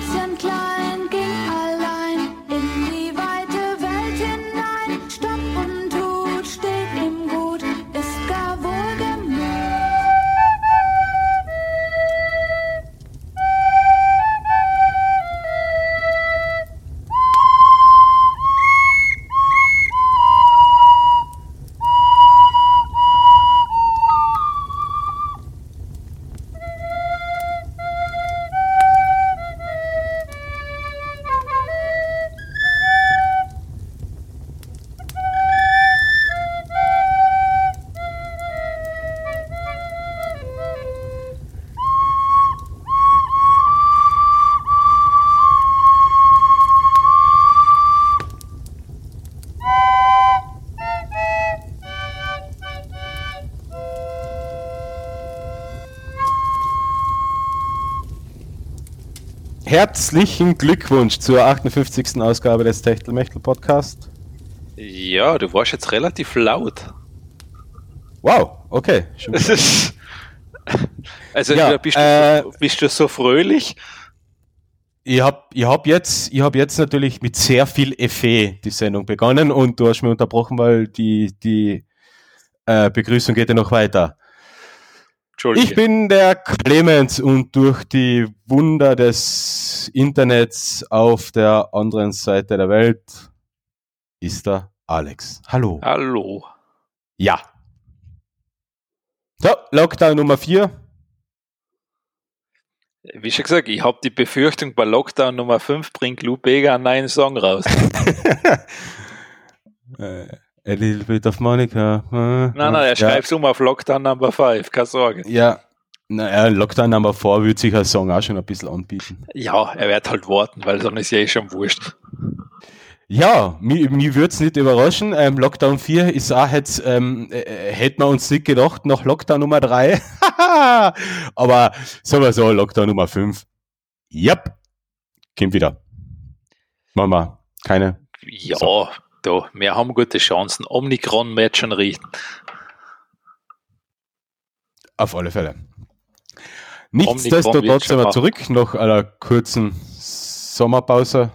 Sonnenschein Herzlichen Glückwunsch zur 58. Ausgabe des Techtelmechtel Podcast. Ja, du warst jetzt relativ laut. Wow, okay. Ist, also Ja, bist, du, äh, so- bist du so fröhlich? Ich habe ich hab jetzt, ich hab jetzt natürlich mit sehr viel Effet die Sendung begonnen und du hast mich unterbrochen, weil die, die äh, Begrüßung geht ja noch weiter. Ich bin der Clemens und durch die Wunder des Internets auf der anderen Seite der Welt ist der Alex. Hallo. Hallo. Ja. So, Lockdown Nummer 4. Wie schon gesagt, ich habe die Befürchtung, bei Lockdown Nummer 5 bringt Lou Bega einen neuen Song raus. Äh, A little bit of Monica. Nein, Nein, nein, er schreibt es um auf Lockdown Number 5, keine Sorge. Ja, naja, Lockdown Nummer 4 würde sich als Song auch schon ein bisschen anbieten. Ja, er wird halt warten, weil dann ist ja eh schon wurscht. Ja, mich, mich würde es nicht überraschen. Ähm, Lockdown 4 ist auch jetzt, ähm, äh, äh, hätten wir uns nicht gedacht, nach Lockdown Nummer 3. Aber sagen wir so, Lockdown Nummer 5. Yep. Kommt wieder. Mama, keine. Ja, So. Da, wir haben gute Chancen. Omikron wird schon riechen. Auf alle Fälle. Nichtsdestotrotz sind wir zurück nach einer kurzen Sommerpause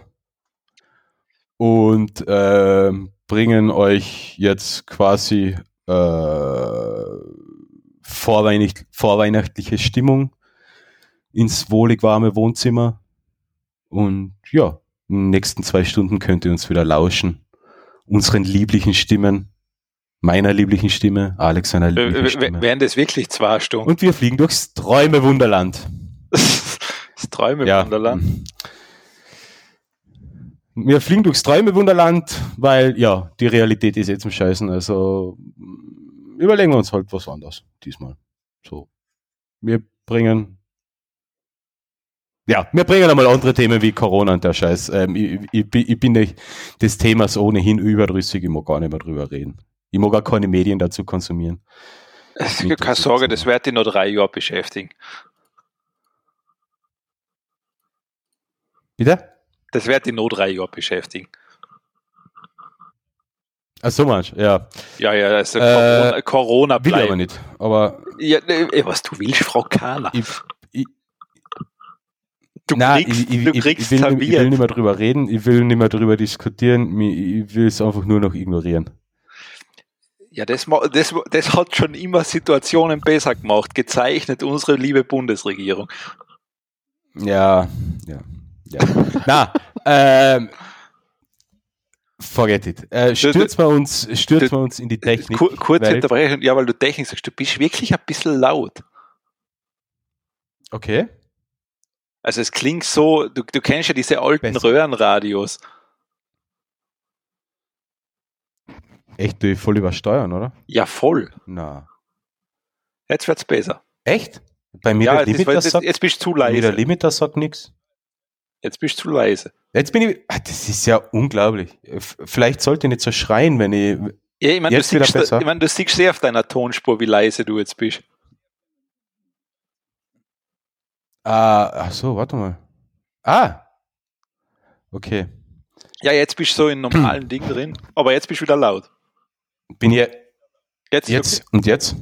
und ähm, bringen euch jetzt quasi äh, vorweihnacht, vorweihnachtliche Stimmung ins wohlig warme Wohnzimmer. Und ja, in den nächsten zwei Stunden könnt ihr uns wieder lauschen. Unseren lieblichen Stimmen. Meiner lieblichen Stimme, Alex seiner Äh, lieblichen w- Stimme. Wären das wirklich zwei Stunden? Und wir fliegen durchs Träumewunderland. das Träume Ja. Wir fliegen durchs Träumewunderland, weil ja, die Realität ist eh zum Scheißen. Also überlegen wir uns halt was anderes diesmal. So. Wir bringen. Ja, wir bringen einmal andere Themen wie Corona und der Scheiß. Ähm, ich, ich, bin- ich bin nicht des Themas ohnehin überdrüssig, ich mag gar nicht mehr drüber reden. Ich mag auch keine Medien dazu konsumieren. Keine Sorge, das das wird dich noch drei Jahre beschäftigen. Bitte? Das wird dich noch drei Jahre beschäftigen. Ach so manch, ja. Ja, ja, also Äh, Corona, Corona Will aber nicht. Aber Ja, ne, was du willst, Frau Kahler. ich, Du Nein, kriegst, ich, ich, du kriegst ich, will, ich will nicht mehr drüber reden, ich will nicht mehr drüber diskutieren, ich will es einfach nur noch ignorieren. Ja, das, das, das hat schon immer Situationen besser gemacht, gezeichnet unsere liebe Bundesregierung. Ja, ja, ja. Na, ähm, forget it. Äh, stürzen wir uns, stürzen wir uns in die Technik. Kur kurze. Unterbrechung, ja, weil du Technik sagst, du bist wirklich ein bisschen laut. Okay. Also es klingt so, du, du kennst ja diese alten Besser. Röhrenradios. Echt, du voll übersteuern, oder? Ja, voll. Na. Jetzt wird's besser. Echt? Bei mir ja, der Limiter das, sagt, jetzt bist du zu bei mir der leise. Limiter sagt nix. Jetzt bist du zu leise. Jetzt bin ich, ah, das ist ja unglaublich. Vielleicht sollte ich nicht so schreien, wenn ich, Ja, ich meine, du, siehst, ich mein, du siehst sehr auf deiner Tonspur, wie leise du jetzt bist. ah, ach so, warte mal. Ah. Okay. Ja, jetzt bist du so in normalen Ding drin, aber jetzt bist du wieder laut. Bin ich Jetzt, jetzt und jetzt?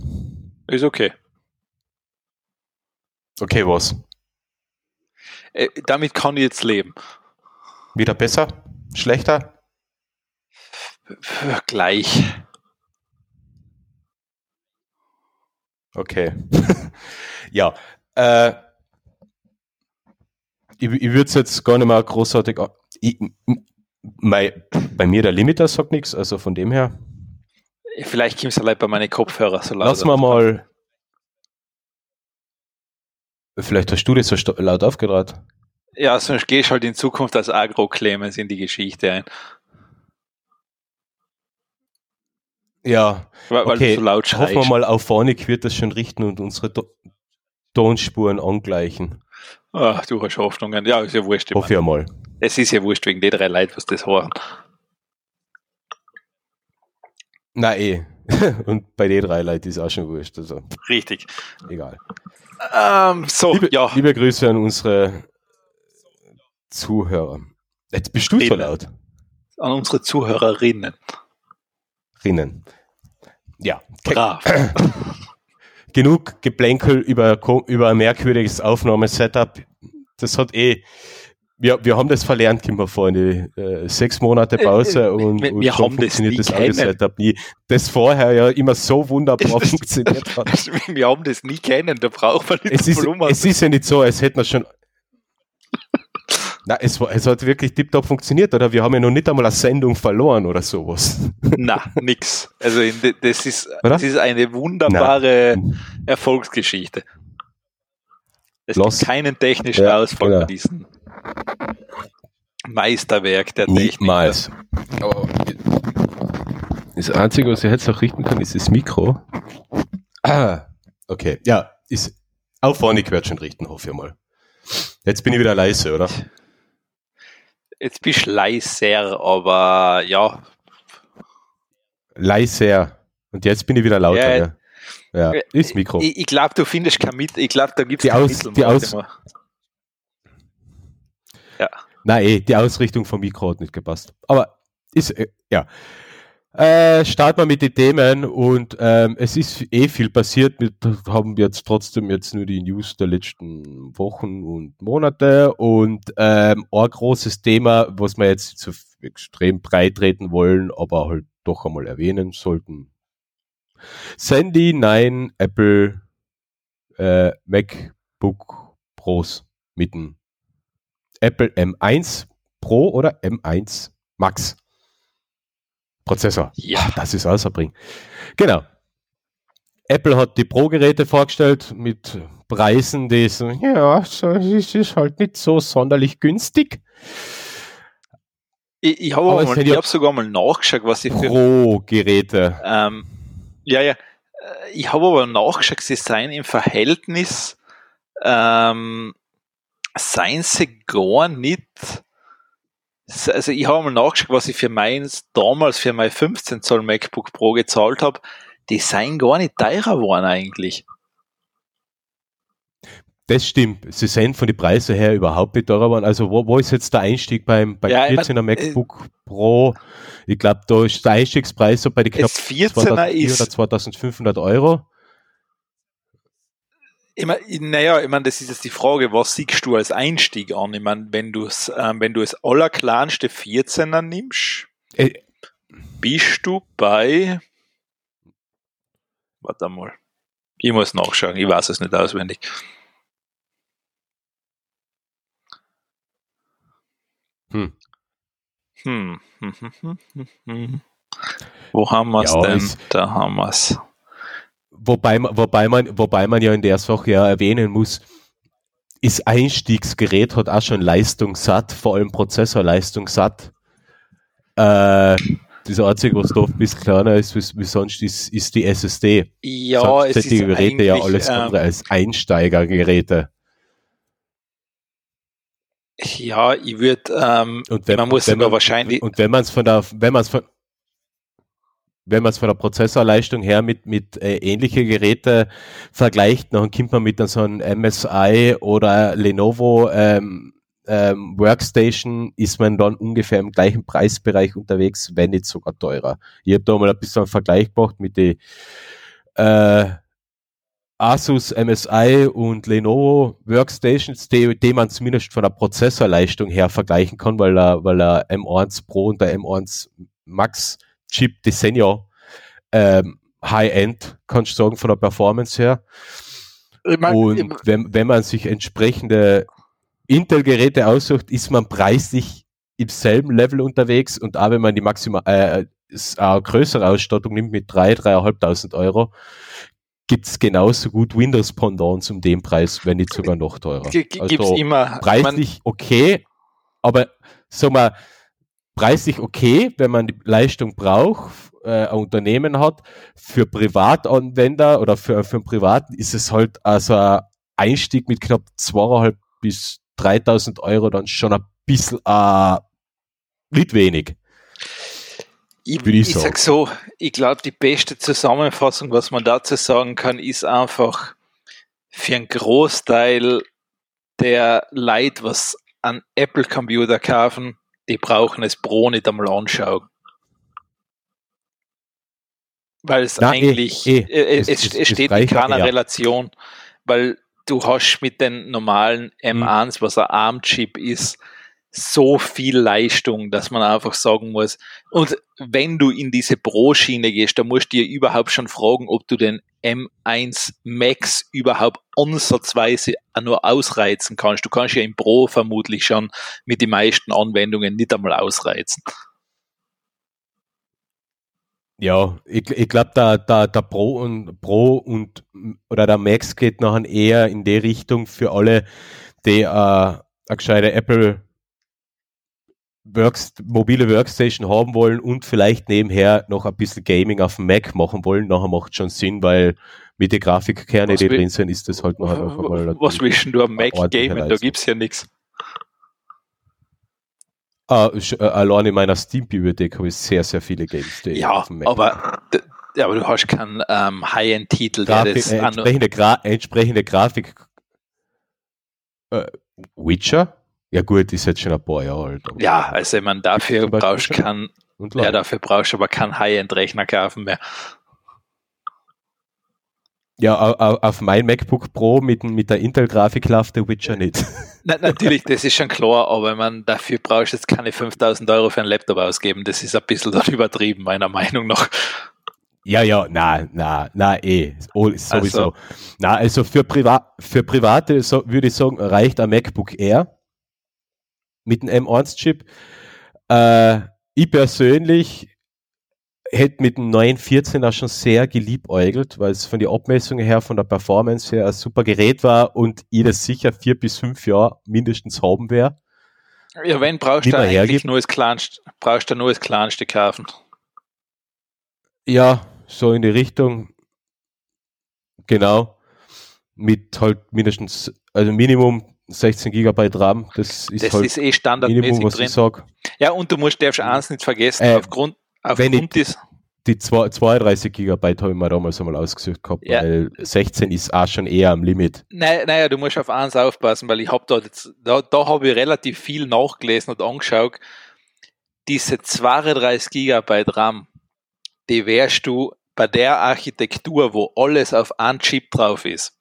Ist, okay. ist okay. Okay, was? Äh, damit kann ich jetzt leben. Wieder besser? Schlechter? Gleich. Okay. ja. Äh, ich ich würde es jetzt gar nicht mal großartig. Ich, mein, bei mir der Limiter sagt nichts, also von dem her. Vielleicht kommt es allein bei meinen Kopfhörern so laut. Lass mal mal. Vielleicht hast du das so laut aufgedraht. Ja, sonst gehe ich halt in Zukunft als Agro-Clemens in die Geschichte ein. Ja, Weil, weil okay. du so laut Hoffen wir schreist. mal, auf Phonic wird das schon richten und unsere To- Tonspuren angleichen. Ach, du hast Hoffnungen. Ja, ist ja wurscht. Hoffe ich mal. mein. Es ist ja wurscht wegen den drei Leuten, was das hören. Na eh. und bei den drei Leuten ist auch schon wurscht. Also Richtig. egal. Ähm, so, Liebe, ja. liebe Grüße an unsere Zuhörer. Jetzt bist du so Reden. laut. An unsere Zuhörerinnen. Rinnen. Ja. Brav. genug Geplänkel über, über ein merkwürdiges Aufnahmesetup. Das hat eh, wir, wir haben das verlernt, die äh, sechs Monate Pause Äh, äh, und, wir- und wir schon haben das funktioniert nie das kennen. Audio-Setup nie. Das vorher ja immer so wunderbar funktioniert hat. Wir haben das nie kennen, da braucht man nicht Es ist, es ist ja nicht so, als hätten wir schon. Na, es, war, es hat wirklich tiptop funktioniert, oder? Wir haben ja noch nicht einmal eine Sendung verloren oder sowas. Na, nix. Also de, das, ist, Oder? das ist eine wunderbare Erfolgsgeschichte. Es Los. gibt keinen technischen Ja, Ausfall genau. bei diesem Meisterwerk der Technik. Niemals. Aber das Einzige, was ich jetzt noch richten kann, ist das Mikro. Ah, okay. Ja, ist auf vorne wird schon richten, hoffe ich mal. Jetzt bin ich wieder leise, oder? Jetzt bist du leiser, aber ja, Leiser. Und jetzt bin ich wieder lauter, Ja, ja. Ja, äh, ist Mikro. ich, ich glaube, du findest kein Mit, ich glaube, da gibt es kein Aus- Mittel. die Aus- mal. Nein, eh, die Ausrichtung vom Mikro hat nicht gepasst. Aber ist, äh, ja. Äh, starten wir mit den Themen und ähm, es ist eh viel passiert. Wir haben jetzt trotzdem jetzt nur die News der letzten Wochen und Monate und ähm, ein großes Thema, was wir jetzt so extrem breit treten wollen, aber halt doch einmal erwähnen sollten. Sandy 9 Apple äh, MacBook Pros mit dem Apple M1 Pro oder M1 Max. Prozessor. Ja. Das ist außerbringen. Genau. Apple hat die Pro-Geräte vorgestellt mit Preisen, die so, ja, es ist halt nicht so sonderlich günstig. Ich, ich habe mal, ich ja- hab sogar mal nachgeschaut, was ich für Pro-Geräte. Ähm, ja, ja. Äh, Ich habe aber nachgeschaut, sie seien im Verhältnis, ähm, seien sie gar nicht. Also ich habe mal nachgeschaut, was ich für meins damals für mein 15 Zoll MacBook Pro gezahlt habe. Die seien gar nicht teurer geworden eigentlich. Das stimmt. Sie sind von den Preisen her überhaupt nicht teurer geworden. Also wo, wo ist jetzt der Einstieg beim, beim Ja, ich 14er mein, äh, MacBook Pro? Ich glaube, da ist der Einstiegspreis so bei den knapp Das 14er 2400 ist, oder 2500 Euro. Mein, naja, ich meine, das ist jetzt die Frage, was siehst du als Einstieg an? Ich meine, wenn du es, ähm, wenn du das allerkleinste 14er nimmst, Äh, bist du bei. Warte mal. Ich muss nachschauen, ich weiß es nicht auswendig. Hm. Hm. Wo haben wir es Ja, denn? Da haben wir es. Wobei, man- wobei, man, wobei man ja in der Sache ja erwähnen muss, das Einstiegsgerät hat auch schon Leistung satt, vor allem Prozessorleistung satt. Äh, das Einzige, was da oft ein bisschen kleiner ist, wie, sonst, ist, ist die SSD. Ja, Sonst es sind ist die Geräte ja alles ähm, andere als Einsteigergeräte. Ja, ich würde, ähm, Und wenn, man muss wenn man, wahrscheinlich- Und wenn man es von der, wenn man es von, wenn man es von der Prozessorleistung her mit, mit äh, ähnliche Geräte vergleicht, dann kommt man mit so einem MSI oder Lenovo ähm, ähm, Workstation, ist man dann ungefähr im gleichen Preisbereich unterwegs, wenn nicht sogar teurer. Ich habe da mal ein bisschen einen Vergleich gemacht mit den äh, Asus MSI und Lenovo Workstations, die, die man zumindest von der Prozessorleistung her vergleichen kann, weil der, weil der M1 Pro und der M1 Max Chip, ja ähm, High-End, kannst du sagen, von der Performance her. Ich mein, und wenn, wenn man sich entsprechende Intel-Geräte aussucht, ist man preislich im selben Level unterwegs und auch wenn man die maximal äh, äh, größere Ausstattung nimmt mit 3.000, 3.500 Euro, gibt es genauso gut Windows Pendants um den Preis, wenn nicht sogar noch teurer. G also gibt's immer. Preislich okay, aber sag mal, preislich okay, wenn man die Leistung braucht, äh, ein Unternehmen hat. Für Privatanwender oder für, für einen Privaten ist es halt also ein Einstieg mit knapp zweieinhalb bis 3000 Euro dann schon ein bisschen äh, nicht wenig. Ich, ich, ich sag so, ich glaube, die beste Zusammenfassung, was man dazu sagen kann, ist einfach für einen Großteil der Leute, was an Apple-Computer kaufen, die brauchen es Pro nicht einmal anschauen. Weil es Na, eh, eigentlich, eh, eh. Es, es, es, steht in keiner ja. Relation, weil du hast mit den normalen M1, was ein ARM-Chip ist, so viel Leistung, dass man einfach sagen muss, und wenn du in diese Pro-Schiene gehst, dann musst du dir überhaupt schon fragen, ob du den M1 Max überhaupt ansatzweise nur ausreizen kannst. Du kannst ja im Pro vermutlich schon mit den meisten Anwendungen nicht einmal ausreizen. Ja, ich, ich glaube, der, der, der Pro und Pro und oder der Max geht nachher eher in die Richtung für alle, die äh, eine gescheite Apple Works, mobile Workstation haben wollen und vielleicht nebenher noch ein bisschen Gaming auf dem Mac machen wollen, nachher macht schon Sinn, weil mit den Grafikkernen, die drin sind, ist das halt noch einfach mal. Was willst du am Mac gamen? Da gibt's ja nichts. Ah, äh, allein in meiner Steam-Bibliothek habe ich sehr, sehr viele Games. Die ja, aber, ja, aber du hast keinen ähm, High-End-Titel, der das äh, entsprechende, Gra entsprechende Grafik. Äh, Witcher? Ja gut, ist jetzt schon ein paar Jahre alt. Ja, also man dafür brauchst kein, ja, dafür brauchst du aber keinen High-End-Rechner kaufen mehr. Ja, auf mein MacBook Pro mit, mit der Intel-Grafik läuft der Witcher nicht. Na, natürlich, das ist schon klar, aber man dafür brauchst du jetzt keine 5000 Euro für einen Laptop ausgeben. Das ist ein bisschen übertrieben, meiner Meinung nach. Ja, ja, na, na, na, eh, oh, sowieso. Also, na, also für, Priva für Private so, würde ich sagen, reicht ein MacBook Air mit dem M1-Chip. Äh, ich persönlich hätte mit dem 914er schon sehr geliebäugelt, weil es von der Abmessung her, von der Performance her ein super Gerät war und ich das sicher vier bis fünf Jahre mindestens haben wäre. Ja, wenn brauchst du eigentlich nur das kleinste, brauchst du nur das kleinste kaufen. Ja, so in die Richtung. Genau. Mit halt mindestens, also Minimum 16 GB RAM, das ist das halt ist eh standardmäßig Minimum, was drin. Ich sag. Ja, und du musst darfst eins nicht vergessen, äh, aufgrund, aufgrund wenn des die 32 GB habe ich mir damals einmal ausgesucht gehabt, ja. weil 16 ist auch schon eher am Limit. Naja, naja du musst auf eins aufpassen, weil ich habe da jetzt, da, da habe ich relativ viel nachgelesen und angeschaut. Diese 32 GB RAM, die wärst du bei der Architektur, wo alles auf einen Chip drauf ist,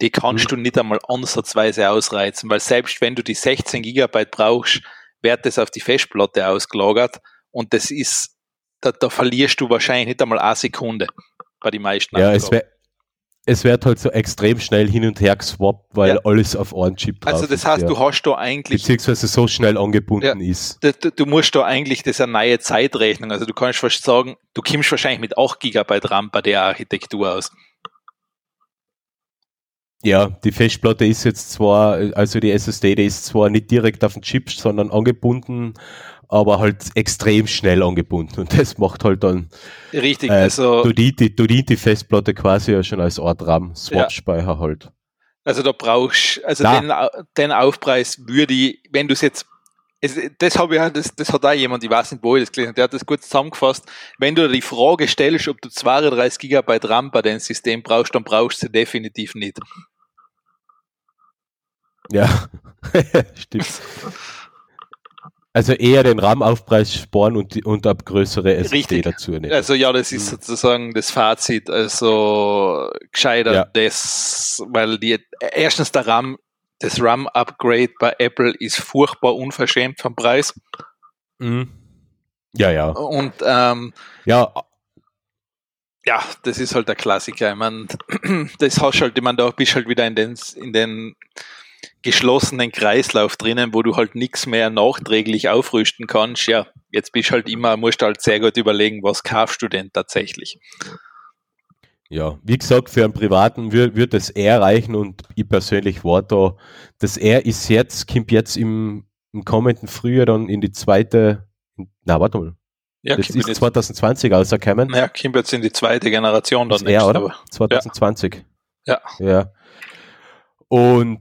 die kannst mhm. du nicht einmal ansatzweise ausreizen, weil selbst wenn du die 16 Gigabyte brauchst, wird das auf die Festplatte ausgelagert und das ist, da, da verlierst du wahrscheinlich nicht einmal eine Sekunde bei den meisten. Ja, es, wär, es wird halt so extrem schnell hin und her geswappt, weil ja. alles auf einen Chip drauf Also das heißt, ist, ja. du hast da eigentlich... Beziehungsweise so schnell angebunden ja, ist. Du, du, musst da eigentlich, das eine neue Zeitrechnung, also du kannst fast sagen, du kommst wahrscheinlich mit 8 Gigabyte RAM bei der Architektur aus. Ja, die Festplatte ist jetzt zwar, also die SSD, die ist zwar nicht direkt auf den Chip, sondern angebunden, aber halt extrem schnell angebunden und das macht halt dann richtig äh, also du dient, die, du dient die Festplatte quasi ja schon als Art RAM Swap Speicher ja. halt also da brauchst also den, den Aufpreis würde ich wenn du es jetzt das habe ich ja, das, das hat auch jemand, ich weiß nicht, wo ich das gelesen habe, der hat das kurz zusammengefasst. Wenn du die Frage stellst, ob du 32 Gigabyte RAM bei deinem System brauchst, dann brauchst du sie definitiv nicht. Ja, stimmt. Also eher den RAM-Aufpreis sparen und, die, und ab größere SSD Richtig. dazu nehmen. Also ja, das ist Mhm. sozusagen das Fazit. Also gescheiter Ja. das, weil die erstens der RAM, das RAM-Upgrade bei Apple ist furchtbar unverschämt vom Preis. Mhm. Ja, ja. Und ähm, Ja, ja, das ist halt der Klassiker. Ich mein, das hast du halt, ich mein, da bist du halt wieder in den, in den geschlossenen Kreislauf drinnen, wo du halt nichts mehr nachträglich aufrüsten kannst. Ja, jetzt bist du halt immer, musst du halt sehr gut überlegen, was kaufst du denn tatsächlich. Ja, wie gesagt, für einen Privaten wird, wird das R reichen und ich persönlich war da, das R ist jetzt, kommt jetzt im, im kommenden Frühjahr dann in die zweite, na warte mal, Ja, das ist jetzt, 2020 rausgekommen, ja, kommt jetzt in die zweite Generation dann das R, oder? aber- 2020. Ja. Ja. Und,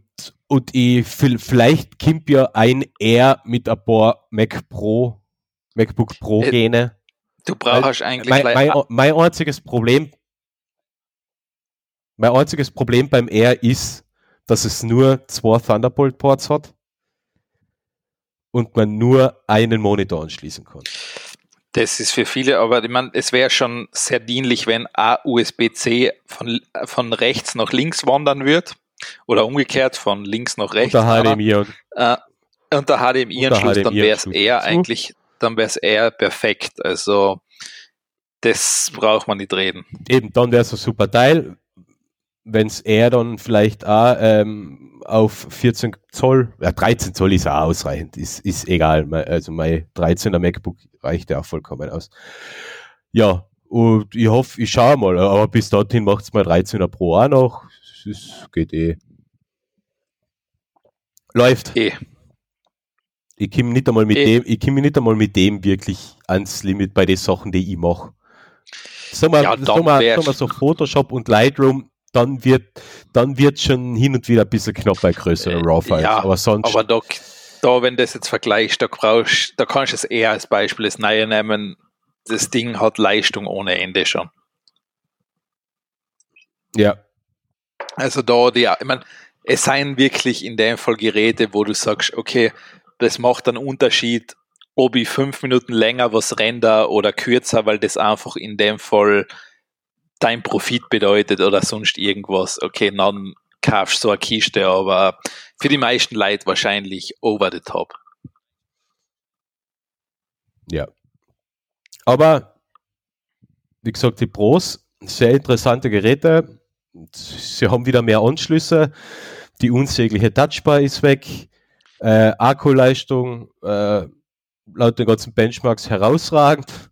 und ich, vi- vielleicht kommt ja ein R mit ein paar Mac Pro, MacBook Pro Äh, Gene. Du brauchst eigentlich mein, mein, mein einziges Problem, mein einziges Problem beim R ist, dass es nur zwei Thunderbolt Ports hat und man nur einen Monitor anschließen kann. Das ist für viele, aber ich meine, es wäre schon sehr dienlich, wenn A USB-C von, von rechts nach links wandern wird oder umgekehrt von links nach rechts. Unter. HDMI und Äh, unter HDMI-Anschluss, Unter dann wäre es eher So. eigentlich, dann wäre es eher perfekt. Also das braucht man nicht reden. eben dann wäre es ein super Teil. Wenn es eher dann vielleicht auch ähm, auf 14 Zoll, ja 13 Zoll ist auch ausreichend, ist, ist egal. Also mein 13er MacBook reicht ja auch vollkommen aus. Ja, und ich hoffe, ich schaue mal, aber bis dorthin macht es mein 13er Pro auch noch. Es geht eh. Läuft. Eh. Ich komme nicht einmal mit Eh. dem, ich komme nicht einmal mit dem wirklich ans Limit bei den Sachen, die ich mache. Sag mal, Ja, dann sag mal, wär's- sag mal so Photoshop und Lightroom, dann wird, dann wird schon hin und wieder ein bisschen knapp bei größeren Äh, RAW-Files. ja, aber sonst, Aber da, da, wenn du das jetzt vergleichst, da brauchst, da kannst du es eher als Beispiel das Neue nehmen. Das Ding hat Leistung ohne Ende schon. ja, Also da, die, ich meine, es seien wirklich in dem Fall Geräte, wo du sagst, okay, das macht einen Unterschied, ob ich fünf Minuten länger was render oder kürzer, weil das einfach in dem Fall dein Profit bedeutet oder sonst irgendwas. Okay, dann kaufst du eine Kiste, aber für die meisten Leute wahrscheinlich over the top. ja. Aber, wie gesagt, die Pros, sehr interessante Geräte. Sie haben wieder mehr Anschlüsse. Die unsägliche Touchbar ist weg. Äh, Akkuleistung, äh, laut den ganzen Benchmarks herausragend.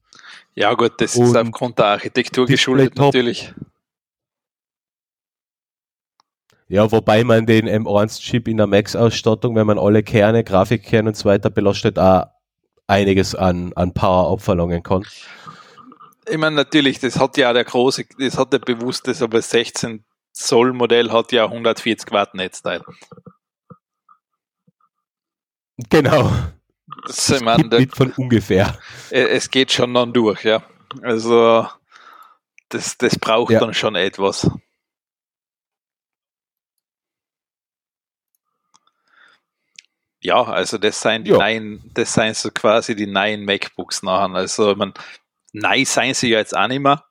Ja gut, das ist Und aufgrund der Architektur geschuldet natürlich. Ja, wobei man den M1-Chip in der Max-Ausstattung, wenn man alle Kerne, Grafikkerne und so weiter belastet, auch einiges an, an Power abverlangen kann. Ich meine, natürlich, das hat ja der große, das hat der bewusstes, aber 16 Zoll Modell hat ja 140 Watt Netzteil. Genau. Das, ich meine, nicht von ungefähr. äh, es geht schon dann durch, ja. Also, das, das braucht Ja. dann schon etwas. Ja, also das seien die Ja. neuen, das seien so quasi die neuen MacBooks nachher. Also, man, nein seien sie ja jetzt auch nicht mehr.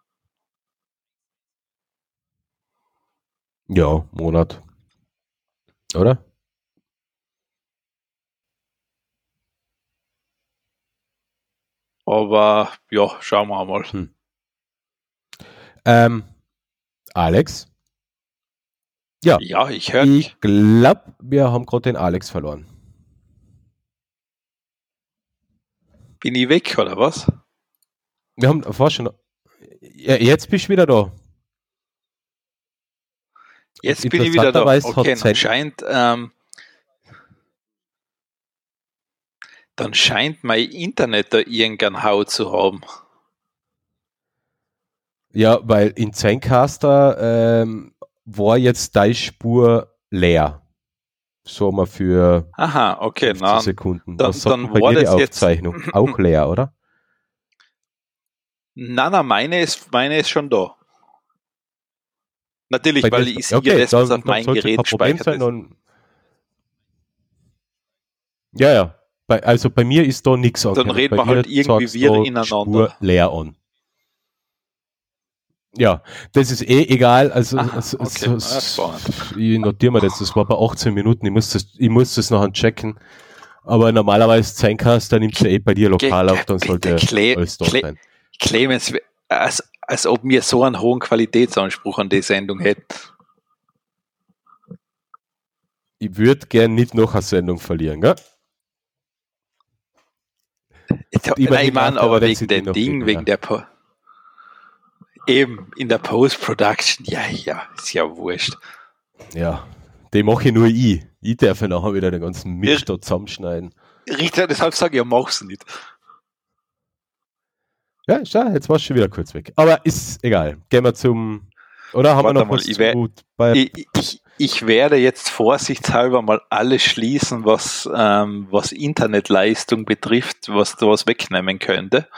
Ja, Monat. Oder? Aber ja, schauen wir mal. Ähm, Alex? Ja, Ja, ich höre ich glaube, wir haben gerade den Alex verloren. Bin ich weg, oder was? Wir haben vorher schon. Ja, jetzt bist du wieder da. Jetzt bin ich wieder da. Hat Okay, dann scheint, ähm, dann scheint mein Internet da irgendeinen Hau zu haben. Ja, weil in Zencaster ähm, war jetzt deine Spur leer. So mal für Aha, okay, 50 na, Sekunden. dann- dann war das jetzt- Aufzeichnung? Auch leer, oder? Na, na, meine ist, meine ist schon da. Natürlich, Bei weil ich sehe das, was auf mein soll's Gerät gespeichert sein ist. und ja, ja. bei, also bei mir ist da nichts an. Dann reden wir halt irgendwie da ineinander. Spur leer an. Ja, das ist eh egal. Also, Aha, also okay. so, spannend. ich notiere mir das. Das war bei 18 Minuten. Ich muss das, ich muss das nachher checken. Aber normalerweise Zeincast, da nimmt ja eh bei dir lokal Ge- auf, dann sollte alles da sein. Clemens, als, als ob wir so einen hohen Qualitätsanspruch an die Sendung hätten. Ich würde gern nicht noch eine Sendung verlieren, gell? Ich, nein, ich meine, aber wegen dem Ding, wegen der po eben in der Post-Production, ja, ja, ist ja wurscht. Ja, die mache ich nur ich. Ich darf ja nachher wieder den ganzen Mist da zusammenschneiden. Richtig, deshalb sage ich, ja, mach's nicht. Ja, schau, jetzt warst du schon wieder kurz weg. Aber ist egal. Gehen wir zum. Oder haben Warte wir noch mal, was ich zu wär- gut bei. Ich, ich, ich werde jetzt vorsichtshalber mal alles schließen, was, ähm, was Internetleistung betrifft, was da was wegnehmen könnte.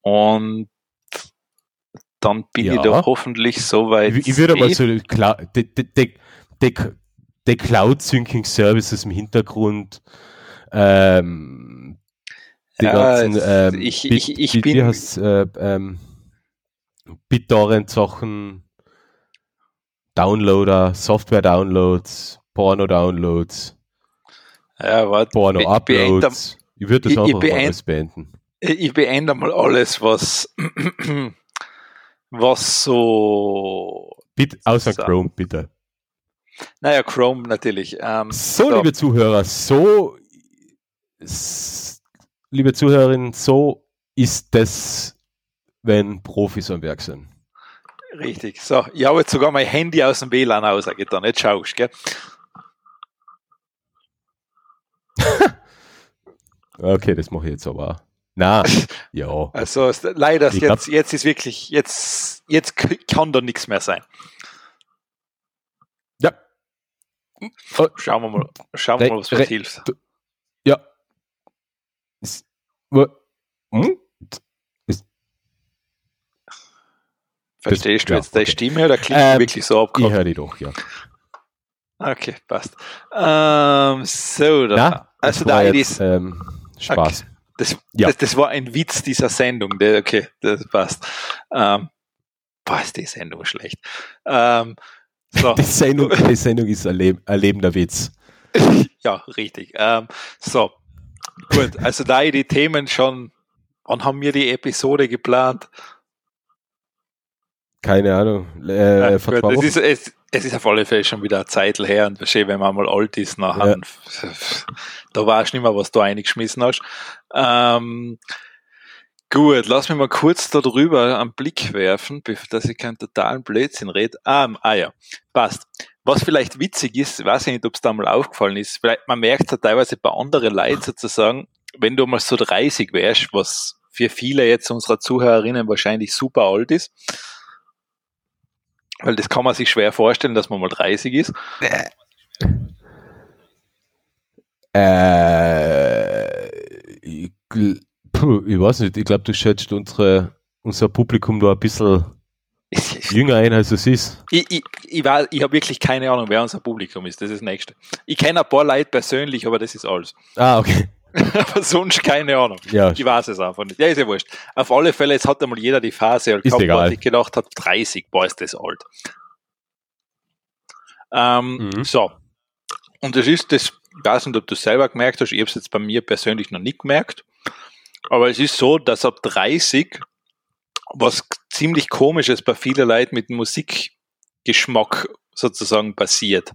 Und dann bin Ja. ich da hoffentlich soweit. ich, ich würde mal safe. so die, Clou- die, die, die, die, die Cloud-Syncing-Services im Hintergrund. Ähm, die Ja, ganzen. Ähm, ich- Bit- ich- ich Bit- bin- Wie heißt äh, ähm, BitTorrent-Sachen, Downloader, Software-Downloads, Porno-Downloads, ja, Porno-Uploads. Ich würde das ich- ich einfach mal beend- alles beenden. ich beende mal alles, was, was so, Bitte, außer So. Chrome, bitte. naja, Chrome natürlich. Ähm, So, liebe Zuhörer, so, liebe Zuhörerinnen, so ist das, wenn Profis am Werk sind. Richtig. So, ich habe jetzt sogar mein Handy aus dem WLAN rausgetan. Jetzt schaust, gell? Okay, das mache ich jetzt aber. Na, ja. Also leider Ich jetzt, jetzt ist wirklich, jetzt, jetzt kann da nichts mehr sein. Ja. Schauen wir mal, schauen wir mal, was, Re- hilft. Hm? Verstehst du ja, jetzt deine okay. Stimme oder klingt Ähm, wirklich so Ich abgehakt? höre die doch, ja. Okay, passt. Ähm, so, da. Na, also da ist, ähm, Spaß. das, ja. das, das war ein Witz dieser Sendung. Der, okay, das passt. Ähm, boah, ist die Sendung schlecht. Ähm, so. Die Sendung, die Sendung ist ein, leb ein lebender Witz. Ja, richtig. Ähm, so, gut. Also da ich die Themen schon, wann haben wir die Episode geplant? Keine Ahnung. Ja, Äh, vor gut, es, ist, es, es ist auf alle Fälle schon wieder eine Zeit her und wahrscheinlich, wenn man mal alt ist, nachher, da weißt du nicht mehr, was du eingeschmissen hast. Ähm, gut, lass mich mal kurz darüber einen Blick werfen, dass ich keinen totalen Blödsinn rede. Ah, ah ja, passt. Was vielleicht witzig ist, weiß ich nicht, ob es da mal aufgefallen ist, vielleicht, man merkt ja teilweise bei anderen Leuten sozusagen, wenn du mal so 30 wärst, was für viele jetzt unserer Zuhörerinnen wahrscheinlich super alt ist, weil das kann man sich schwer vorstellen, dass man mal 30 ist. Äh, puh, ich weiß nicht, ich glaube, du schätzt unsere, unser Publikum da ein bisschen Ich, jünger ein, als es ist. ich, ich, ich, ich habe wirklich keine Ahnung, wer unser Publikum ist. Das ist das Nächste. Ich kenne ein paar Leute persönlich, aber das ist alles. Ah, okay. aber sonst keine Ahnung. Ja, Ich weiß es einfach nicht. Ja, ist ja wurscht. Auf alle Fälle, jetzt hat einmal jeder die Phase Ist gehabt, egal. sich gedacht hat, 30, boah, ist das alt. Ähm, Mhm. So. Und das ist das, ich weiß nicht, ob du es selber gemerkt hast, ich habe es jetzt bei mir persönlich noch nicht gemerkt, aber es ist so, dass ab 30 was ziemlich komisches bei vielen Leuten mit Musikgeschmack sozusagen passiert.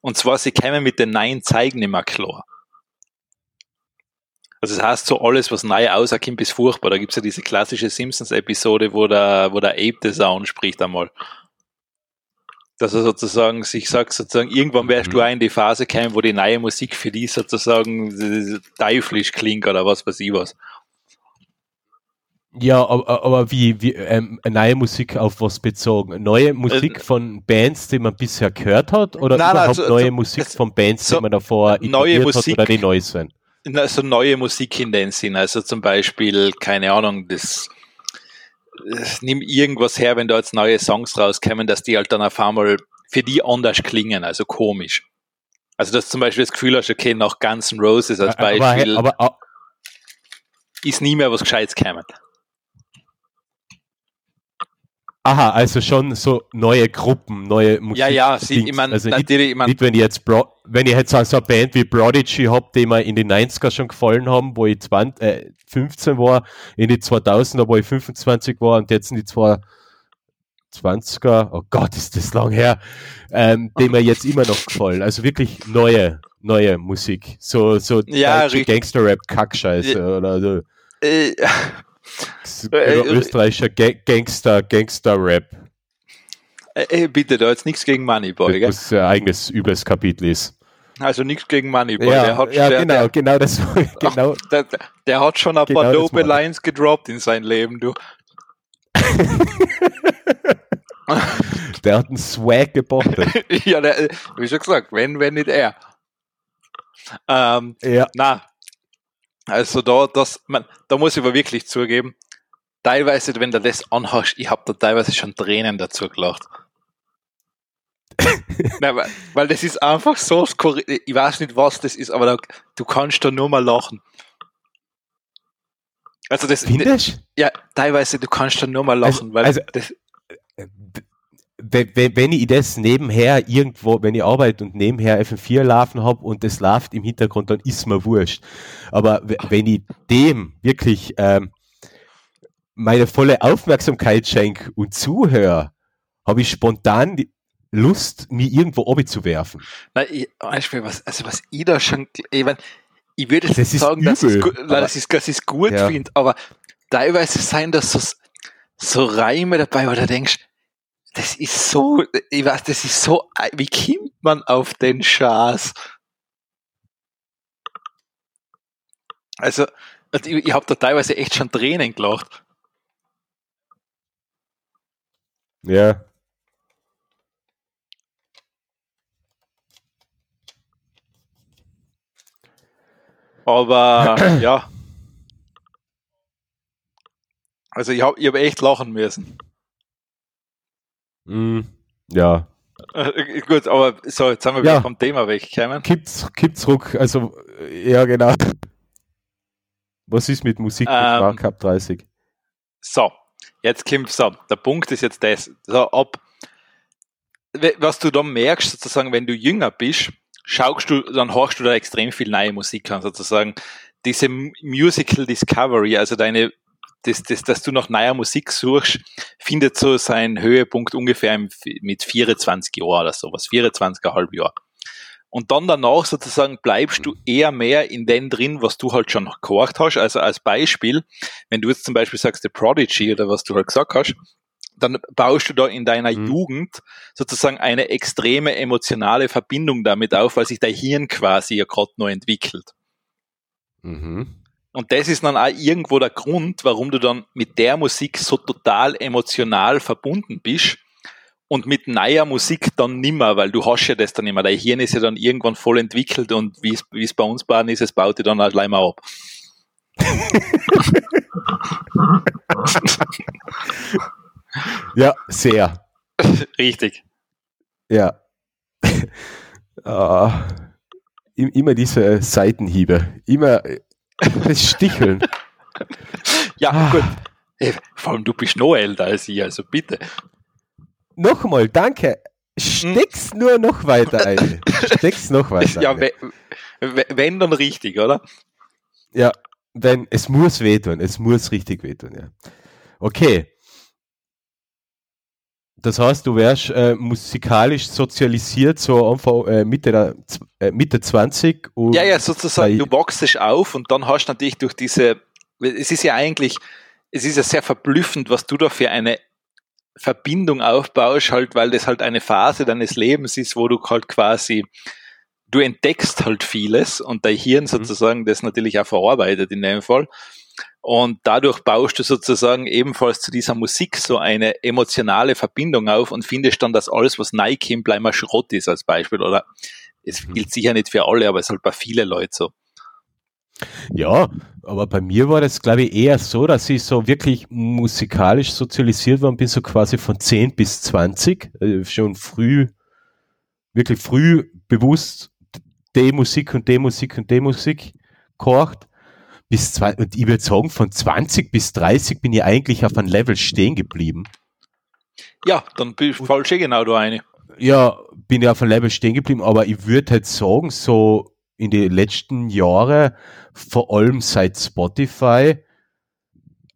Und zwar, sie kämen mit den neuen Zeigen mehr klar. Also das heißt so, alles, was neu rauskommt, ist furchtbar. Da gibt's ja diese klassische Simpsons-Episode, wo der, wo der Ape das auch anspricht einmal. Dass er sozusagen sich sagt, sozusagen, irgendwann wärst Mhm. du auch in die Phase gekommen, wo die neue Musik für die sozusagen äh, teuflisch klingt oder was weiß ich was. Ja, aber, aber wie, wie ähm, neue Musik auf was bezogen? Neue Musik Äh, von Bands, die man bisher gehört hat? Oder Nein, überhaupt so- neue Musik es- von Bands, so die man davor neue Musik- hat oder die neu sind? also neue Musik in den Sinn. Also zum Beispiel, keine Ahnung, das äh, nimm irgendwas her, wenn da jetzt neue Songs rauskommen, dass die halt dann auf einmal für die anders klingen, also komisch. Also, dass zum Beispiel das Gefühl hast, okay, nach Guns N' Roses als Beispiel aber, aber, ist nie mehr was Gescheites gekommen. Aha, also schon so neue Gruppen, neue Musik. Ja, ja, sie, ich meine, also nicht, natürlich, ich mein, nicht, wenn ich jetzt Bro wenn ich jetzt so eine Band wie Prodigy habe, die mir in den 90er schon gefallen haben, wo ich 20, äh, 15 war, in die 2000er, wo ich 25 war und jetzt in die 20er, oh Gott, ist das lang her, ähm, die mir jetzt immer noch gefallen. Also wirklich neue, neue Musik. So, so Ja, deutsche richtig. Gangster-Rap, Kackscheiße oder so. äh, österreichischer Ga Gangster, Gangster-Rap. äh, bitte, da jetzt nichts gegen Moneyboy, gell? Was ein eigenes übles Kapitel ist. Also nichts gegen Moneyboy. Ja, der hat, ja der, genau, Der, genau das. genau. der, der, der hat schon ein Genau paar das dope. Lines gedroppt in sein Leben, du. Der hat einen Swag gebottet. ja, der, äh, wie schon gesagt, wenn, wenn nicht er. Ähm, ja. na, also da, das, man, da muss ich aber wirklich zugeben, teilweise, wenn du das anhast, ich habe da teilweise schon Tränen dazu gelacht. Nein, weil, weil das ist einfach so skurril. Ich weiß nicht, was das ist, aber da, du kannst da nur mal lachen. Also das, Findest ja, teilweise du kannst da nur mal lachen, Also- weil also- das, wenn, wenn wenn ich das nebenher irgendwo, wenn ich arbeite und nebenher FM4 laufen habe und das läuft im Hintergrund, dann ist mir wurscht. Aber wenn ich dem wirklich ähm, meine volle Aufmerksamkeit schenke und zuhöre, habe ich spontan Lust, mich irgendwo zu werfen. Nein, ich, weißt du, was, also was ich da schon, ich, mein, ich würde jetzt Das nicht ist sagen, dass ich übel, gut, aber- nein, dass ich dass ich's gut Ja. finde, aber teilweise seien das so, so Reime dabei, wo du denkst, das ist so, ich weiß, das ist so, wie kommt man auf den Schaß? Also, ich, ich habe da teilweise echt schon Tränen gelacht. Ja. Aber ja. Also ich habe ich hab echt lachen müssen. Mm, ja. Äh, gut, aber so, jetzt sind wir Ja. wieder vom Thema weggekommen. Kippt's, kippt's ruck, also ja genau. Was ist mit Musik Ähm, Cup 30? So, jetzt kommt so. Der Punkt ist jetzt das. So, we- was du da merkst, sozusagen, wenn du jünger bist, schaust du, dann hörst du da extrem viel neue Musik an, sozusagen. Diese Musical Discovery, also deine, das, das, dass du nach neuer Musik suchst, findet so seinen Höhepunkt ungefähr im, mit 24 Jahren oder sowas, 24,5 Jahre. Und dann danach sozusagen bleibst du eher mehr in den drin, was du halt schon gehört hast. Also als Beispiel, wenn du jetzt zum Beispiel sagst, The Prodigy oder was du halt gesagt hast, dann baust du da in deiner Mhm. Jugend sozusagen eine extreme emotionale Verbindung damit auf, weil sich dein Hirn quasi ja gerade noch entwickelt. Mhm. Und das ist dann auch irgendwo der Grund, warum du dann mit der Musik so total emotional verbunden bist und mit neuer Musik dann nimmer, weil du hast ja das dann immer. Dein Hirn ist ja dann irgendwann voll entwickelt und wie es, wie es bei uns bauen ist, es baut dir dann auch gleich mal ab. Ja, sehr. Richtig. Ja. Im- immer diese Seitenhiebe. Immer das Sticheln. Ja, Ah. gut. Ey, Vor allem du bist noch älter als ich, also bitte. Nochmal, danke. Steck's nur noch weiter ein. Steck's noch weiter Ja, ein. we- we- wenn dann richtig, oder? Ja, wenn, es muss wehtun. Es muss richtig wehtun, ja. Okay. Das heißt, du wärst äh, musikalisch sozialisiert, so Anfang, äh, Mitte, der, äh, Mitte 20. Und Ja, ja, sozusagen, du wachst auf und dann hast du natürlich durch diese, es ist ja eigentlich, es ist ja sehr verblüffend, was du da für eine Verbindung aufbaust, halt, weil das halt eine Phase deines Lebens ist, wo du halt quasi, du entdeckst halt vieles und dein Hirn sozusagen das natürlich auch verarbeitet in dem Fall. Und dadurch baust du sozusagen ebenfalls zu dieser Musik so eine emotionale Verbindung auf und findest dann, dass alles, was kommt, gleich mal Schrott ist als Beispiel. Oder es Mhm. gilt sicher nicht für alle, aber es ist halt bei vielen Leuten so. Ja, aber bei mir war das, glaube ich, eher so, dass ich so wirklich musikalisch sozialisiert worden bin, so quasi von 10 bis 20, äh, schon früh, wirklich früh bewusst die Musik und die Musik und die Musik gehorcht. Bis zwei, und ich würde sagen, von 20 bis 30 bin ich eigentlich auf einem Level stehen geblieben. Ja, dann fallst du eh genau da eine. Ja, bin ich auf einem Level stehen geblieben, aber ich würde halt sagen, so in den letzten Jahren, vor allem seit Spotify,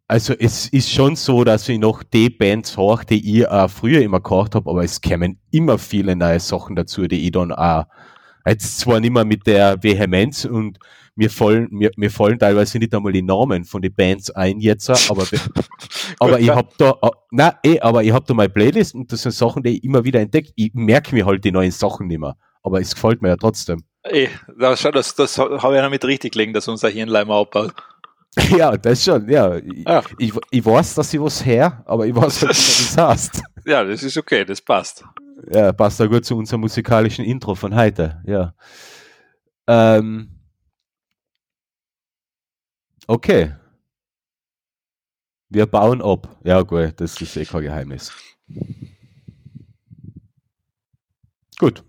also es ist schon so, dass ich noch die Bands hoch, die ich auch früher immer gehört habe, aber es kämen immer viele neue Sachen dazu, die ich dann auch jetzt zwar nicht mehr mit der Vehemenz und mir fallen, mir, mir fallen teilweise nicht einmal die Namen von den Bands ein jetzt, aber, aber ich hab da, na eh, aber ich hab da meine Playlist und das sind Sachen, die ich immer wieder entdecke. Ich merke mir halt die neuen Sachen nicht mehr, aber es gefällt mir ja trotzdem. Eh, das, das, das habe ich ja damit richtig gelegen, dass unser Hirnleimer abbaut. Ja, das schon, ja. ja. Ich, ich weiß, dass ich was her, aber ich weiß halt nicht, was das heißt. Ja, das ist okay, das passt. Ja, passt da gut zu unserem musikalischen Intro von heute, ja. Ähm, okay. Wir bauen ab. Ja, gut, das ist eh kein Geheimnis. Gut.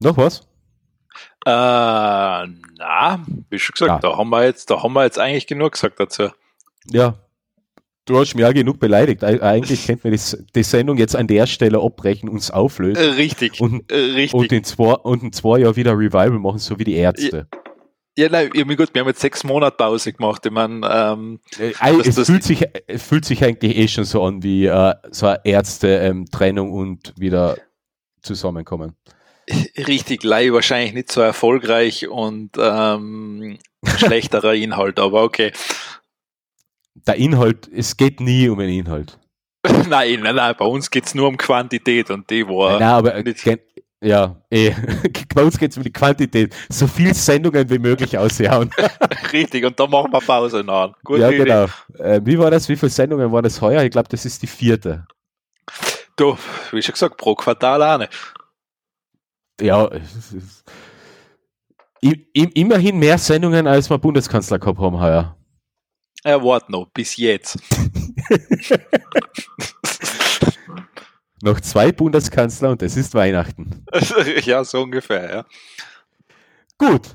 Noch was? Äh, na, wie schon gesagt, ah. da haben wir jetzt, da haben wir jetzt eigentlich genug gesagt dazu. Ja. Du hast mir ja genug beleidigt. Eigentlich könnten wir das, die Sendung jetzt an der Stelle abbrechen, uns auflösen. Äh, richtig. Und, äh, richtig. Und in zwei, und in zwei Jahren wieder Revival machen, so wie die Ärzte. Ja, ja nein, gut, wir haben jetzt sechs Monate Pause gemacht. Ich meine, ähm, äh, es, das fühlt sich, es fühlt sich eigentlich eh schon so an wie äh, so eine Ärzte-Trennung ähm, und wieder zusammenkommen richtig lei wahrscheinlich nicht so erfolgreich und ähm, schlechterer Inhalt, aber okay. Der Inhalt, es geht nie um den Inhalt. nein, nein, nein, bei uns geht es nur um Quantität und die war. Nein, aber ja, eh. bei uns geht es um die Quantität. So viele Sendungen wie möglich aushauen. Richtig, und da machen wir Pause nach. Gut, ja, Idee. genau. Äh, wie war das? Wie viele Sendungen waren das heuer? Ich glaube, das ist die vierte. Du, wie schon gesagt, pro Quartal eine ja, immerhin mehr Sendungen, als wir Bundeskanzler gehabt haben heuer. Er wart noch, bis jetzt. noch zwei Bundeskanzler und es ist Weihnachten. ja, so ungefähr, ja. Gut.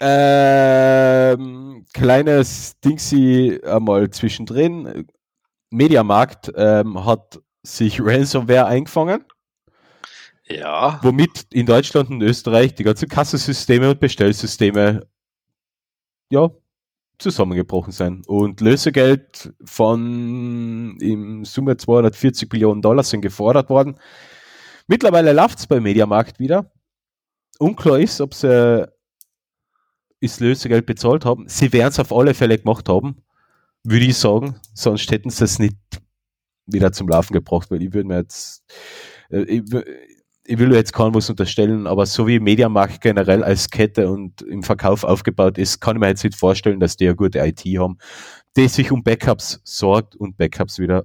Ähm, kleines Dingsy einmal zwischendrin. Mediamarkt ähm, hat sich Ransomware eingefangen. Ja. Womit in Deutschland und Österreich die ganzen Kassensysteme und Bestellsysteme ja, zusammengebrochen sind. Und Lösegeld von im Summe 240 Millionen Dollar sind gefordert worden. Mittlerweile läuft es beim Mediamarkt wieder. Unklar ist, ob sie das Lösegeld bezahlt haben. Sie werden es auf alle Fälle gemacht haben, würde ich sagen. Sonst hätten sie es nicht wieder zum Laufen gebracht, weil ich würde mir jetzt, äh, ich will jetzt kaum was unterstellen, aber so wie Mediamarkt generell als Kette und im Verkauf aufgebaut ist, kann ich mir jetzt nicht vorstellen, dass die eine gute IT haben, die sich um Backups sorgt und Backups wieder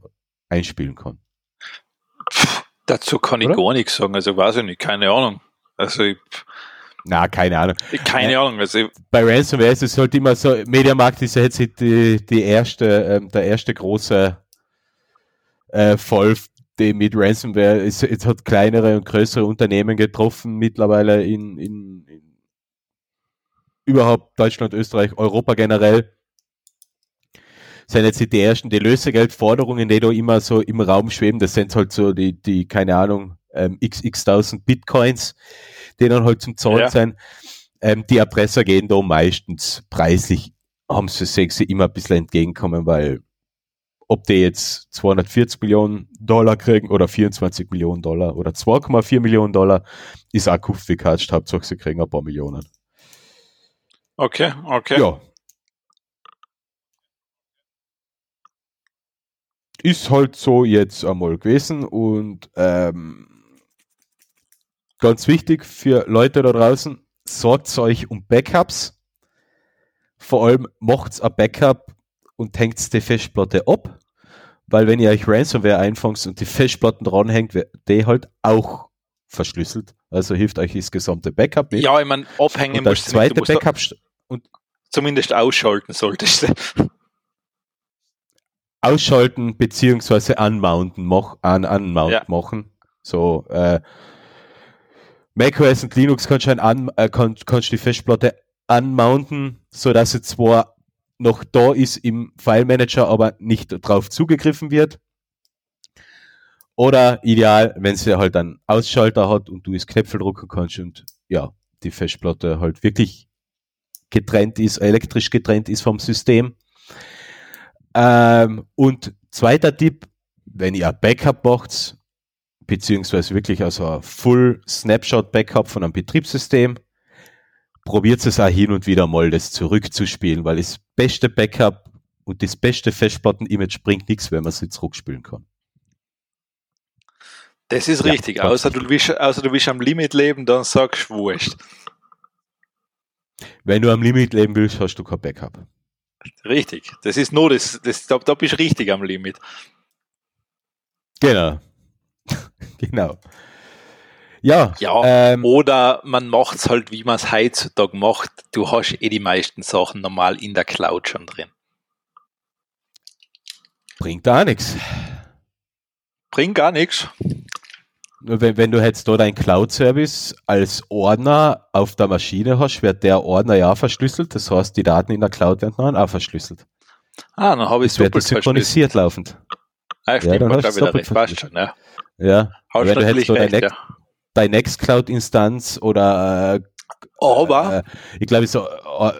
einspielen kann. Dazu kann ich Oder? gar nichts sagen, also weiß ich nicht, keine Ahnung. Also ich, na, keine Ahnung. Keine ja, Ahnung. Also bei Ransomware ist es halt immer so, Mediamarkt ist ja jetzt die, die erste, ähm, der erste große äh, Fall die mit Ransomware, es, es, hat kleinere und größere Unternehmen getroffen, mittlerweile in, in, in überhaupt Deutschland, Österreich, Europa generell. Sind jetzt die ersten, die Lösegeldforderungen, die da immer so im Raum schweben, das sind halt so die, die keine Ahnung, ähm, xx Bitcoins, die dann halt zum Zahlen ja. sind. Ähm, die Erpresser gehen da meistens preislich, haben sie sexy immer ein bisschen entgegenkommen, weil ob die jetzt 240 Millionen Dollar kriegen oder 24 Millionen Dollar oder 2,4 Millionen Dollar, ist auch wie gekatscht. Hauptsache, sie kriegen ein paar Millionen. Okay, okay. Ja. Ist halt so jetzt einmal gewesen und ähm, ganz wichtig für Leute da draußen, sorgt euch um Backups. Vor allem macht's ein Backup und hängt die Festplatte ab, weil wenn ihr euch Ransomware einfangt und die Festplatten dranhängt, wird die halt auch verschlüsselt. Also hilft euch das gesamte Backup nicht. Ja, ich meine, abhängen und das zweite nicht, Backup und zumindest ausschalten solltest du. Ausschalten beziehungsweise unmounten, mach, un, unmount ja. machen. So, äh, macOS und Linux kannst du, ein äh, kann, kannst die Festplatte anmounten, so dass sie zwar noch da ist im File Manager, aber nicht drauf zugegriffen wird. Oder ideal, wenn sie halt einen Ausschalter hat und du das Knöpfel drucken kannst und ja, die Festplatte halt wirklich getrennt ist, elektrisch getrennt ist vom System. Ähm, und zweiter Tipp, wenn ihr Backup macht, beziehungsweise wirklich also ein Full Snapshot Backup von einem Betriebssystem, probiert es auch hin und wieder mal, das zurückzuspielen, weil das beste Backup und das beste Festplatten-Image bringt nichts, wenn man es zurückspielen kann. Das ist Ja, richtig. Außer du, willst, außer du willst am Limit leben, dann sagst du wurscht. Wenn du am Limit leben willst, hast du kein Backup. Richtig. Das ist nur das, das da, da bist du richtig am Limit. Genau. genau. Ja, Ja. ähm, Oder man macht's halt, wie man es heutzutage macht. Du hast eh die meisten Sachen normal in der Cloud schon drin. bringt da nichts. Bringt gar nichts. Wenn, wenn du jetzt dort einen Cloud-Service als Ordner auf der Maschine hast, wird der Ordner ja verschlüsselt. Das heißt, die Daten in der Cloud werden dann auch verschlüsselt. Ah, dann habe ich Es doppelt verschlüsselt. synchronisiert laufend. Ah, stimmt, dann ja, hast da wieder recht. Passt schon, ja. Ja. Hast Wenn du hättest dort recht, ein ja. Deine Nextcloud-Instanz oder äh, Aber, äh, ich glaube so äh,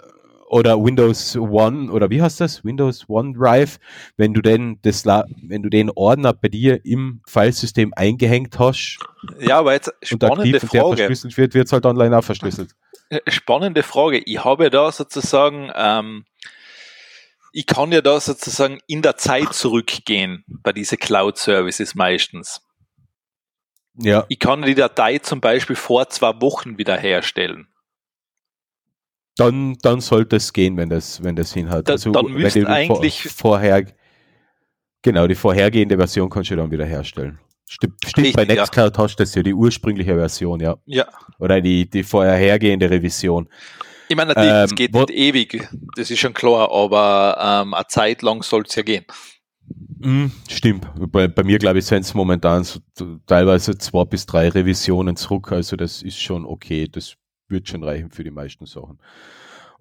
oder Windows One oder wie heißt das? Windows OneDrive, wenn du den das wenn du den Ordner bei dir im Filesystem eingehängt hast ja, aber jetzt und aktiv spannende und der Frage. verschlüsselt wird, wird es halt online auch verschlüsselt. Äh, Spannende Frage. Ich habe ja da sozusagen, ähm, ich kann ja da sozusagen in der Zeit zurückgehen bei diesen Cloud-Services meistens. Ja, Ich kann die Datei zum Beispiel vor zwei Wochen wiederherstellen. dann, dann sollte es gehen, wenn das, wenn das hinhat. Da- dann wenn müsste eigentlich- vor, vorher, genau, die vorhergehende Version kannst du dann wieder herstellen. Stimmt, stimmt bei Richtig, ja. Nextcloud hast du das ja die ursprüngliche Version, ja. Ja. Oder die, die vorhergehende Revision. Ich meine, natürlich, es Ähm, geht wo- nicht ewig, das ist schon klar, aber ähm, eine Zeit lang soll es ja gehen. Mm, stimmt. Bei, bei mir, glaube ich, sind es momentan so, teilweise zwei bis drei Revisionen zurück. Also das ist schon okay. Das wird schon reichen für die meisten Sachen.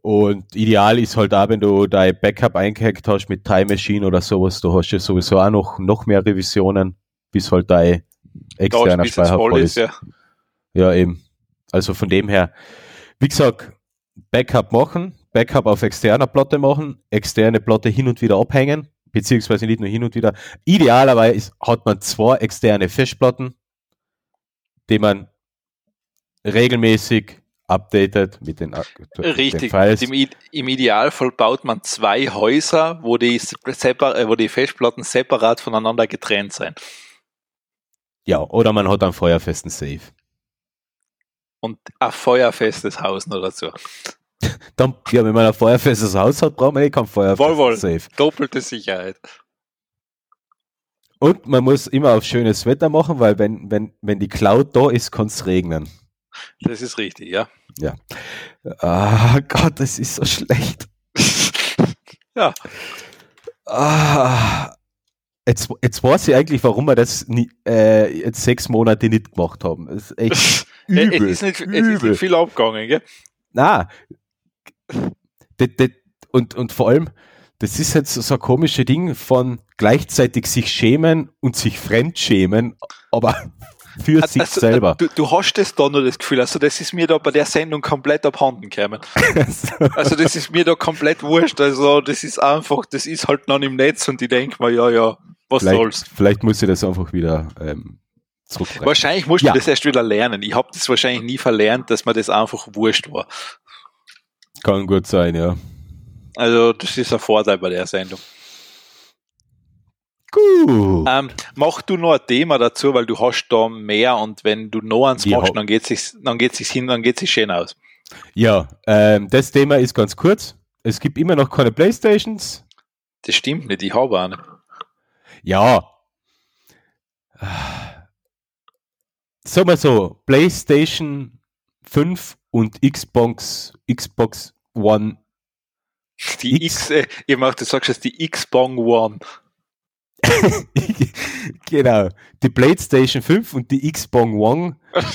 Und ideal ist halt auch, wenn du dein Backup eingehackt hast mit Time Machine oder sowas, du hast ja sowieso auch noch, noch mehr Revisionen, bis halt dein externer es Speicher voll ist. ja. Ja, eben. Also von dem her, wie gesagt, Backup machen, Backup auf externer Platte machen, externe Platte hin und wieder abhängen, beziehungsweise nicht nur hin und wieder. Idealerweise hat man zwei externe Festplatten, die man regelmäßig updatet mit den, ak- den Richtig. Files. Im, Im Idealfall baut man zwei Häuser, wo die, separ äh, wo die Festplatten separat voneinander getrennt sind. Ja, oder man hat einen feuerfesten Safe. Und ein feuerfestes Haus noch dazu. Dann, ja, wenn man ein feuerfestes Haus hat, braucht man eh kein wohl. Safe. Doppelte Sicherheit. Und man muss immer auf schönes Wetter machen, weil wenn, wenn, wenn die Cloud da ist, kann es regnen. Das ist richtig, ja. Ah Gott, das ist so schlecht. Ja, Ah, jetzt, jetzt weiß ich eigentlich, warum wir das nie, äh, jetzt sechs Monate nicht gemacht haben. Das ist echt es übel. ist, nicht, es ist übel. nicht viel abgegangen, gell? Na, das, das, und, und vor allem, das ist jetzt so ein komisches Ding von gleichzeitig sich schämen und sich fremdschämen, aber für sich Also, selber. Du, du hast das da nur das Gefühl, also das ist mir da bei der Sendung komplett abhanden gekommen. Also das ist mir da komplett wurscht. Also das ist einfach, das ist halt noch im Netz und ich denke mir, ja, ja, was soll's. vielleicht, vielleicht muss ich das einfach wieder ähm, zurückbringen. Wahrscheinlich musst Ja. du das erst wieder lernen. Ich habe das wahrscheinlich nie verlernt, dass mir das einfach wurscht war. Kann gut sein, ja. Also das ist ein Vorteil bei der Sendung. Gut. Ähm, mach du noch ein Thema dazu, weil du hast da mehr und wenn du noch eins Ja. machst, dann geht sich dann geht sich hin, dann geht sich schön aus. Ja, ähm, das Thema ist ganz kurz. Es gibt immer noch keine Playstations. Das stimmt nicht, ich habe eine. Ja. Sag mal so, PlayStation 5 und Xbox, Xbox One. Die X. X, äh, ich mach, du sagst jetzt die X-Bong One. genau. Die PlayStation 5 und die Xbox One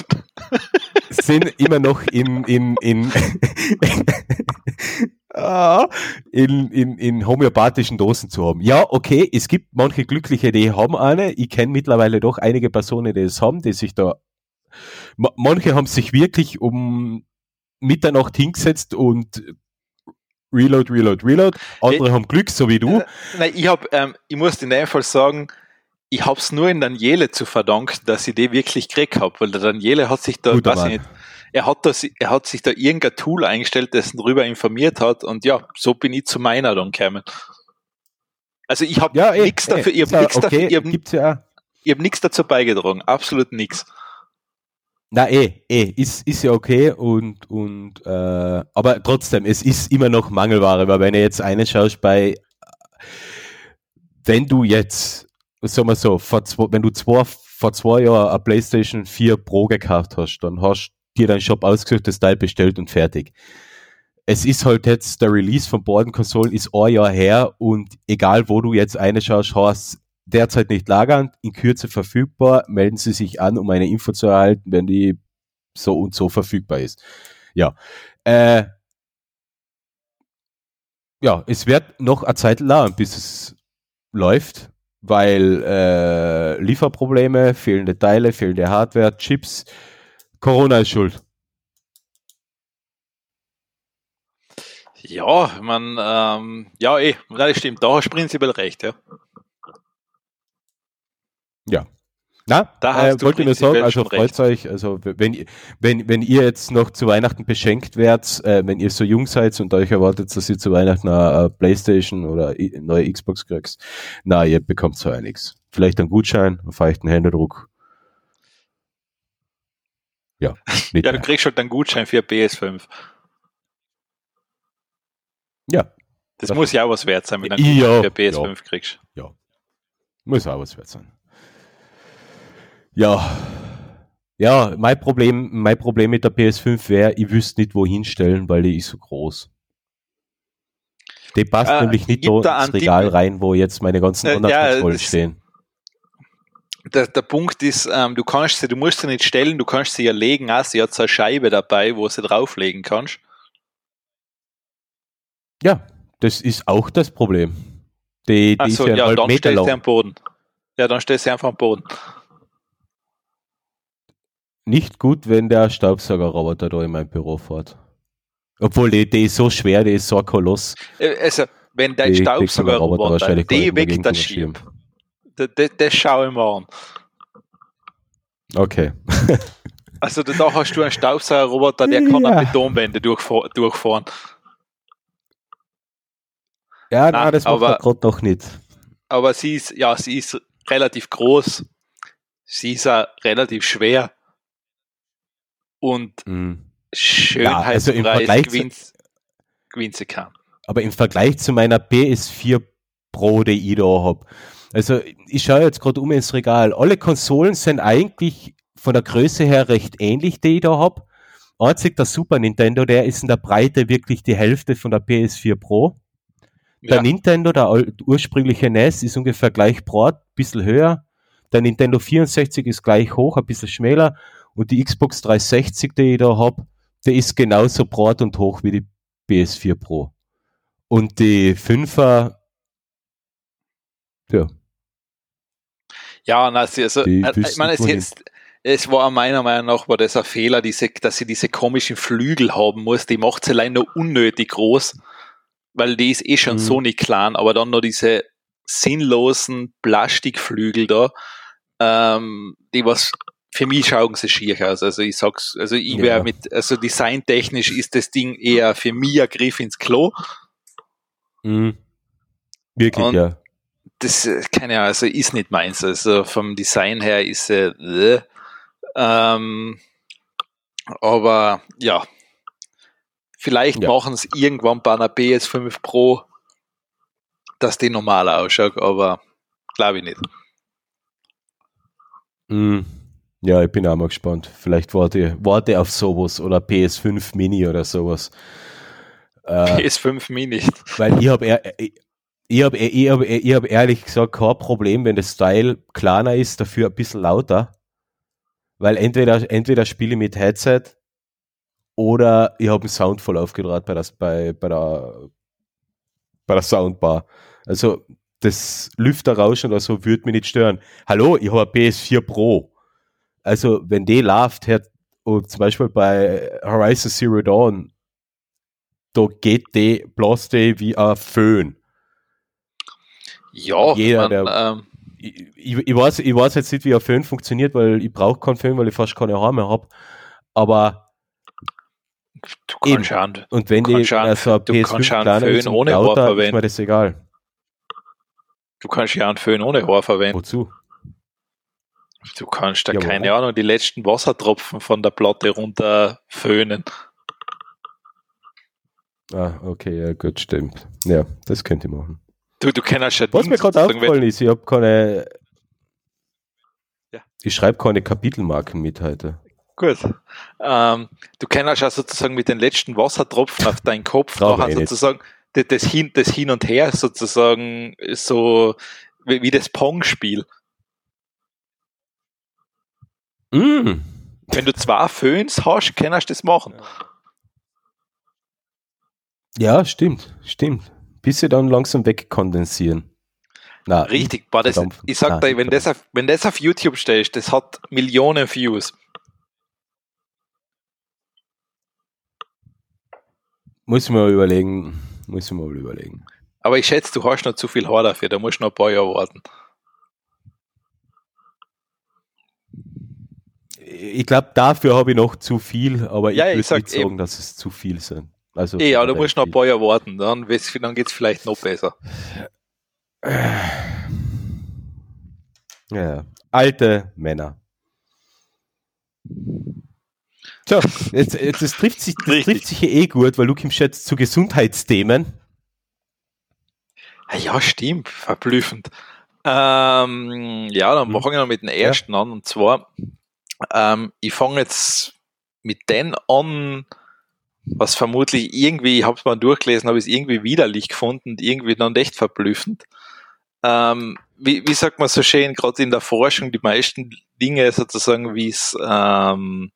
sind immer noch in, in, in, ah, in, in, in homöopathischen Dosen zu haben. Ja, okay, es gibt manche Glückliche, die haben eine. Ich kenne mittlerweile doch einige Personen, die es haben, die sich da. Manche haben sich wirklich um Mitternacht hingesetzt und Reload, Reload, Reload. Andere ich, haben Glück, so wie du. Äh, nein, ich hab, ähm, ich muss in dem Fall sagen, ich hab's nur in Daniele zu verdanken, dass ich die wirklich gekriegt hab, weil der Daniele hat sich da, Guter weiß ich nicht, er hat das, er hat sich da irgendein Tool eingestellt, das ihn darüber informiert hat und ja, so bin ich zu meiner dann gekommen. Also ich habe ja, nichts dafür, ich habe nichts okay, dafür, ich habe ja. hab nichts dazu beigetragen, absolut nichts. Na eh, eh, ist, ist ja okay und, und äh, aber trotzdem, es ist immer noch Mangelware, weil wenn du jetzt eine schaust bei, wenn du jetzt, sagen wir so, vor zwei, wenn du zwei, vor zwei Jahren eine PlayStation 4 Pro gekauft hast, dann hast du dir deinen Shop ausgesucht, das Teil bestellt und fertig. Es ist halt jetzt, der Release von beiden Konsolen ist ein Jahr her und egal wo du jetzt eine schaust, hast derzeit nicht lagernd, in Kürze verfügbar. Melden Sie sich an, um eine Info zu erhalten, wenn die so und so verfügbar ist. Ja. Äh, ja, es wird noch eine Zeit lang, bis es läuft, weil äh, Lieferprobleme, fehlende Teile, fehlende Hardware, Chips. Corona ist schuld. Ja, man, ähm, ja, eh, das stimmt, da hast du prinzipiell recht, ja. Ja. Na, da äh, wollte nur sagen, also freut euch, also wenn, wenn, wenn ihr jetzt noch zu Weihnachten beschenkt werdet, äh, wenn ihr so jung seid und euch erwartet, dass ihr zu Weihnachten eine, eine Playstation oder eine neue Xbox kriegt, na, ihr bekommt so nichts. Vielleicht einen Gutschein, vielleicht einen Händedruck. Ja, ja, du kriegst halt einen Gutschein für PS5. Ja. Das, das muss ja auch was wert sein, wenn du einen Gutschein für PS5 ja, kriegst. Ja. Muss auch was wert sein. Ja. Ja, mein Problem, mein Problem mit der PS5 wäre, ich wüsste nicht, wohin stellen, weil die ist so groß. Die passt äh, nämlich nicht da ins Regal rein, wo jetzt meine ganzen äh, anderen ja, stehen. Der, der Punkt ist, ähm, du kannst sie, du musst sie nicht stellen, du kannst sie ja legen, auch sie hat so eine Scheibe dabei, wo sie drauflegen kannst. Ja, das ist auch das Problem. Die, die so, ist ja, ja dann stellst du sie am Boden. Ja, dann stellst du sie einfach am Boden nicht gut, wenn der Staubsaugerroboter da in mein Büro fährt. Obwohl, die, die ist so schwer, die ist so ein Koloss. Äh, also, wenn dein Staubsaugerroboter die weg das schiebt, das, das, das schaue ich mal an. Okay. also, da hast du einen Staubsaugerroboter, der kann ja. Betonwände durchfahren. Ja, nein, nein das macht er gerade noch nicht. Aber sie ist, ja, sie ist relativ groß. Sie ist auch relativ schwer und mhm. Schönheitspreis ja, also gewinnt, gewinnt sie kann. Aber im Vergleich zu meiner PS4 Pro, die ich da habe, also ich schaue jetzt gerade um ins Regal, alle Konsolen sind eigentlich von der Größe her recht ähnlich, die ich da habe. Einzig der Super Nintendo, der ist in der Breite wirklich die Hälfte von der PS4 Pro. Der ja. Nintendo, der ursprüngliche NES, ist ungefähr gleich breit, bisschen höher. Der Nintendo 64 ist gleich hoch, ein bisschen schmäler. Und die Xbox 360, die ich da habe, die ist genauso breit und hoch wie die PS4 Pro. Und die 5er, ja. Ja, also, also ich meine, es, jetzt, es war meiner Meinung nach war das ein Fehler, diese, dass sie diese komischen Flügel haben muss. Die macht sie allein nur unnötig groß, weil die ist eh schon mhm. so nicht klein, aber dann noch diese sinnlosen Plastikflügel da, ähm, die was für mich schauen sie schier aus. Also ich sag's, also ich wäre ja. mit, also designtechnisch ist das Ding eher für mich ein Griff ins Klo. Mhm. Wirklich, Und ja. Das, keine Ahnung, also ist nicht meins. Also vom Design her ist sie, äh, ähm, aber ja, vielleicht ja. machen es irgendwann bei einer PS5 Pro, dass die normal ausschaut, aber glaube ich nicht. Mhm. Ja, ich bin auch mal gespannt. Vielleicht warte, warte auf sowas oder PS5 Mini oder sowas. Äh, PS5 Mini. Weil ich habe ich, ich habe ich hab, ich hab ehrlich gesagt kein Problem, wenn das Style kleiner ist, dafür ein bisschen lauter. Weil entweder, entweder spiele ich mit Headset oder ich habe einen Sound voll aufgedraht bei, das, bei, bei, der, bei der Soundbar. Also das Lüfterrauschen oder so würde mich nicht stören. Hallo, ich habe PS4 Pro. Also wenn die läuft, hört, und zum Beispiel bei Horizon Zero Dawn, da geht die, bloß die wie ein Föhn. Ja, Jeder, man, der- ähm, Ich, ich, ich, weiß, ich weiß jetzt nicht, wie ein Föhn funktioniert, weil ich brauche keinen Föhn, weil ich fast keine Haare mehr habe. Aber, du kannst schauen. und wenn Du die kannst schon- also ein du kannst PS5 schon einen kleiner Föhn ohne Haar lauter, ist verwenden. mir das egal. Du kannst ja einen Föhn ohne Haar verwenden. Wozu? Du kannst da, Ja, keine warum? Ahnung, die letzten Wassertropfen von der Platte runter föhnen. Ah, okay, ja, gut, stimmt. Ja, das könnte ich machen. Du, du kennst ja Was mir gerade aufgefallen ist, ich habe keine. Ja. Ich schreibe keine Kapitelmarken mit heute. Gut. Ähm, du kennst ja sozusagen mit den letzten Wassertropfen auf deinen Kopf nachher sozusagen das, hin, das Hin und Her sozusagen so wie, wie das Pong-Spiel. Mm. Wenn du zwei Föhns hast, kannst du das machen. Ja, stimmt, stimmt. Bis sie dann langsam wegkondensieren. Na, Richtig, boah, das, ich sag dir, wenn das, auf, wenn das auf YouTube stellst, das hat Millionen Views. Muss ich mal überlegen. Muss ich mal überlegen. Aber ich schätze, du hast noch zu viel Haar dafür, da musst du noch ein paar Jahre warten. Ich glaube, dafür habe ich noch zu viel, aber Ja, ich würde nicht sagen, eben. dass es zu viel sind. Also, Eh, ja, du generell musst noch ein paar Jahre warten, dann, dann geht's vielleicht noch besser. Ja, alte Männer. So, jetzt, jetzt das trifft sich, das Richtig. trifft sich ja eh gut, weil du kommst jetzt zu Gesundheitsthemen. Ah Ja, stimmt, verblüffend. Ähm, ja, dann Hm. fangen wir mit dem ersten an. Und zwar, ähm, ich fange jetzt mit den an, was vermutlich irgendwie, ich habe es mal durchgelesen, habe ich es irgendwie widerlich gefunden und irgendwie dann echt verblüffend. Ähm, wie, wie sagt man so schön, gerade in der Forschung, die meisten Dinge sozusagen, wie es ähm,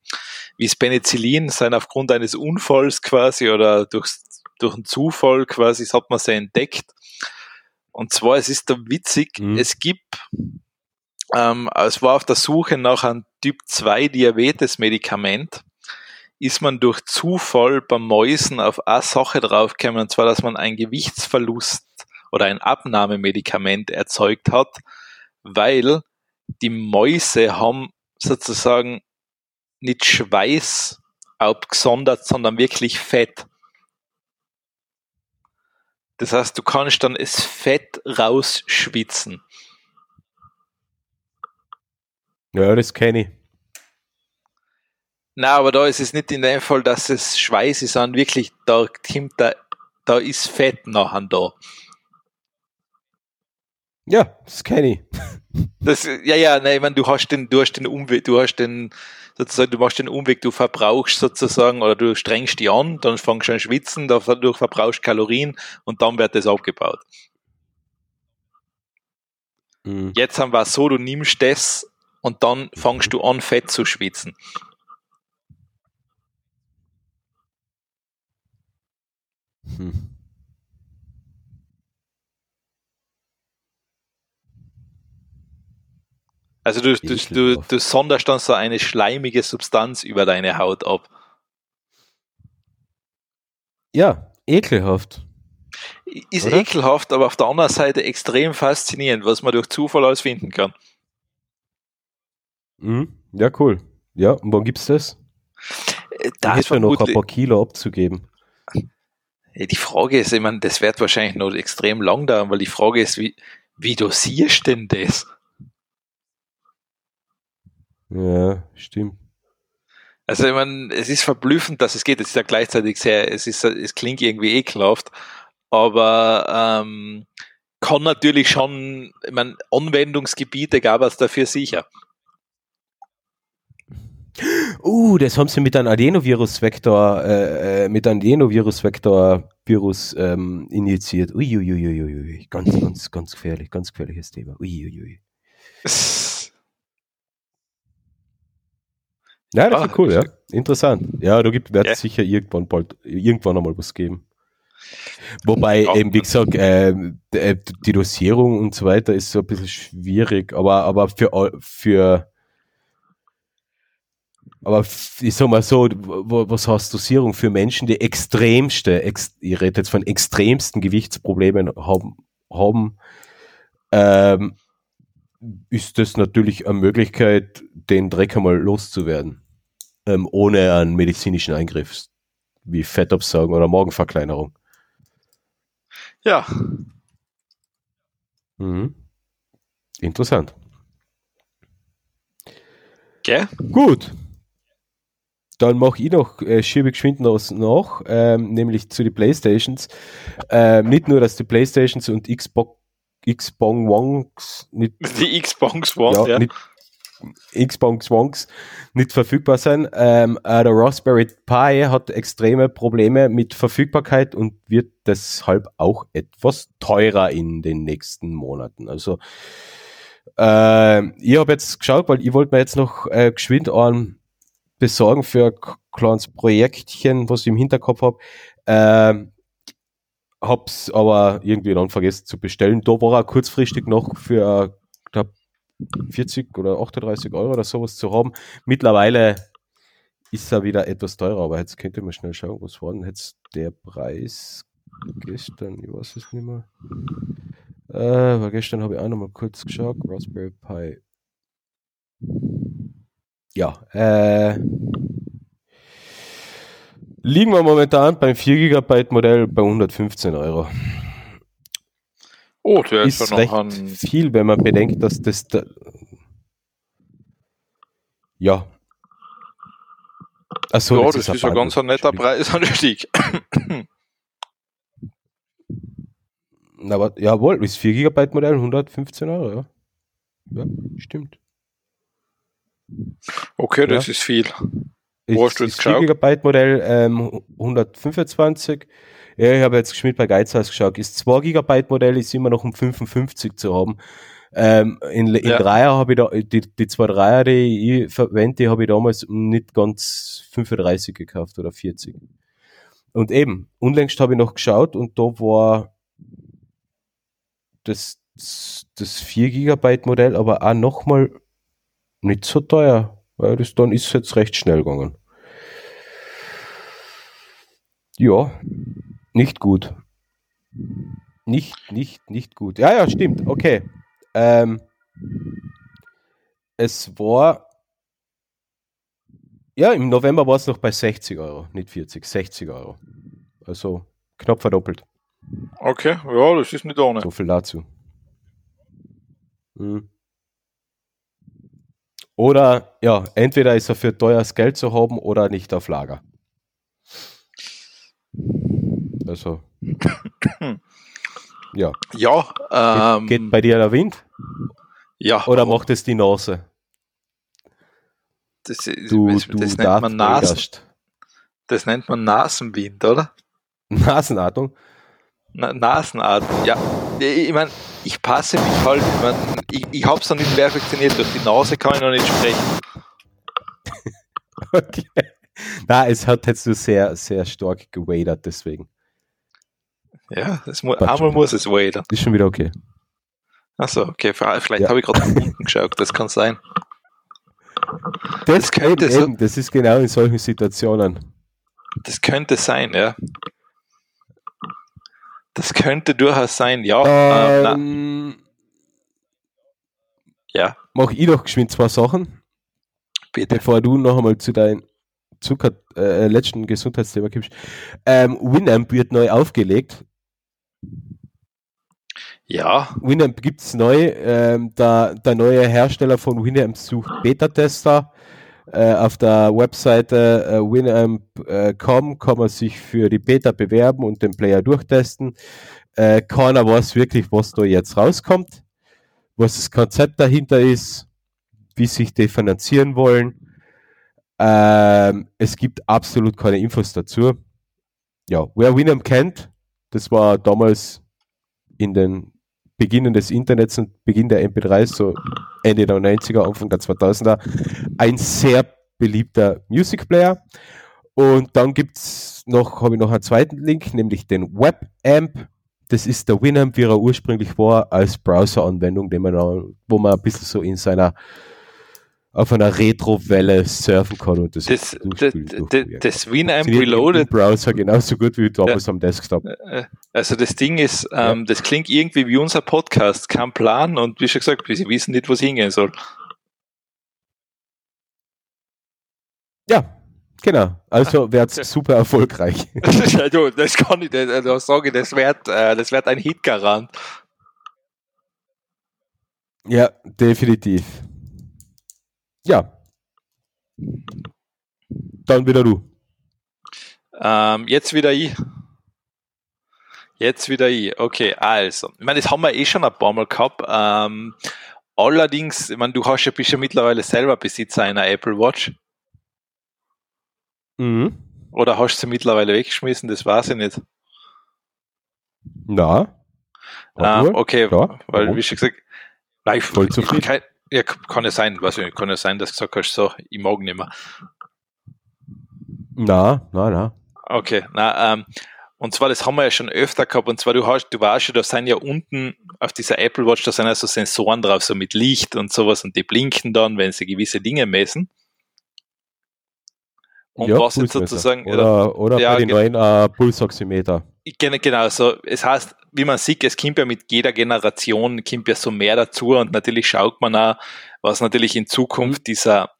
Penicillin sein aufgrund eines Unfalls quasi oder durch, durch einen Zufall quasi, das hat man so entdeckt. Und zwar, es ist da witzig, Mhm. es gibt, ähm, es war auf der Suche nach einem Typ 2 Diabetes-Medikament, ist man durch Zufall bei Mäusen auf eine Sache draufgekommen, und zwar, dass man einen Gewichtsverlust oder ein Abnahmemedikament erzeugt hat, weil die Mäuse haben sozusagen nicht Schweiß abgesondert, sondern wirklich Fett. Das heißt, du kannst dann das Fett rausschwitzen. Ja, das kenne ich. Na, aber da ist es nicht in dem Fall, dass es Schweiß ist, sondern wirklich, da kommt da, da ist Fett nachher da. Ja, das kenne ich. Das, ja, ja, nein, ich meine, du hast den, du hast den Umweg, du hast den, sozusagen, du machst den Umweg, du verbrauchst sozusagen, oder du strengst die an, dann fängst du an schwitzen, dadurch verbrauchst Kalorien und dann wird das abgebaut. Mhm. Jetzt haben wir es so, du nimmst das und dann fängst du an, Fett zu schwitzen. Hm. Also du, du, du, du sonderst dann so eine schleimige Substanz über deine Haut ab. Ja, ekelhaft. Ist Oder? ekelhaft, aber auf der anderen Seite extrem faszinierend, was man durch Zufall alles finden kann. Mhm. Ja, cool. Ja, und wann gibt's das? Äh, Ich Das hätte ja noch ein paar Kilo abzugeben. Ja, die Frage ist, ich meine, das wird wahrscheinlich noch extrem lang dauern, weil die Frage ist, wie, wie dosierst denn das? Ja, stimmt. Also ich meine, es ist verblüffend, dass es geht. Es ist ja gleichzeitig sehr, es ist, es klingt irgendwie ekelhaft, aber ähm, kann natürlich schon, ich meine, Anwendungsgebiete gab es dafür sicher. Uh, das haben sie mit einem Adenovirus-Vektor, äh, äh, mit einem Adenovirus-Vektor Virus ähm, injiziert. Uiuiuiui. Ganz, ganz, ganz gefährlich, ganz gefährliches Thema. Uiuiui. Ja, das Ah, ist cool, ja. Interessant. Ja, da gibt wird Ja. es sicher irgendwann bald, irgendwann einmal was geben. Wobei, Ja. eben, wie gesagt, ähm, äh, die Dosierung und so weiter ist so ein bisschen schwierig, aber, aber für, für, aber ich sag mal so, was heißt Dosierung für Menschen, die extremste, ex, ich rede jetzt von extremsten Gewichtsproblemen haben, haben ähm, ist das natürlich eine Möglichkeit, den Dreck einmal loszuwerden, ähm, ohne einen medizinischen Eingriff, wie Fettabsaugen oder Magenverkleinerung. Ja, Mhm. Interessant. gell? Gut. Dann mache ich noch, äh, schiebe geschwind noch was nach, ähm, nämlich zu den Playstations. Ähm, nicht nur, dass die Playstations und Xbox, Xbox Ones nicht Die Xbox One, ja, ja. Nicht, Xbox Ones nicht verfügbar sein. Ähm, äh, der Raspberry Pi hat extreme Probleme mit Verfügbarkeit und wird deshalb auch etwas teurer in den nächsten Monaten. Also äh, ich habe jetzt geschaut, weil ich wollte mir jetzt noch äh, geschwind einen besorgen für ein kleines Projektchen, was ich im Hinterkopf habe. Ähm, hab's aber irgendwie dann vergessen zu bestellen. Da war er kurzfristig noch für glaub, 40 oder 38 Euro oder sowas zu haben. Mittlerweile ist er wieder etwas teurer, aber jetzt könnte man schnell schauen, was war denn jetzt der Preis gestern? Ich weiß es nicht mehr. Äh, weil gestern habe ich auch noch mal kurz geschaut. Raspberry Pi. Ja, äh, liegen wir momentan beim 4 GB Modell bei 115 Euro. Oh, der ist, ist ja recht noch ein. viel, wenn man bedenkt, dass das da ja. Achso, ja, das ist ein ganz ein netter Preisanstieg. Aber jawohl, ist 4 GB Modell 115 Euro, ja. Ja, stimmt. Okay, das Ja. ist viel. Ist, Wo hast du jetzt ist 4 geschaut? GB Modell ähm, 125. Ja, ich habe jetzt geschmiert bei Geizhaus geschaut. Ist 2 GB Modell ist immer noch um 55 zu haben. Ähm, in in Ja. Dreier habe ich da, die, die zwei Dreier, die ich verwende, die habe ich damals nicht ganz 35 gekauft oder 40. Und eben, unlängst habe ich noch geschaut und da war das, das 4 GB Modell aber auch nochmal nicht so teuer, weil das dann ist jetzt recht schnell gegangen. Ja, nicht gut. Nicht, nicht, nicht gut. Ja, ja, stimmt. Okay. Ähm, es war. Ja, im November war es noch bei 60 Euro, nicht 40, 60 Euro. Also knapp verdoppelt. Okay, ja, das ist nicht ohne. So viel dazu. Hm. Oder ja, entweder ist er für teures Geld zu haben oder nicht auf Lager. Also. ja. Ja, Geht, ähm, geht bei dir der Wind? ja. Oder macht es die Nase? das, ist- Du, das, du das, nennt man Nasen, das nennt man Nasenwind, oder? Nasenatmung? Na, Nasenatmen, ja. Ich, meine, ich passe mich halt, ich, mein, ich, ich habe es noch nicht perfektioniert, durch die Nase kann ich noch nicht sprechen. Okay. Na, es hat jetzt nur sehr, sehr stark gewadert, deswegen. Ja, das mu Passt einmal muss es wader. Ist schon wieder okay. Achso, okay, vielleicht Ja. habe ich gerade unten geschaut, das kann sein. Das, könnte eben, so- eben, das ist genau in solchen Situationen. Das könnte sein, ja. Das könnte durchaus sein, ja. Ähm, na, Ähm, ja, mach ich doch geschwind zwei Sachen, bitte. bevor du noch einmal zu deinem Zucker, äh, letzten Gesundheitsthema kommst. Ähm, Winamp wird neu aufgelegt. Ja, Winamp gibt's neu. Ähm, der, der neue Hersteller von Winamp sucht Beta-Tester. Äh, auf der Webseite äh, winamp.com kann man sich für die Beta bewerben und den Player durchtesten. Äh, keiner weiß wirklich, was da jetzt rauskommt, was das Konzept dahinter ist, wie sich die finanzieren wollen. Ähm, es gibt absolut keine Infos dazu. Ja, wer Winamp kennt, Das war damals in den Beginnen des Internets und Beginn der MP3s, so Ende der 90er, Anfang der 2000er, ein sehr beliebter Music Player. Und dann gibt's noch, habe ich noch einen zweiten Link, nämlich den WebAmp. Das ist der Winamp, wie er ursprünglich war, als Browser-Anwendung, man wo man ein bisschen so in seiner auf einer Retro-Welle surfen kann und das Das, das, das, das. Winamp Reloaded, Browser genauso gut wie damals am Desktop. äh, also das Ding ist, ähm, das klingt irgendwie wie unser Podcast, kein Plan und wie schon gesagt, wir wissen nicht, wo es hingehen soll. Ja, genau. Also wird's ja. super erfolgreich. Ja, du, das kann ich, das, da sage ich, das wird, äh, das wird ein Hitgarant. ja, definitiv. Ja. Dann wieder du. Ähm, jetzt wieder ich. Jetzt wieder ich. Okay, also. Ich meine, das haben wir eh schon ein paar Mal gehabt. Ähm, allerdings, ich meine, du hast ja, bist ja mittlerweile selber Besitzer einer Apple Watch. Mhm. Oder hast du sie mittlerweile weggeschmissen? Das weiß ich nicht. Na. Obwohl, okay, klar, weil, warum? wie schon gesagt, nein, Voll zufrieden. Kein, ja, kann ja sein, weiß ich nicht, kann ja sein, dass du gesagt hast, so, ich mag nicht mehr. Na, na, na. Okay, na, ähm, und zwar, das haben wir ja schon öfter gehabt, und zwar, du hast, du weißt ja, da sind ja unten auf dieser Apple Watch, da sind ja so Sensoren drauf, so mit Licht und sowas, und die blinken dann, wenn sie gewisse Dinge messen. Und ja, was jetzt sozusagen, Oder, oder Ja, bei den ge- neuen äh, Pulsoximeter. Genau, genau, so, es heißt, wie man sieht, es kommt ja mit jeder Generation, kommt ja so mehr dazu und natürlich schaut man auch, was natürlich in Zukunft dieser,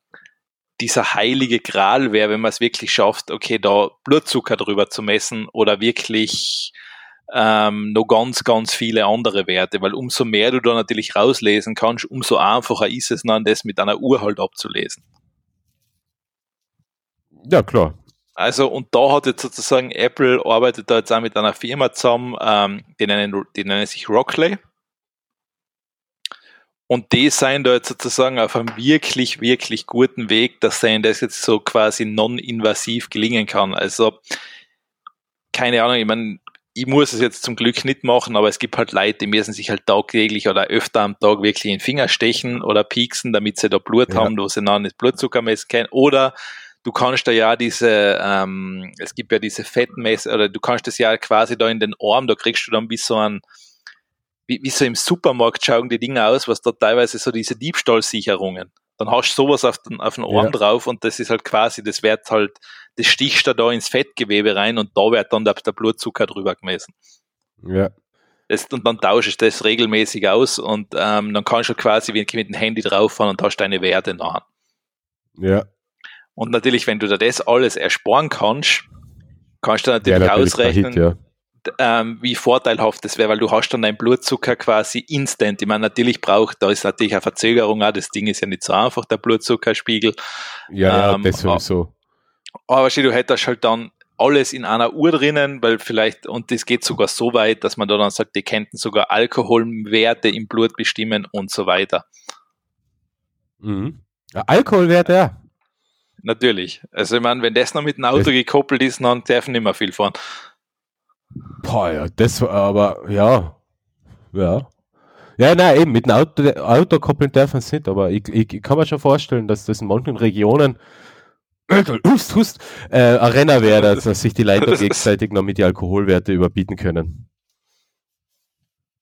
dieser heilige Gral wäre, wenn man es wirklich schafft, okay, da Blutzucker drüber zu messen oder wirklich ähm, noch ganz, ganz viele andere Werte, weil umso mehr du da natürlich rauslesen kannst, umso einfacher ist es dann, das mit einer Uhr halt abzulesen. Ja, klar. Also, und da hat jetzt sozusagen Apple arbeitet da jetzt auch mit einer Firma zusammen, ähm, die, nennen, die nennen sich Rockley. Und die sind da jetzt sozusagen auf einem wirklich, wirklich guten Weg, dass ihnen das jetzt so quasi non-invasiv gelingen kann. Also, keine Ahnung, ich meine, ich muss es jetzt zum Glück nicht machen, aber es gibt halt Leute, die müssen sich halt tagtäglich oder öfter am Tag wirklich in den Finger stechen oder pieksen, damit sie da Blut Ja. haben, wo sie dann das Blutzucker messen können. Oder du kannst da ja diese, ähm, es gibt ja diese Fettmesser, oder du kannst das ja quasi da in den Arm, da kriegst du dann wie so ein, wie, wie so im Supermarkt schauen die Dinge aus, was da teilweise so diese Diebstahlsicherungen. Dann hast du sowas auf den, auf den Arm Ja. drauf und das ist halt quasi, das wird halt, das stichst du da ins Fettgewebe rein und da wird dann der, der Blutzucker drüber gemessen. Ja. Das, und dann tauschst du das regelmäßig aus und ähm, dann kannst du quasi wie mit dem Handy drauffahren und hast deine Werte nach. Ja. Und natürlich, wenn du da das alles ersparen kannst, kannst du natürlich, ja, natürlich ausrechnen, Hit, ja. ähm, wie vorteilhaft das wäre, weil du hast dann deinen Blutzucker quasi instant. Ich meine, natürlich braucht, da ist natürlich eine Verzögerung auch, das Ding ist ja nicht so einfach, der Blutzuckerspiegel. Ja, ja, Ähm, das sowieso. Aber steh, du hättest halt dann alles in einer Uhr drinnen, weil vielleicht, und das geht sogar so weit, dass man da dann sagt, die könnten sogar Alkoholwerte im Blut bestimmen und so weiter. Mhm. Ja, Alkoholwert, ja. Natürlich. Also ich meine, wenn das noch mit dem Auto Das- gekoppelt ist, dann dürfen nicht mehr viel fahren. Boah, ja, das war aber, ja. Ja. Ja, nein, eben, mit dem Auto, Auto koppeln dürfen sie nicht, aber ich, ich, ich kann mir schon vorstellen, dass das in manchen Regionen hust, hust, äh, Renner wäre, dass, dass sich die ist- gegenseitig noch mit die Alkoholwerte überbieten können.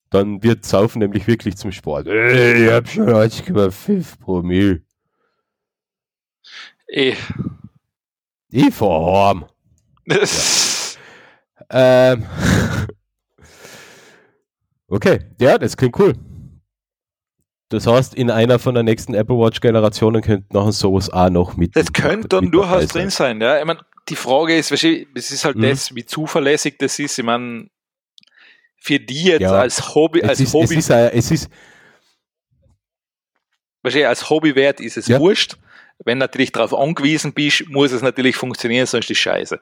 Dann wird Saufen nämlich wirklich zum Sport. Ey, ich hab schon 1,5 Promille. Eh. Ich fahr heim. Ähm. Okay, ja, das klingt cool. Das heißt, in einer von der nächsten Apple Watch Generationen könnte noch sowas auch noch mit. Das könnte dann durchaus drin sein, ja. Ich meine, die Frage ist, es ist halt Mhm. das, wie zuverlässig das ist. Ich meine, für die jetzt Ja. als Hobby, Es als ist, es Hobby, ist, ein- es ist, weißt du, als Hobbywert ist es Ja. wurscht. Wenn natürlich darauf angewiesen bist, muss es natürlich funktionieren, sonst ist es scheiße.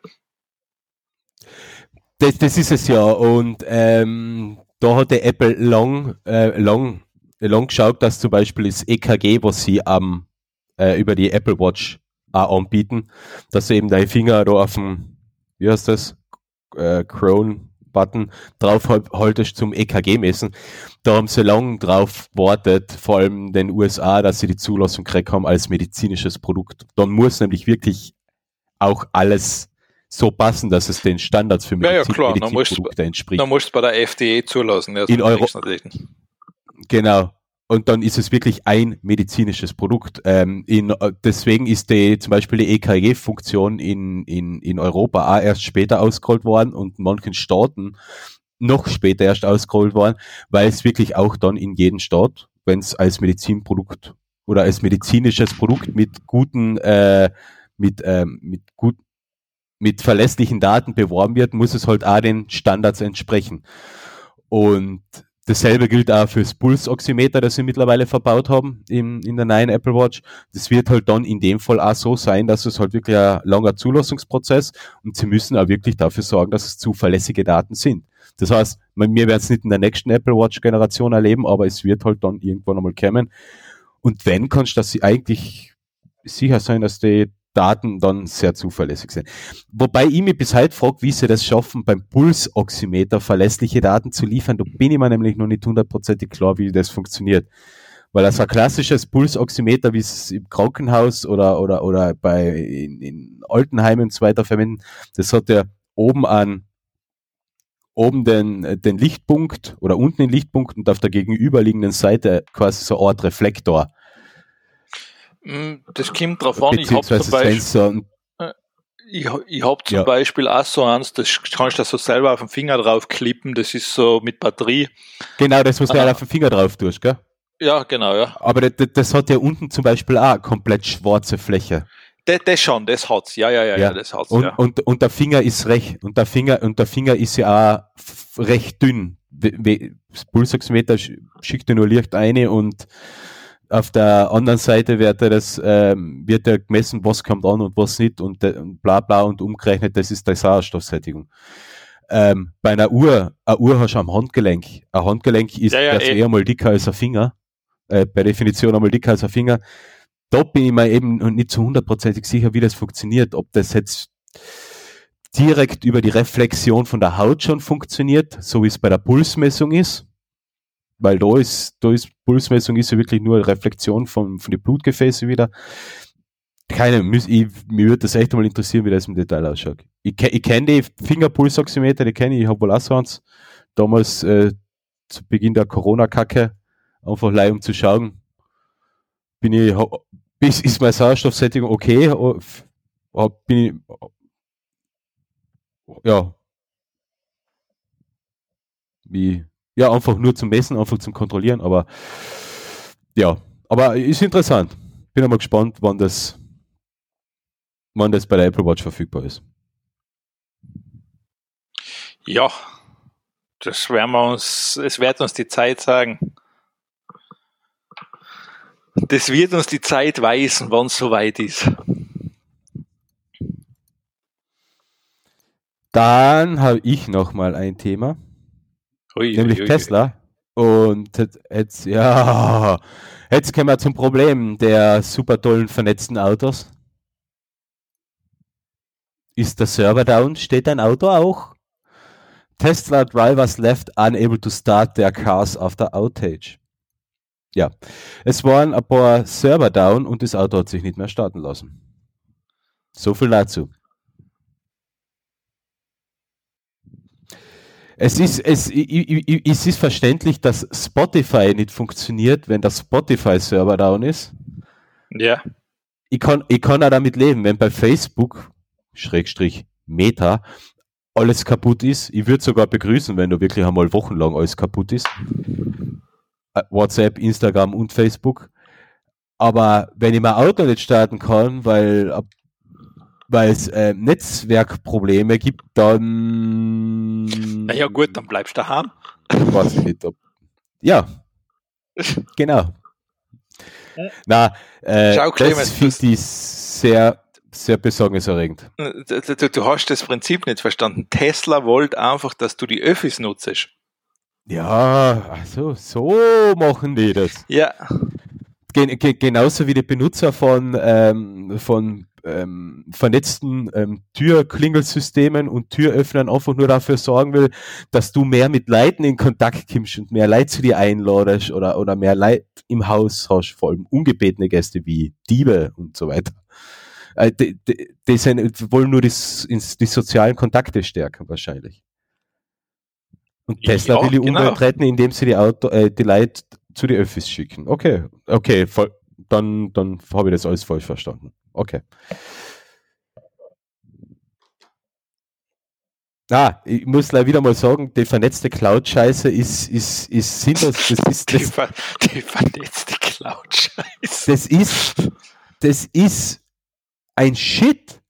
das, das ist es ja. Und ähm, da hat der Apple lang, äh, lang, lang geschaut, dass zum Beispiel das EKG, was sie am, äh, über die Apple Watch auch anbieten, dass du eben deine Finger da auf dem, wie heißt das? Äh, Crown, Button drauf haltest zum EKG messen. Da haben sie lang drauf wartet, vor allem den USA, dass sie die Zulassung gekriegt haben als medizinisches Produkt. Dann muss nämlich wirklich auch alles so passen, dass es den Standards für Ja, ja, Medizin, klar, dann Medizinprodukte entspricht. Da musst du bei der FDE zulassen. Ja, In sonst Euro- kriegst du natürlich nicht. Genau. Und dann ist es wirklich ein medizinisches Produkt. Ähm, in, äh, deswegen ist die, zum Beispiel die EKG-Funktion in, in, in Europa auch erst später ausgerollt worden und in manchen Staaten noch später erst ausgerollt worden, weil es wirklich auch dann in jedem Staat, wenn es als Medizinprodukt oder als medizinisches Produkt mit guten, äh, mit, ähm, mit gut, mit verlässlichen Daten beworben wird, muss es halt auch den Standards entsprechen. Und dasselbe gilt auch fürs Pulsoximeter, das sie mittlerweile verbaut haben in, in der neuen Apple Watch. Das wird halt dann in dem Fall auch so sein, dass es halt wirklich ein langer Zulassungsprozess und sie müssen auch wirklich dafür sorgen, dass es zuverlässige Daten sind. Das heißt, wir werden es nicht in der nächsten Apple Watch Generation erleben, aber es wird halt dann irgendwann einmal kommen. Und wenn kannst du sie eigentlich sicher sein, dass die Daten dann sehr zuverlässig sind. Wobei ich mich bis heute frage, wie sie das schaffen, beim Pulsoximeter verlässliche Daten zu liefern. Da bin ich mir nämlich noch nicht hundertprozentig klar, wie das funktioniert. Weil das ein klassisches Pulsoximeter, wie es im Krankenhaus oder, oder, oder bei, in, in Altenheimen und so weiter verwenden, das hat ja oben an, oben den, den Lichtpunkt oder unten den Lichtpunkt und auf der gegenüberliegenden Seite quasi so eine Art Reflektor. Mm, Das kommt drauf an. Ich habe zum, Beispiel. Und ich, ich hab zum Ja. Beispiel auch so eins, das kannst du so selber auf den Finger drauf klippen. Das ist so mit Batterie. Genau, das, was du Ah. halt auf den Finger drauf tust, gell? Ja, genau, ja. Aber das, das hat ja unten zum Beispiel auch komplett schwarze Fläche. Das, das schon, das hat's. Ja, ja, ja, ja, das hat's, Und, ja. und, und der Finger ist recht, und der Finger, und der Finger ist ja auch recht dünn. Das Pulsoximeter sch- schickt ja nur Licht eine und auf der anderen Seite wird ja das, ähm, wird ja gemessen, was kommt an und was nicht und, de- und bla bla und umgerechnet, das ist die Sauerstoffsättigung. Ähm, bei einer Uhr, eine Uhr hast du am Handgelenk. Ein Handgelenk ist Ja, ja, per se eh. einmal dicker als ein Finger. Äh, per Definition einmal dicker als ein Finger. Da bin ich mir eben nicht zu hundertprozentig sicher, wie das funktioniert. Ob das jetzt direkt über die Reflexion von der Haut schon funktioniert, so wie es bei der Pulsmessung ist. Weil da ist, da ist Pulsmessung ist ja wirklich nur eine Reflexion von, von den Blutgefäßen wieder. Keine, ich, mir würde das echt mal interessieren, wie das im Detail ausschaut. Ich, ich kenne die Fingerpulsoximeter, die kenne ich, ich habe wohl auch so eins. Damals äh, zu Beginn der Corona-Kacke, einfach leih um zu schauen, bin ich, ist, ist meine Sauerstoffsättigung okay? O- f- hab- Bin ich, ja, wie, ja, einfach nur zum Messen, einfach zum Kontrollieren, aber ja, aber ist interessant. Bin einmal gespannt, wann das, wann das bei der Apple Watch verfügbar ist. Ja, das werden wir uns, es wird uns die Zeit sagen. Das wird uns die Zeit weisen, wann es soweit ist. Dann habe ich noch mal ein Thema, Ui, nämlich ui, ui. Tesla. Und jetzt- jetzt, ja, jetzt kommen wir zum Problem der super tollen vernetzten Autos. Ist der Server down? Steht dein Auto auch? Tesla drivers left unable to start their cars after outage. Ja, es waren ein paar Server down und das Auto hat sich nicht mehr starten lassen. So viel dazu. Es ist, es, es ist verständlich, dass Spotify nicht funktioniert, wenn der Spotify-Server down ist. Ja, Ich kann, ich kann auch damit leben, wenn bei Facebook, Schrägstrich Meta, alles kaputt ist. Ich würde sogar begrüßen, wenn du wirklich einmal wochenlang alles kaputt ist. Äh, WhatsApp, Instagram und Facebook. Aber wenn ich mein Auto nicht starten kann, weil ab- weil es äh, Netzwerkprobleme gibt, dann naja gut, dann bleibst du daheim. weiß ich nicht, ob. Ja, genau. Na, äh, Schau, Clemens, das finde ich sehr, sehr besorgniserregend. Du, du, du hast das Prinzip nicht verstanden. Tesla wollte einfach, dass du die Öffis nutzt. Ja, also so machen die das. Ja, Gen ge genauso wie die Benutzer von, ähm, von ähm, vernetzten ähm, Türklingelsystemen und Türöffnern einfach nur dafür sorgen will, dass du mehr mit Leuten in Kontakt kommst und mehr Leute zu dir einladest oder, oder mehr Leute im Haus hast, vor allem ungebetene Gäste wie Diebe und so weiter. Äh, die, die, die, sind, wollen nur das, ins, die sozialen Kontakte stärken wahrscheinlich. Und Tesla Ja, will die genau. Umwelt retten, indem sie die, Auto, äh, die Leute zu den Öffis schicken. Okay, okay, voll, dann, dann habe ich das alles falsch verstanden. Okay. Ah, ich muss gleich wieder mal sagen, die vernetzte Cloud-Scheiße ist, ist, ist sinnlos. Das ist, Die, das, ver die vernetzte Cloud-Scheiße. das ist, das ist ein Shit.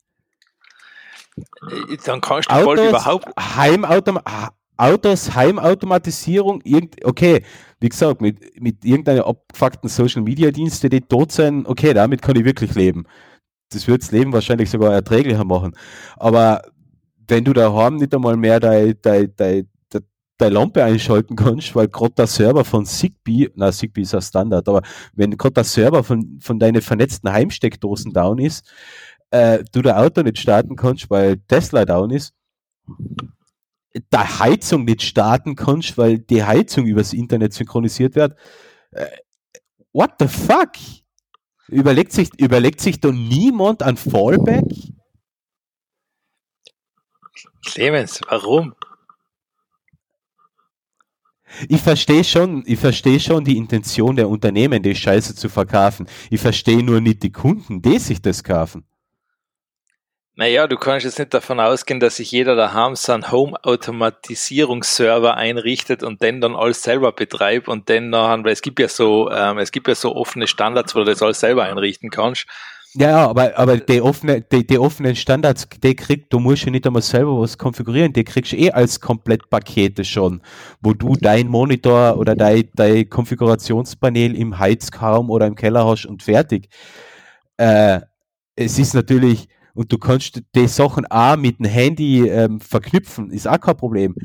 Äh, Dann kannst du Autos, überhaupt. Heimautom ah, Autos, Heimautomatisierung, irgend, okay, wie gesagt, mit, mit irgendeiner abgefuckten Social Media Dienste, die tot sind, okay, damit kann ich wirklich leben. Das wird das Leben wahrscheinlich sogar erträglicher machen. Aber wenn du daheim nicht einmal mehr deine dein, dein, dein, dein Lampe einschalten kannst, weil gerade der Server von Zigbee, na Zigbee ist ein Standard, aber wenn gerade der Server von, von deinen vernetzten Heimsteckdosen down ist, äh, du dein Auto nicht starten kannst, weil Tesla down ist, der Heizung nicht starten kannst, weil die Heizung übers Internet synchronisiert wird. Äh, what the fuck? Überlegt sich, überlegt sich da niemand an Fallback? Clemens, warum? Ich verstehe schon, ich verstehe schon die Intention der Unternehmen, die Scheiße zu verkaufen. Ich verstehe nur nicht die Kunden, die sich das kaufen. Naja, du kannst jetzt nicht davon ausgehen, dass sich jeder daheim seinen Home-Automatisierungsserver einrichtet und den dann alles selber betreibt und dann nachher, weil es gibt ja so, ähm, es gibt ja so offene Standards, wo du das alles selber einrichten kannst. Ja, aber, aber die, offene, die, die offenen Standards, die kriegt, du musst ja nicht einmal selber was konfigurieren, die kriegst du eh als Komplettpakete schon, wo du dein Monitor oder dein, dein Konfigurationspanel im Heizkarm oder im Keller hast und fertig. Äh, es ist natürlich, und du kannst die Sachen auch mit dem Handy ähm, verknüpfen, ist auch kein Problem.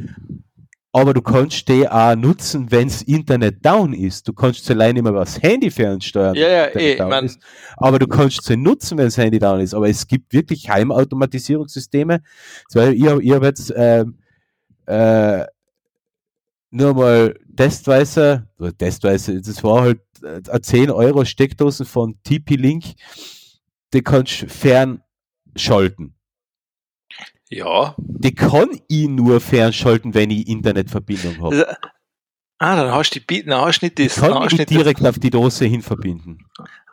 Aber du kannst die auch nutzen, wenn das Internet down ist. Du kannst sie allein immer übers Handy fernsteuern. Ja, ja, das eh, down man- ist. Aber du kannst sie nutzen, wenn das Handy down ist. Aber es gibt wirklich Heimautomatisierungssysteme. Ich habe ich hab jetzt ähm, äh, nur mal testweise, testweise, das war halt äh, eine 10 Euro Steckdosen von TP-Link, die kannst du fernschalten. Ja. Die kann ich nur fernschalten, wenn ich Internetverbindung habe. Ah, dann hast du die, dann hast du nicht das, Kann dann hast ich du nicht direkt auf die Dose hin verbinden.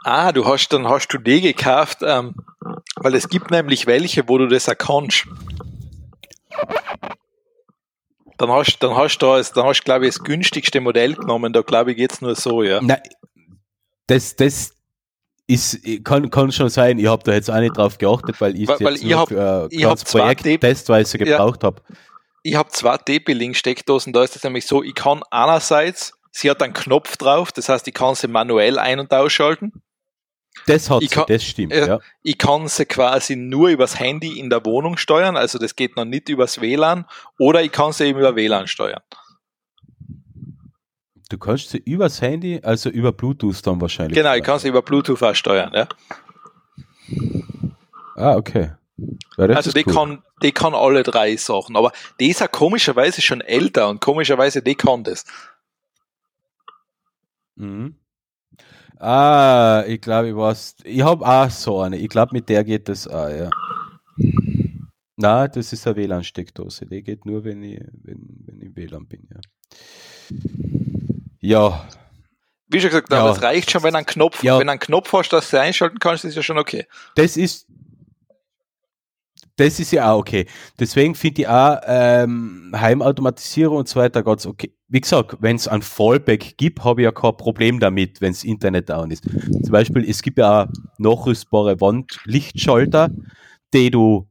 Ah, du hast, dann hast du die gekauft, ähm, weil es gibt nämlich welche, wo du das auch kannst. Dann hast, dann hast du, das- dann hast du, glaube ich, das günstigste Modell genommen, da glaube ich geht's nur so, ja. Nein, das, das ist, kann, kann schon sein, ich habe da jetzt auch nicht drauf geachtet, weil ich Weil- jetzt ich hab- ein ich hab Projekt testweise Ja. gebraucht habe. Ich habe zwei TP-Link-Steckdosen, da ist es nämlich so, ich kann einerseits, sie hat einen Knopf drauf, das heißt, ich kann sie manuell ein- und ausschalten. Das hat sie, kann- das stimmt, äh, ja. Ich kann sie quasi nur übers Handy in der Wohnung steuern, also das geht noch nicht übers WLAN, oder ich kann sie eben über WLAN steuern. Du kannst sie übers Handy, also über Bluetooth dann wahrscheinlich. Genau, ich kann sie über Bluetooth auch steuern, ja. Ah, okay. Ja, Also die cool. kann, die kann alle drei Sachen, aber die ist ja komischerweise schon älter und komischerweise die kann das. Mhm. Ah, ich glaube, ich weiß. Ich habe auch so eine. Ich glaube, mit der geht das auch, ja. Na, das ist eine WLAN-Steckdose. Die geht nur, wenn ich, wenn, wenn ich im WLAN bin, ja. Ja, Wie schon gesagt, Ja. aber es reicht schon, wenn ein Knopf, Ja. wenn ein Knopf hast, dass du einschalten kannst, ist ja schon okay. das ist das ist ja auch okay. Deswegen finde ich auch ähm, Heimautomatisierung und so weiter ganz okay. Wie gesagt, wenn es ein Fallback gibt, habe ich ja kein Problem damit, wenn das Internet down ist. Zum Beispiel, es gibt ja auch nachrüstbare Wandlichtschalter, die du,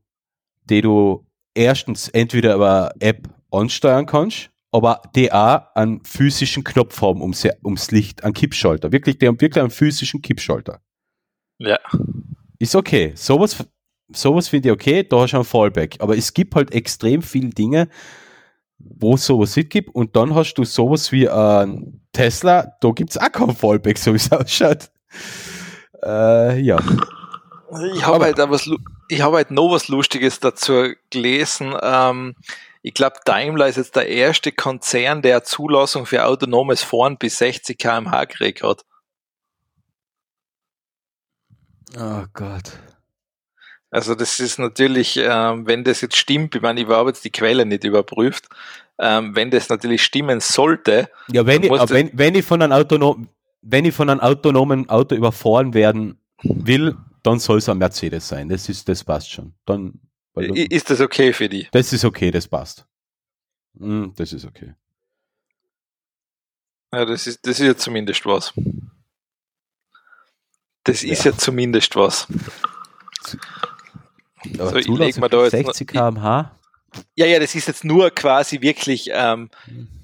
die du erstens entweder über App ansteuern kannst, aber die auch einen physischen Knopf haben ums, ums Licht, einen Kippschalter. Wirklich, die haben wirklich einen physischen Kippschalter. Ja. Ist okay. Sowas, sowas finde ich okay, da hast du einen Fallback. Aber es gibt halt extrem viele Dinge, wo es sowas nicht gibt. Und dann hast du sowas wie ein Tesla, da gibt es auch keinen Fallback, so wie es ausschaut. Äh, ja. Ich habe halt, hab halt noch was Lustiges dazu gelesen. Ähm, ich glaube, Daimler ist jetzt der erste Konzern, der Zulassung für autonomes Fahren bis 60 km/h gekriegt hat. Oh Gott. Also das ist natürlich, ähm, wenn das jetzt stimmt, ich meine, ich habe jetzt die Quelle nicht überprüft, ähm, wenn das natürlich stimmen sollte. Ja, wenn ich, wenn, wenn ich von einem autonom, wenn ich von einem autonomen Auto überfahren werden will, dann soll es ein Mercedes sein. Das ist, das passt schon. Dann, ist das okay für die? Das ist okay, das passt. Hm, das ist okay. Ja, das ist, das ist ja zumindest was. Das ist ja, ja zumindest was. Aber so, ich leg mal da 60 km/h? Ja, ja, das ist jetzt nur quasi wirklich, ähm,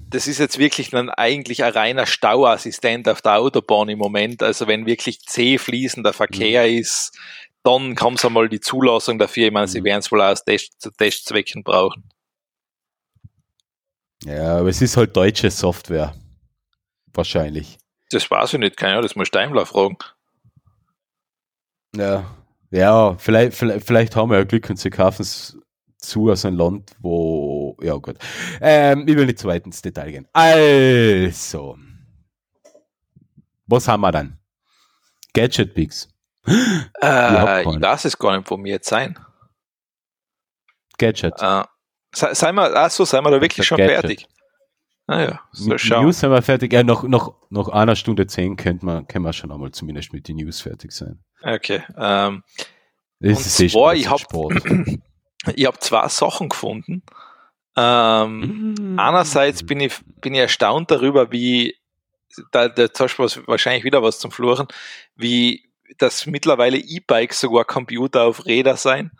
das ist jetzt wirklich dann eigentlich ein reiner Stauassistent auf der Autobahn im Moment. Also wenn wirklich zäh fließender Verkehr mhm. ist, dann kommt einmal die Zulassung dafür. Ich meine, mhm. sie werden es wohl aus Test, Testzwecken brauchen. Ja, aber es ist halt deutsche Software. Wahrscheinlich. Das weiß ich nicht, keine Ahnung, das muss Daimler fragen. Ja, ja, vielleicht, vielleicht, vielleicht haben wir ja Glück und sie kaufen es zu aus einem Land, wo, ja gut. Ähm, ich will nicht zu weit ins Detail gehen. Also, was haben wir dann? Gadget Picks. Äh, ich weiß es gar nicht, wo wir jetzt sein. Gadget. Äh, sei, wir, achso, seien wir da wirklich schon Gadget. fertig? Naja, so mit schauen. News sind wir fertig. Ja, noch, noch, noch einer Stunde zehn könnte man, können wir schon einmal zumindest mit den News fertig sein. Okay. Ähm, das und ist zwar, ich habe ich zwei Sachen gefunden. Ähm, mm. Einerseits bin ich, bin ich erstaunt darüber, wie, da, da hast du wahrscheinlich wieder was zum Fluchen, wie das mittlerweile E-Bikes sogar Computer auf Räder sein.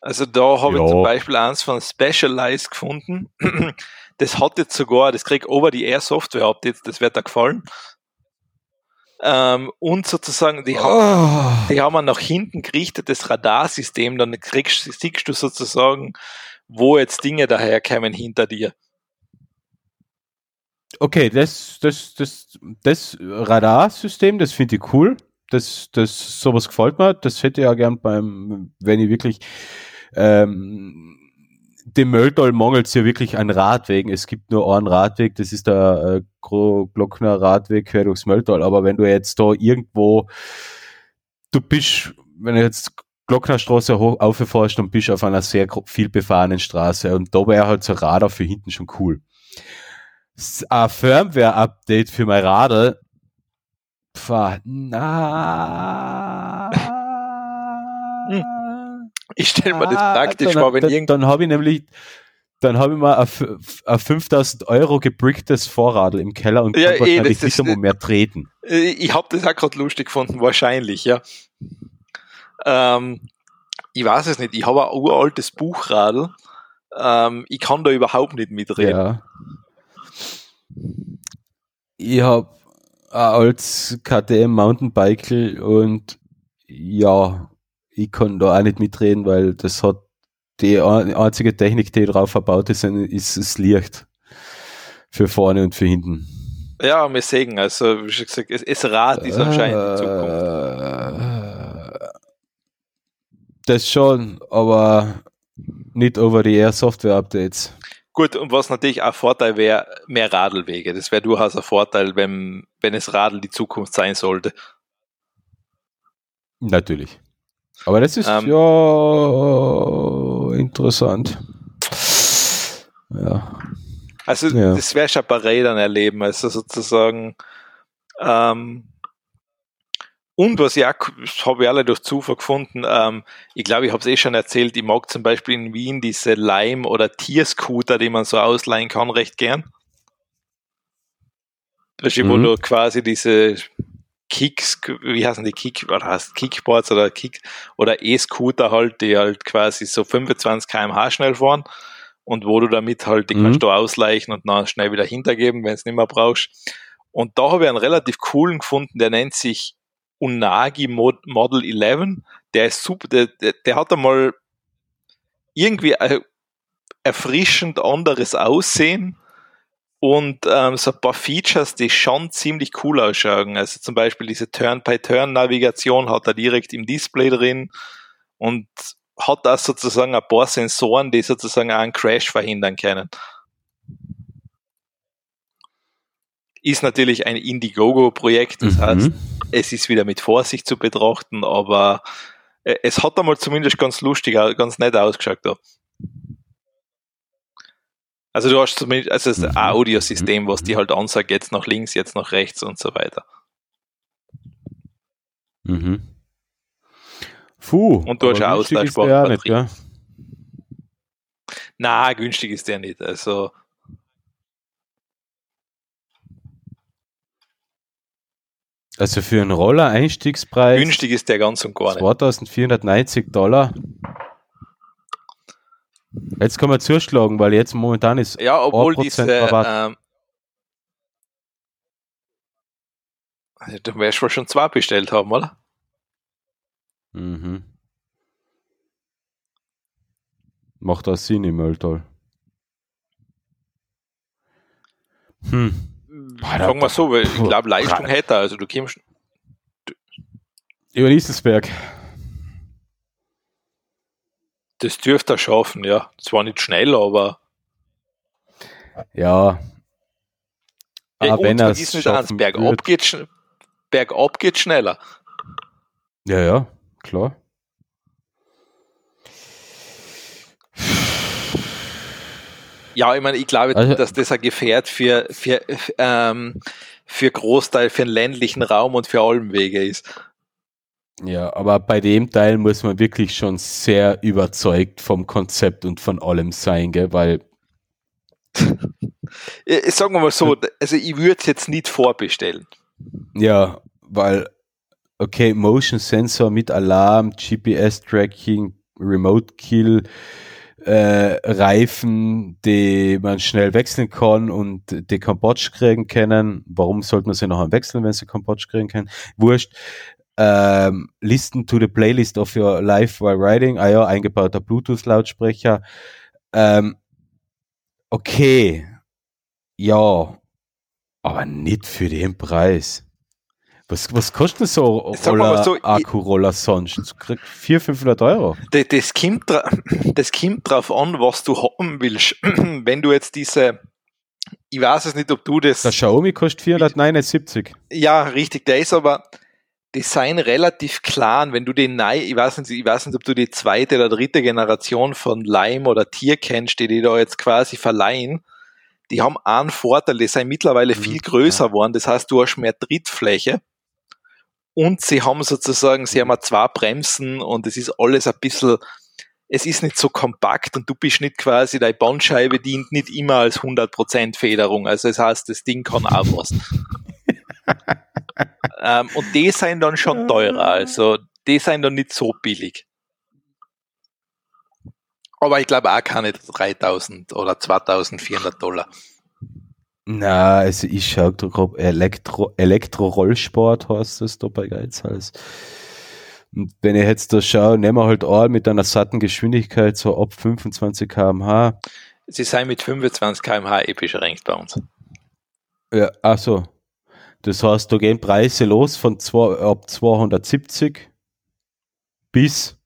Also da habe ich zum Beispiel eins von Specialized gefunden. Das hat jetzt sogar, das kriegt over die Air Software Updates, das wird da gefallen. Ähm, und sozusagen, die, oh. haben, die haben ein nach hinten gerichtetes Radarsystem, dann kriegst, siehst du sozusagen, wo jetzt Dinge daherkommen hinter dir. Okay, das, das, das, das Radarsystem, das finde ich cool. Das, das, sowas gefällt mir. Das hätte ich ja gern beim, wenn ich wirklich ähm, dem Mölltal mangelt es ja wirklich an Radwegen. Es gibt nur einen Radweg, das ist der äh, Glockner Radweg quer durchs Mölltal. Aber wenn du jetzt da irgendwo, du bist, wenn du jetzt Glocknerstraße hoch auffährst, dann bist auf einer sehr viel befahrenen Straße und da wäre halt so ein Radar für hinten schon cool. Ein Firmware-Update für mein Radl, pf, na, hm. Ich stelle mir das ah, praktisch dann, vor, wenn dann, irgend... Dann habe ich nämlich, dann habe ich mal ein, ein 5000 Euro gebricktes Vorradl im Keller und ja, kann eh, wahrscheinlich nicht einmal mehr treten. Äh, ich habe das auch gerade lustig gefunden, wahrscheinlich, ja. Ähm, ich weiß es nicht, ich habe ein uraltes Buchradl. Ähm, ich kann da überhaupt nicht mitreden. Ja. Ich habe altes KTM Mountainbike und ja, ich kann da auch nicht mitreden, weil das hat die einzige Technik, die drauf verbaut ist, ist das Licht. Für vorne und für hinten. Ja, wir sehen, also wie schon gesagt, es, es Rad ist anscheinend die Zukunft. Das schon, aber nicht over the air Software Updates. Gut, und was natürlich auch Vorteil wäre, mehr Radlwege. Das wäre durchaus ein Vorteil, wenn, wenn es Radl die Zukunft sein sollte. Natürlich. Aber das ist ähm, ja interessant. Ja. Also ja. das wäre schon bei Rädern erleben, also sozusagen ähm, und was ich auch, habe ich alle durch Zufall gefunden, ähm, ich glaube, ich habe es eh schon erzählt, ich mag zum Beispiel in Wien diese Lime- oder Tierscooter, die man so ausleihen kann, recht gern. Das ist, mhm. wo du quasi diese Kicks, wie heißen die Kick, oder heißt Kickboards oder Kick oder E-Scooter halt, die halt quasi so 25 km/h schnell fahren und wo du damit halt, die mhm. kannst du ausleichen und dann schnell wieder hintergeben, wenn es nicht mehr brauchst. Und da habe ich einen relativ coolen gefunden, der nennt sich Unagi Mod Model 11. Der ist super, der, der, der hat einmal irgendwie erfrischend anderes Aussehen und ähm, so ein paar Features, die schon ziemlich cool ausschauen. Also zum Beispiel diese Turn-by-Turn-Navigation hat er direkt im Display drin und hat da sozusagen ein paar Sensoren, die sozusagen auch einen Crash verhindern können. Ist natürlich ein Indiegogo-Projekt, das Mhm. heißt, es ist wieder mit Vorsicht zu betrachten, aber äh, es hat einmal zumindest ganz lustig, au- ganz nett ausgeschaut da. Also du hast zumindest also das Mhm. Audiosystem, was Mhm. die halt ansagt, jetzt nach links, jetzt nach rechts und so weiter. Mhm. Puh. Und du hast ist austauschbare nicht, gell? Na, günstig ist der nicht. Also Also für einen Roller Einstiegspreis günstig ist der ganz und gar nicht. 2490 Dollar. Jetzt kann man zuschlagen, weil jetzt momentan ist Ja, obwohl 1% diese ähm, also, du wirst wohl schon zwei bestellt haben, oder? Mhm. Macht das Sinn im Mülltal. Hm. Sagen wir so, weil ich glaube, Leistung hätte er. Also du kommst, Über Nieselsberg. das dürfte er schaffen, ja. Zwar nicht schnell, aber Ja. Aber und wenn er es nicht bergab geht, bergab geht schneller. Ja, ja, klar. Ja, ich meine, ich glaube, Also- dass das ein Gefährt für, für, ähm, für Großteil, für den ländlichen Raum und für Almwege ist. Ja, aber bei dem Teil muss man wirklich schon sehr überzeugt vom Konzept und von allem sein, gell? weil ich sagen wir mal so, also ich würde es jetzt nicht vorbestellen. Ja, weil, okay, Motion Sensor mit Alarm, GPS-Tracking, Remote Kill, äh, Reifen, die man schnell wechseln kann und die Kambodsch kriegen können. Warum sollte man sie noch wechseln, wenn sie Kambodsch kriegen können? Wurscht. Ähm, listen to the playlist of your life while riding. Ah ja, eingebauter Bluetooth-Lautsprecher. Ähm, okay. Ja. Aber nicht für den Preis. Was, was kostet so Roller, so, Akkuroller sonst? Du kriegst 400, 500 Euro. Das, das, kommt, das kommt drauf an, was du haben willst. Wenn du jetzt diese, ich weiß es nicht, ob du das, Der Xiaomi kostet 479. ja, richtig, der ist aber, die seien relativ klein, wenn du den neu, ich weiß nicht, ich weiß nicht, ob du die zweite oder dritte Generation von Lime oder Tier kennst, die die da jetzt quasi verleihen. Die haben einen Vorteil, die sind mittlerweile Mhm, viel größer geworden, das heißt, du hast mehr Trittfläche. Und sie haben sozusagen, sie haben auch zwei Bremsen und es ist alles ein bisschen, es ist nicht so kompakt und du bist nicht quasi, deine Bandscheibe dient nicht immer als 100% Federung. Also das heißt, das Ding kann auch was. ähm, und die sind dann schon teurer, also die sind dann nicht so billig. Aber ich glaube auch keine 3000 oder 2400 Dollar. Na, also ich schaue grob Elektro, Elektro-Rollsport heißt das da bei Geizhals. Und wenn ich jetzt da schaue, nehmen wir halt all mit einer satten Geschwindigkeit so ab 25 km/h. Sie sind mit 25 km/h eh beschränkt bei uns. Ja, ach so. Das heißt, da gehen Preise los von zwei, ab 270 bis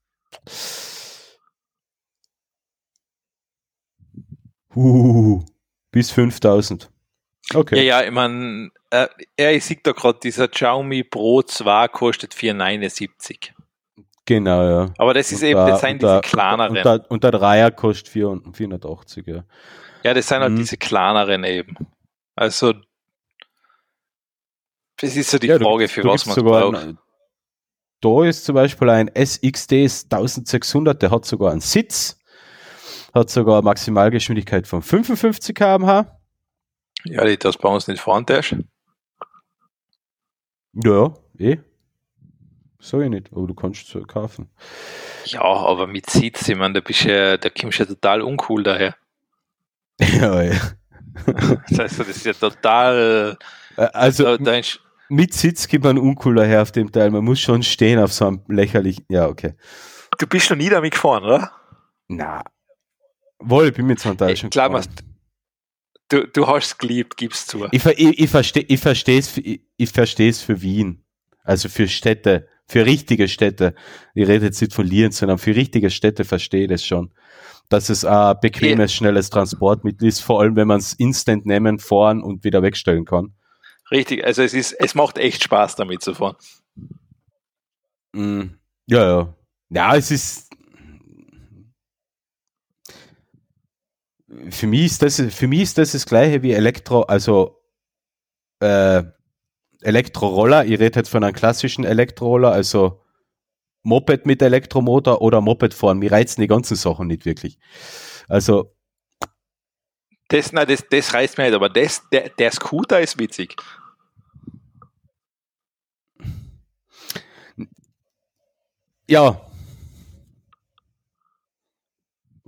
uh, bis 5000. Okay. Ja, ja, ich meine, äh, ja, ich sehe da gerade, dieser Xiaomi Pro 2 kostet 479. Genau, ja. Aber das ist Und eben, der- das sind diese kleineren. Und der, und der Dreier kostet 400 480, ja. ja, das sind halt Mhm. diese kleineren eben. Also, das ist so die ja, du- Frage, für du was man sogar braucht. ein- Da ist zum Beispiel ein SXD 1600, der hat sogar einen Sitz, hat sogar eine Maximalgeschwindigkeit von 55 km/h. Ja, die das bei uns nicht fahren darfst. Ja, eh. Sag ich nicht, aber du kannst es kaufen. Ja, aber mit Sitz, ich meine, da bist ja, da kommst du ja total uncool daher. ja, ja. Also, das ist ja total, Also da, da ist, mit Sitz gibt man uncooler her auf dem Teil. Man muss schon stehen auf so einem lächerlichen. Ja, okay. du bist noch nie damit gefahren, oder? Na. Wohl, ich bin mit so einem Teil Ich schon glaub, gefahren. Du, du hast es geliebt, gib's zu. Ich, ich, ich verstehe ich versteh's, für- ich, ich versteh's für Wien. Also für Städte, für richtige Städte. Ich rede jetzt nicht von Lienz, sondern für richtige Städte verstehe ich das schon. Dass es ein bequemes, schnelles Transportmittel ist, vor allem wenn man es instant nehmen, fahren und wieder wegstellen kann. Richtig, also es ist, es macht echt Spaß damit zu fahren. Mm, ja, ja. Ja, es ist. Für mich ist das, für mich ist das das gleiche wie Elektro, also äh, Elektroroller. Ich rede jetzt von einem klassischen Elektroroller, also Moped mit Elektromotor oder Moped fahren. Mir reizen die ganzen Sachen nicht wirklich. Also, Das, nein, das, das reißt mir nicht, aber das, der, der Scooter ist witzig. ja.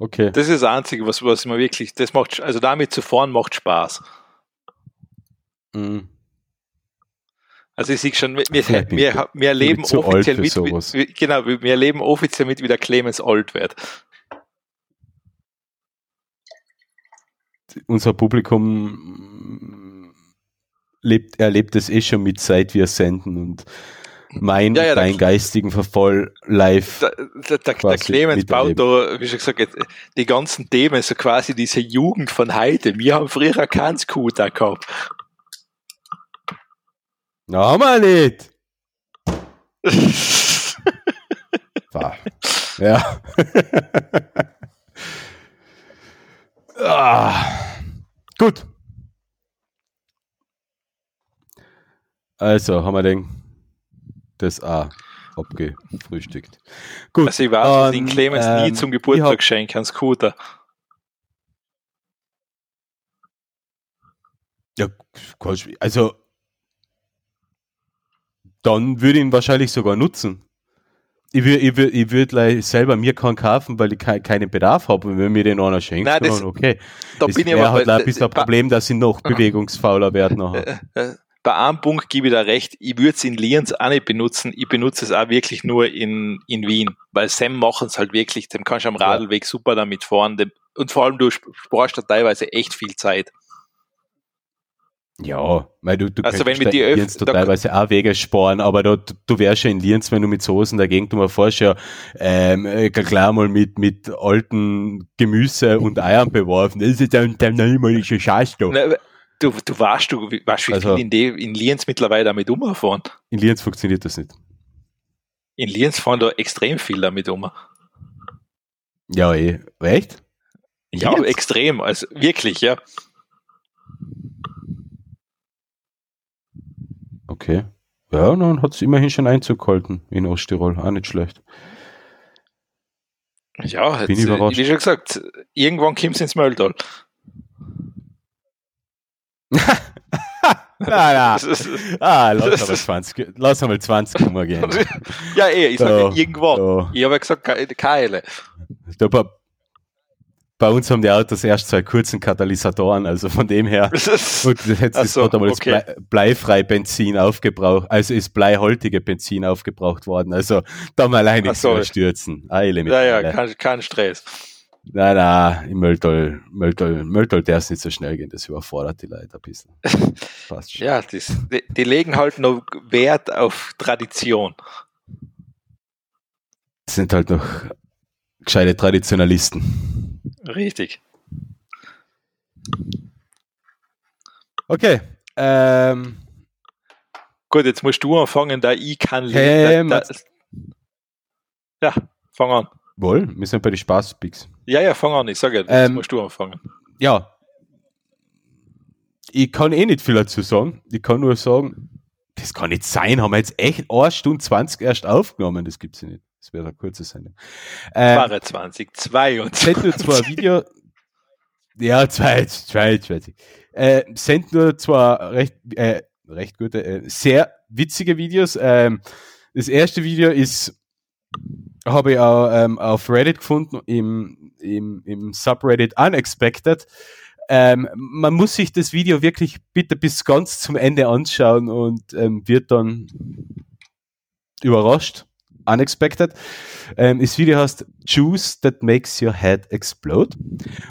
Okay. Das ist das Einzige, was, was mir wirklich, das macht, also damit zu fahren macht Spaß. Mm. Also ich sehe schon, wir, wir, wir, wir leben offiziell mit, sowas. wie- genau, wir leben offiziell mit, wie der Clemens alt wird. unser Publikum lebt, erlebt es eh schon mit, seit wir senden und mein, Ja, ja, dein da- geistigen Verfall live. Der, der, der, Clemens baut da, wie schon gesagt, die ganzen Themen, so quasi diese Jugend von heute. Wir haben früher keinen Scooter gehabt. Na, haben wir nicht. Ja. ah. Gut. Also haben wir den das auch abgefrühstückt. Gut. Also ich weiß, dass ich Clemens nie ähm, zum Geburtstag schenke, einen Scooter. Ja, also dann würde ich ihn wahrscheinlich sogar nutzen. Ich würde ich würd, ich würd gleich selber mir keinen kaufen, weil ich kei- keinen Bedarf habe. Und wenn mir den einer schenkt, Nein, das- dann okay. Da es bin ich aber halt bei, ein bisschen ein Problem, dass ich noch bewegungsfauler werde nachher. Äh, bei einem Punkt gebe ich da recht, ich würde es in Lienz auch nicht benutzen, ich benutze es auch wirklich nur in, in Wien, weil Sam machen es halt wirklich, dem kannst du am Radlweg super damit fahren dem, und vor allem du sp- sparst da teilweise echt viel Zeit. Ja, weil du, du Also wenn Öff- Lienz da teilweise auch Wege sparen, aber da, du, du wärst ja in Lienz, wenn du mit Soßen dagegen du mal fährst, ja ähm, äh, klar mal mit, mit alten Gemüse und Eiern beworfen. Das ist dann, dann neumalische Scheiß da. Du, du weißt, du weißt, wie Also- viel in, die, in Lienz mittlerweile damit umfahren. In Lienz funktioniert das nicht. In Lienz fahren da extrem viel damit um. Ja, eh. Echt? Ja, Lienz? extrem, also wirklich, ja. Okay. Ja, dann hat es immerhin schon Einzug gehalten in Osttirol. Auch nicht schlecht. Ja, Bin jetzt, überrascht. wie schon gesagt, irgendwann kommt es ins Mölltal. Na, ist- Ah, lass einmal 20, lass einmal 20 Nummer gehen. ja, eh, ich sage Da, irgendwann. Da, Ich habe ja gesagt, keine da, bei, bei uns haben die Autos erst zwei kurzen Katalysatoren, also von dem her. Und jetzt ist so, einmal okay. das Blei, bleifrei Benzin aufgebraucht, also ist bleihaltige Benzin aufgebraucht worden. Also da mal alleine so. stürzen. Eile mit Ja, ja, kein, kein Stress. Nein, nein, im Mülltal, Mülltal, Mülltal darf es nicht so schnell gehen, das überfordert die Leute ein bisschen. Passt schon. Ja, das, die, die legen halt noch Wert auf Tradition. Das sind halt noch gescheite Traditionalisten. Richtig. Okay. Ähm, Gut, jetzt musst du anfangen, da ich kann Hey, da, da, Ja, fang an. Wohl, wir sind bei den Spaßpicks. Ja, ja, fang an. Ich sage, jetzt Ähm, musst du anfangen. Ja. Ich kann eh nicht viel dazu sagen. Ich kann nur sagen, das kann nicht sein. Haben wir jetzt echt 1 Stunde 20 erst aufgenommen. Das gibt's ja nicht. Das wäre eine kurze Sendung. Ähm, 22, 22. Send nur zwar ein Video. Ja, zwei, zwei, 20. Äh, send nur zwar recht, äh, recht gute, äh, sehr witzige Videos. Ähm, das erste Video ist, habe ich auch ähm, auf Reddit gefunden, im, im, im Subreddit Unexpected. Ähm, man muss sich das Video wirklich bitte bis ganz zum Ende anschauen und ähm, wird dann überrascht. unexpected. Ähm, das Video heißt Juice That Makes Your Head Explode.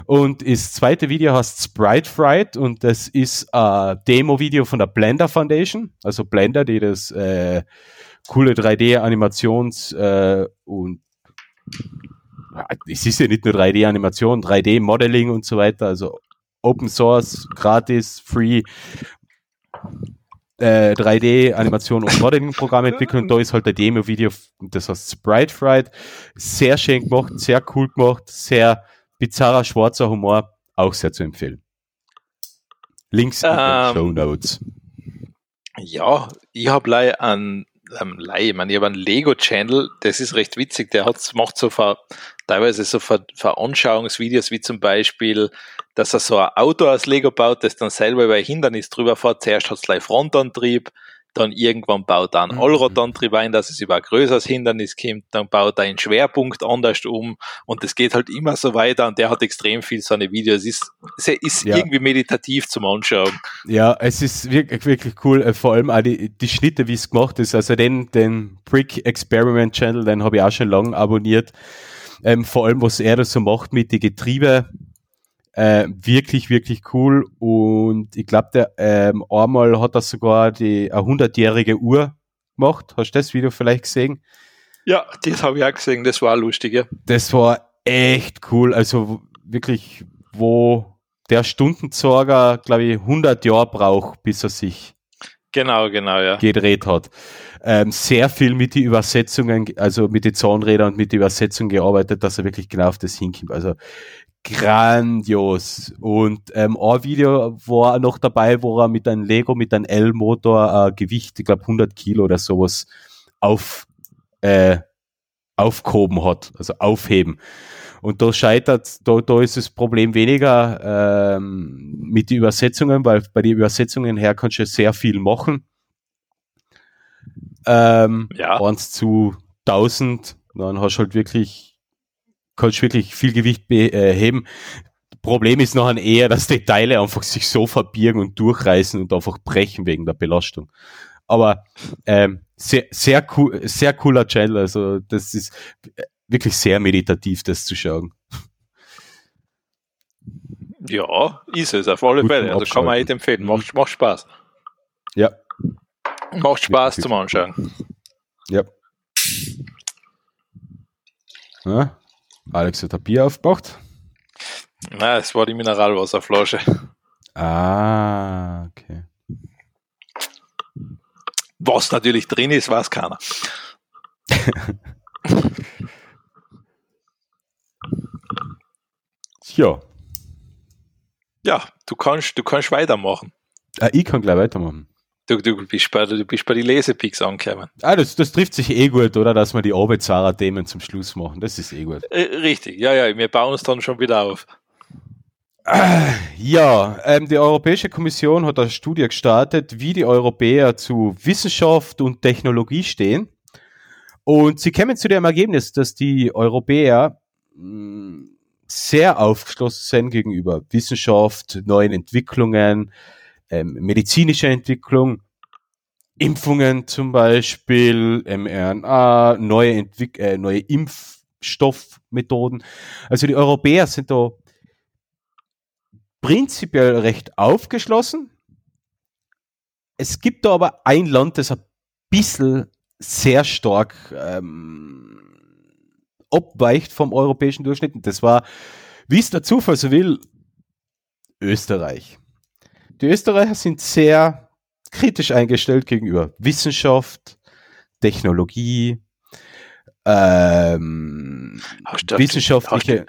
Und das zweite Video heißt Sprite Fright und das ist ein Demo-Video von der Blender Foundation. Also Blender, die das äh, coole 3D-Animations- äh, und es ist ja nicht nur 3D-Animation, 3D-Modeling und so weiter, also Open Source, gratis, free, äh, 3D-Animation und Modeling-Programm entwickeln. Und da ist halt ein Demo-Video, das heißt Sprite Fright. Sehr schön gemacht, sehr cool gemacht, sehr bizarrer, schwarzer Humor, auch sehr zu empfehlen. Links in den Ähm, Show Notes. Ja, ich habe leider einen, ähm, ich meine, ich habe einen Lego-Channel, das ist recht witzig, der hat, macht so ver, teilweise so Ver, Veranschauungsvideos, wie zum Beispiel, dass er so ein Auto aus Lego baut, das dann selber über ein Hindernis drüber fährt. Zuerst hat es gleich Frontantrieb, dann irgendwann baut er einen Mhm. Allradantrieb ein, dass es über ein größeres Hindernis kommt, dann baut er einen Schwerpunkt anders um und das geht halt immer so weiter und der hat extrem viel so eine Videos. Es ist, es ist Ja. irgendwie meditativ zum Anschauen. Ja, es ist wirklich, wirklich cool, äh, vor allem auch die, die Schnitte, wie es gemacht ist. Also den, den Brick Experiment Channel, den habe ich auch schon lange abonniert. Ähm, vor allem, was er da so macht mit den Getriebe, äh, wirklich, wirklich cool. Und ich glaube, der ähm, einmal hat er sogar die eine 100-jährige Uhr gemacht. Hast du das Video vielleicht gesehen? Ja, das habe ich auch gesehen, das war lustig, ja. Das war echt cool. Also wirklich, wo der Stundenzorger, glaube ich, 100 Jahre braucht, bis er sich Genau, genau, ja. gedreht hat. Ähm, sehr viel mit den Übersetzungen, also mit den Zahnrädern und mit der Übersetzung gearbeitet, dass er wirklich genau auf das hinkommt. Also grandios. Und ähm, ein Video war noch dabei, wo er mit einem Lego, mit einem L-Motor äh, Gewicht, ich glaube 100 Kilo oder sowas, auf, äh, aufgehoben hat, also aufheben. Und da scheitert, da, da ist das Problem weniger ähm, mit den Übersetzungen, weil bei den Übersetzungen her kannst du sehr viel machen. Ähm, Ja. 1 zu 1000, dann hast du halt wirklich, kannst du wirklich viel Gewicht beheben. Problem ist nachher eher, dass die Teile einfach sich so verbirgen und durchreißen und einfach brechen wegen der Belastung. Aber ähm, sehr, sehr, cool, sehr cooler Channel, also das ist wirklich sehr meditativ, das zu schauen. Ja, ist es, auf alle Fälle. Also kann man echt empfehlen. Macht, macht Spaß. Ja, Macht Spaß zum Anschauen. ja. ja. Alex hat ein Bier aufgebracht. Nein, es war die Mineralwasserflasche. Ah, okay. Was natürlich drin ist, weiß keiner. Ja, Ja, du kannst, du kannst weitermachen. ah, ich kann gleich weitermachen. Du, du, bist, bei, du bist bei den Lesepicks angekommen. Ah, das, das trifft sich eh gut, oder? Dass wir die Arbeitsarer-Themen zum Schluss machen. Das ist eh gut. Äh, richtig, ja, ja, wir bauen es dann schon wieder auf. Ja, ähm, die Europäische Kommission hat eine Studie gestartet, wie die Europäer zu Wissenschaft und Technologie stehen. Und sie kämen zu dem Ergebnis, dass die Europäer mh, sehr aufgeschlossen sind gegenüber Wissenschaft, neuen Entwicklungen, ähm, medizinischer Entwicklung, Impfungen zum Beispiel, mRNA, neue, Entwick äh, neue Impfstoffmethoden. Also die Europäer sind da prinzipiell recht aufgeschlossen. Es gibt da aber ein Land, das ein bisschen sehr stark ähm, abweicht vom europäischen Durchschnitt. Und das war, wie es der Zufall so will, Österreich. Die Österreicher sind sehr kritisch eingestellt gegenüber Wissenschaft, Technologie, ähm, du, wissenschaftliche.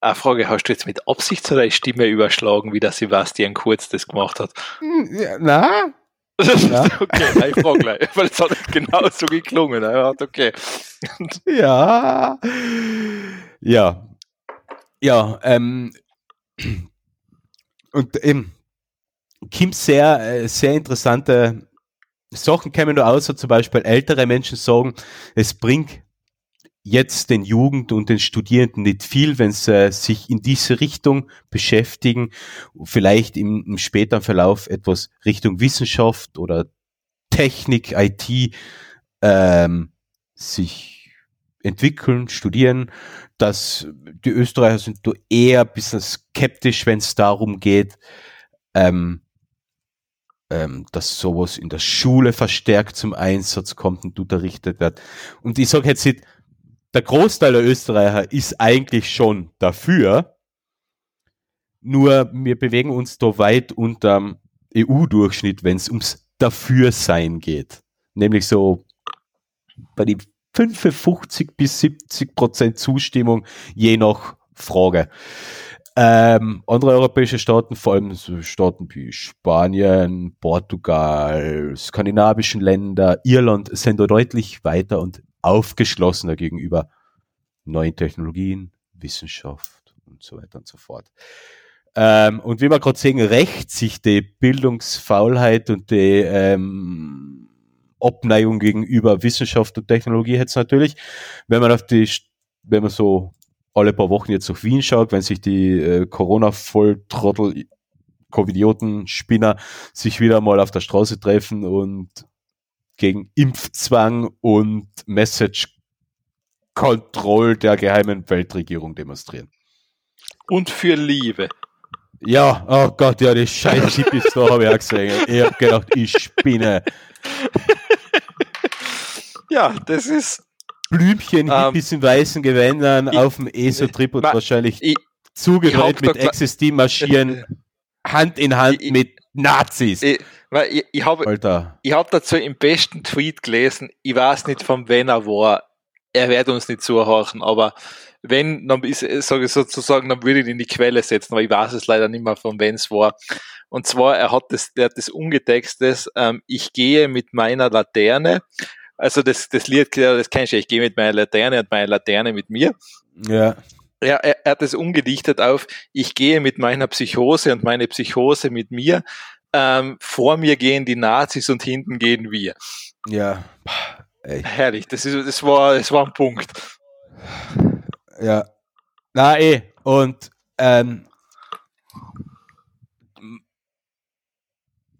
Eine Frage, hast du jetzt mit Absicht deine Stimme überschlagen, wie der Sebastian Kurz das gemacht hat? Hm, Ja, na, okay, nein, ich frage gleich, weil es hat genau so geklungen. Ja, okay. Ja. Ja. Ja, ähm, und eben, Kim sehr, äh, sehr interessante Sachen kämen nur so zum Beispiel ältere Menschen sagen, es bringt jetzt den Jugend und den Studierenden nicht viel, wenn sie sich in diese Richtung beschäftigen, vielleicht im, im späteren Verlauf etwas Richtung Wissenschaft oder Technik, IT ähm, sich entwickeln, studieren, dass die Österreicher sind da eher ein bisschen skeptisch, wenn es darum geht, ähm, ähm, dass sowas in der Schule verstärkt zum Einsatz kommt und unterrichtet wird. Und ich sage jetzt nicht, der Großteil der Österreicher ist eigentlich schon dafür, nur wir bewegen uns da weit unterm EU-Durchschnitt, wenn es ums Dafürsein geht. Nämlich so bei die 55 bis 70 Prozent Zustimmung je nach Frage. Ähm, andere europäische Staaten, vor allem so Staaten wie Spanien, Portugal, skandinavischen Länder, Irland, sind da deutlich weiter und aufgeschlossener gegenüber neuen Technologien, Wissenschaft und so weiter und so fort. Ähm, und wie wir gerade sehen, rächt sich die Bildungsfaulheit und die ähm, Abneigung gegenüber Wissenschaft und Technologie jetzt natürlich, wenn man auf die, wenn man so alle paar Wochen jetzt nach Wien schaut, wenn sich die äh, Corona-Volltrottel, Covidioten, Spinner sich wieder mal auf der Straße treffen und gegen Impfzwang und Message Control der geheimen Weltregierung demonstrieren. Und für Liebe. Ja, oh Gott, ja, die scheiß Hippies da habe ich auch gesehen. Ich habe gedacht, ich spinne. Ja, das ist. Blümchen, Ähm, Hippies in weißen Gewändern ich- auf dem ESO-Trip und wahrscheinlich Ich, mit XSD marschieren, Hand in Hand Ich- mit Nazis. ich, weil ich, ich habe hab dazu im besten Tweet gelesen, ich weiß nicht von wen er war, er wird uns nicht zuhören, aber wenn, dann ist, sage ich sozusagen, dann würde ich ihn in die Quelle setzen, aber ich weiß es leider nicht mehr, von wem es war. Und zwar, er hat das, der hat das umgetextet, ähm, ich gehe mit meiner Laterne, also das, das Lied, das kennst du, ja, ich gehe mit meiner Laterne und meine Laterne mit mir. Ja. er, er, er hat es umgedichtet auf, ich gehe mit meiner Psychose und meine Psychose mit mir. Ähm, vor mir gehen die Nazis und hinten gehen wir. Ja. Ey. Herrlich, das, ist, das, war, das war ein Punkt. Ja. Na eh. Und ähm,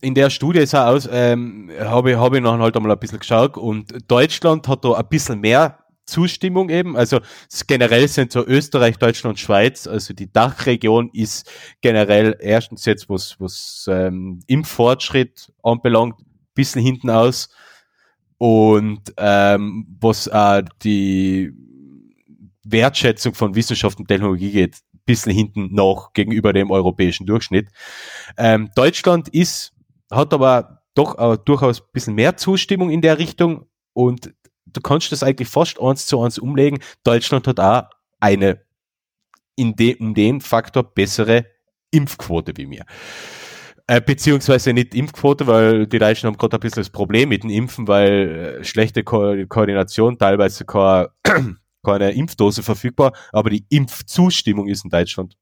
in der Studie auch aus, ähm, habe ich, hab ich noch halt einmal ein bisschen geschaut und Deutschland hat da ein bisschen mehr Zustimmung eben. Also generell sind so Österreich, Deutschland, Schweiz, also die Dachregion ist generell erstens jetzt, was, was ähm, Impffortschritt anbelangt, bisschen hinten aus. Und ähm, was äh, die Wertschätzung von Wissenschaft und Technologie geht, bisschen hinten noch gegenüber dem europäischen Durchschnitt. Ähm, Deutschland ist, hat aber doch äh, durchaus ein bisschen mehr Zustimmung in der Richtung und du kannst das eigentlich fast eins zu eins umlegen. Deutschland hat auch eine in de, um den Faktor bessere Impfquote wie mir. Äh, beziehungsweise nicht Impfquote, weil die Deutschen haben gerade ein bisschen das Problem mit dem Impfen, weil äh, schlechte Ko Koordination, teilweise keine, keine Impfdose verfügbar, aber die Impfzustimmung ist in Deutschland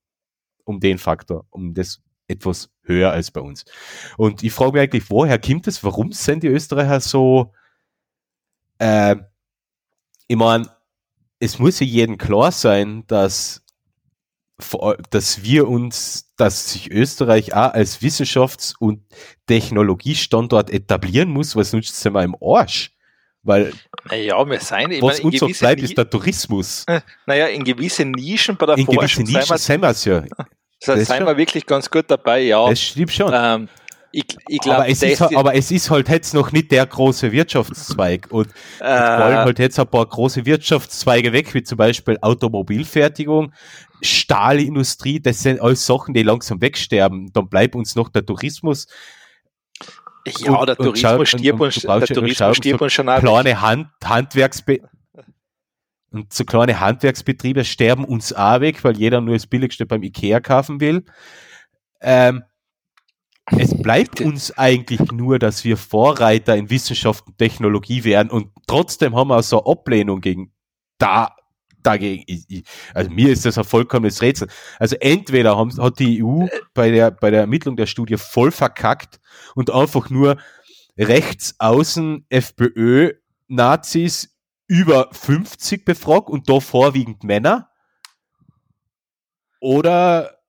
um den Faktor, um das etwas höher als bei uns. Und ich frage mich eigentlich, woher kommt es? Warum sind die Österreicher so, äh, ich meine, es muss ja jedem klar sein, dass, dass wir uns, dass sich Österreich auch als Wissenschafts- und Technologiestandort etablieren muss, weil sonst sind wir im Arsch. Weil Naja, wir sein, ich was meine, in uns gewisse, bleibt, Ni- ist der Tourismus. naja, in gewisse Nischen bei der In gewisse Forschung sind Nischen sind wir es ja. das sind schon. wir wirklich ganz gut dabei, ja. Das stimmt schon. Ähm, ich ich glaube, aber, es ist, halt- aber es ist halt jetzt noch nicht der große Wirtschaftszweig. Und jetzt wollen äh, halt jetzt ein paar große Wirtschaftszweige weg, wie zum Beispiel Automobilfertigung, Stahlindustrie, das sind alles Sachen, die langsam wegsterben. Dann bleibt uns noch der Tourismus, ja, und- der Tourismus stirbt uns, der Tourismus stirbt uns schon weg. kleine Hand, Handwerksbe und so kleine Handwerksbetriebe sterben uns auch weg, weil jeder nur das Billigste beim Ikea kaufen will. Ähm, es bleibt uns eigentlich nur, dass wir Vorreiter in Wissenschaft und Technologie werden und trotzdem haben wir so eine Ablehnung gegen da dagegen. Also mir ist das ein vollkommenes Rätsel. Also entweder haben, hat die EU bei der bei der Ermittlung der Studie voll verkackt und einfach nur rechts außen FPÖ Nazis über 50 befragt und da vorwiegend Männer. Oder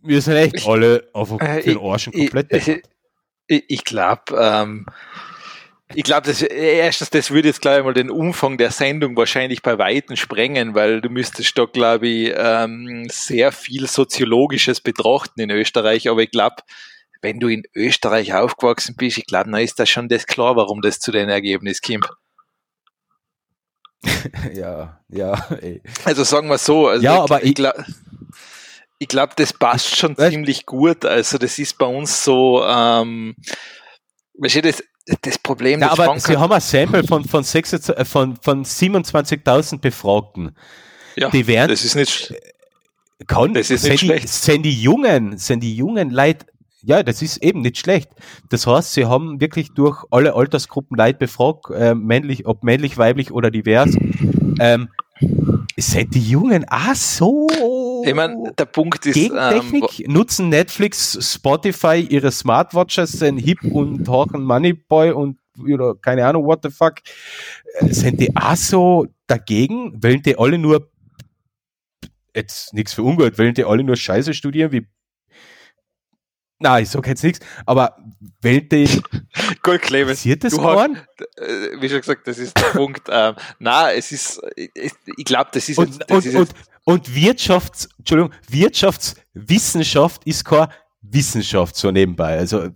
wir sind echt alle einfach Äh, für den Arsch und ich, komplett ich, ich, ich glaube, ähm, ich glaube, das, erstens, das würde jetzt gleich mal den Umfang der Sendung wahrscheinlich bei Weitem sprengen, weil du müsstest da, glaube ich, ähm, sehr viel Soziologisches betrachten in Österreich. Aber ich glaube, wenn du in Österreich aufgewachsen bist, ich glaube, dann ist das schon das klar, warum das zu dem Ergebnis kommt. ja, ja. Ey. Also sagen wir so, also Ja, ich, aber ich ich- glaube, ich glaub, das passt schon Weißt- ziemlich gut. Also das ist bei uns so, ähm, weißt du, das, das Problem, Ja, aber Frank Sie haben ein Sample von, von, 26 äh, von, von 27.000 Befragten. ja, die werden- das ist nicht, Kann, Das ist sind, nicht die, schlecht. sind die Jungen, sind die jungen Leute, ja, das ist eben nicht schlecht. Das heißt, sie haben wirklich durch alle Altersgruppen Leute befragt, äh, männlich, ob männlich, weiblich oder divers. Ähm, sind die Jungen auch so ich meine, der Punkt ist, gegen ähm, Technik? nutzen Netflix, Spotify ihre Smartwatches, sind hip und horchen Moneyboy und oder keine Ahnung, what the fuck. Äh, Sind die auch so dagegen? Wollen die alle nur jetzt nichts für ungut, wollen die alle nur Scheiße studieren wie na, ich sag jetzt nichts, aber die, Gold Clemens, passiert das hast- äh, wie schon gesagt, das ist der Punkt. Ähm, na, es ist, ich, ich glaube, das ist Und, jetzt, das und, ist und, und Wirtschafts, Entschuldigung, Wirtschaftswissenschaft ist keine Wissenschaft so nebenbei. Also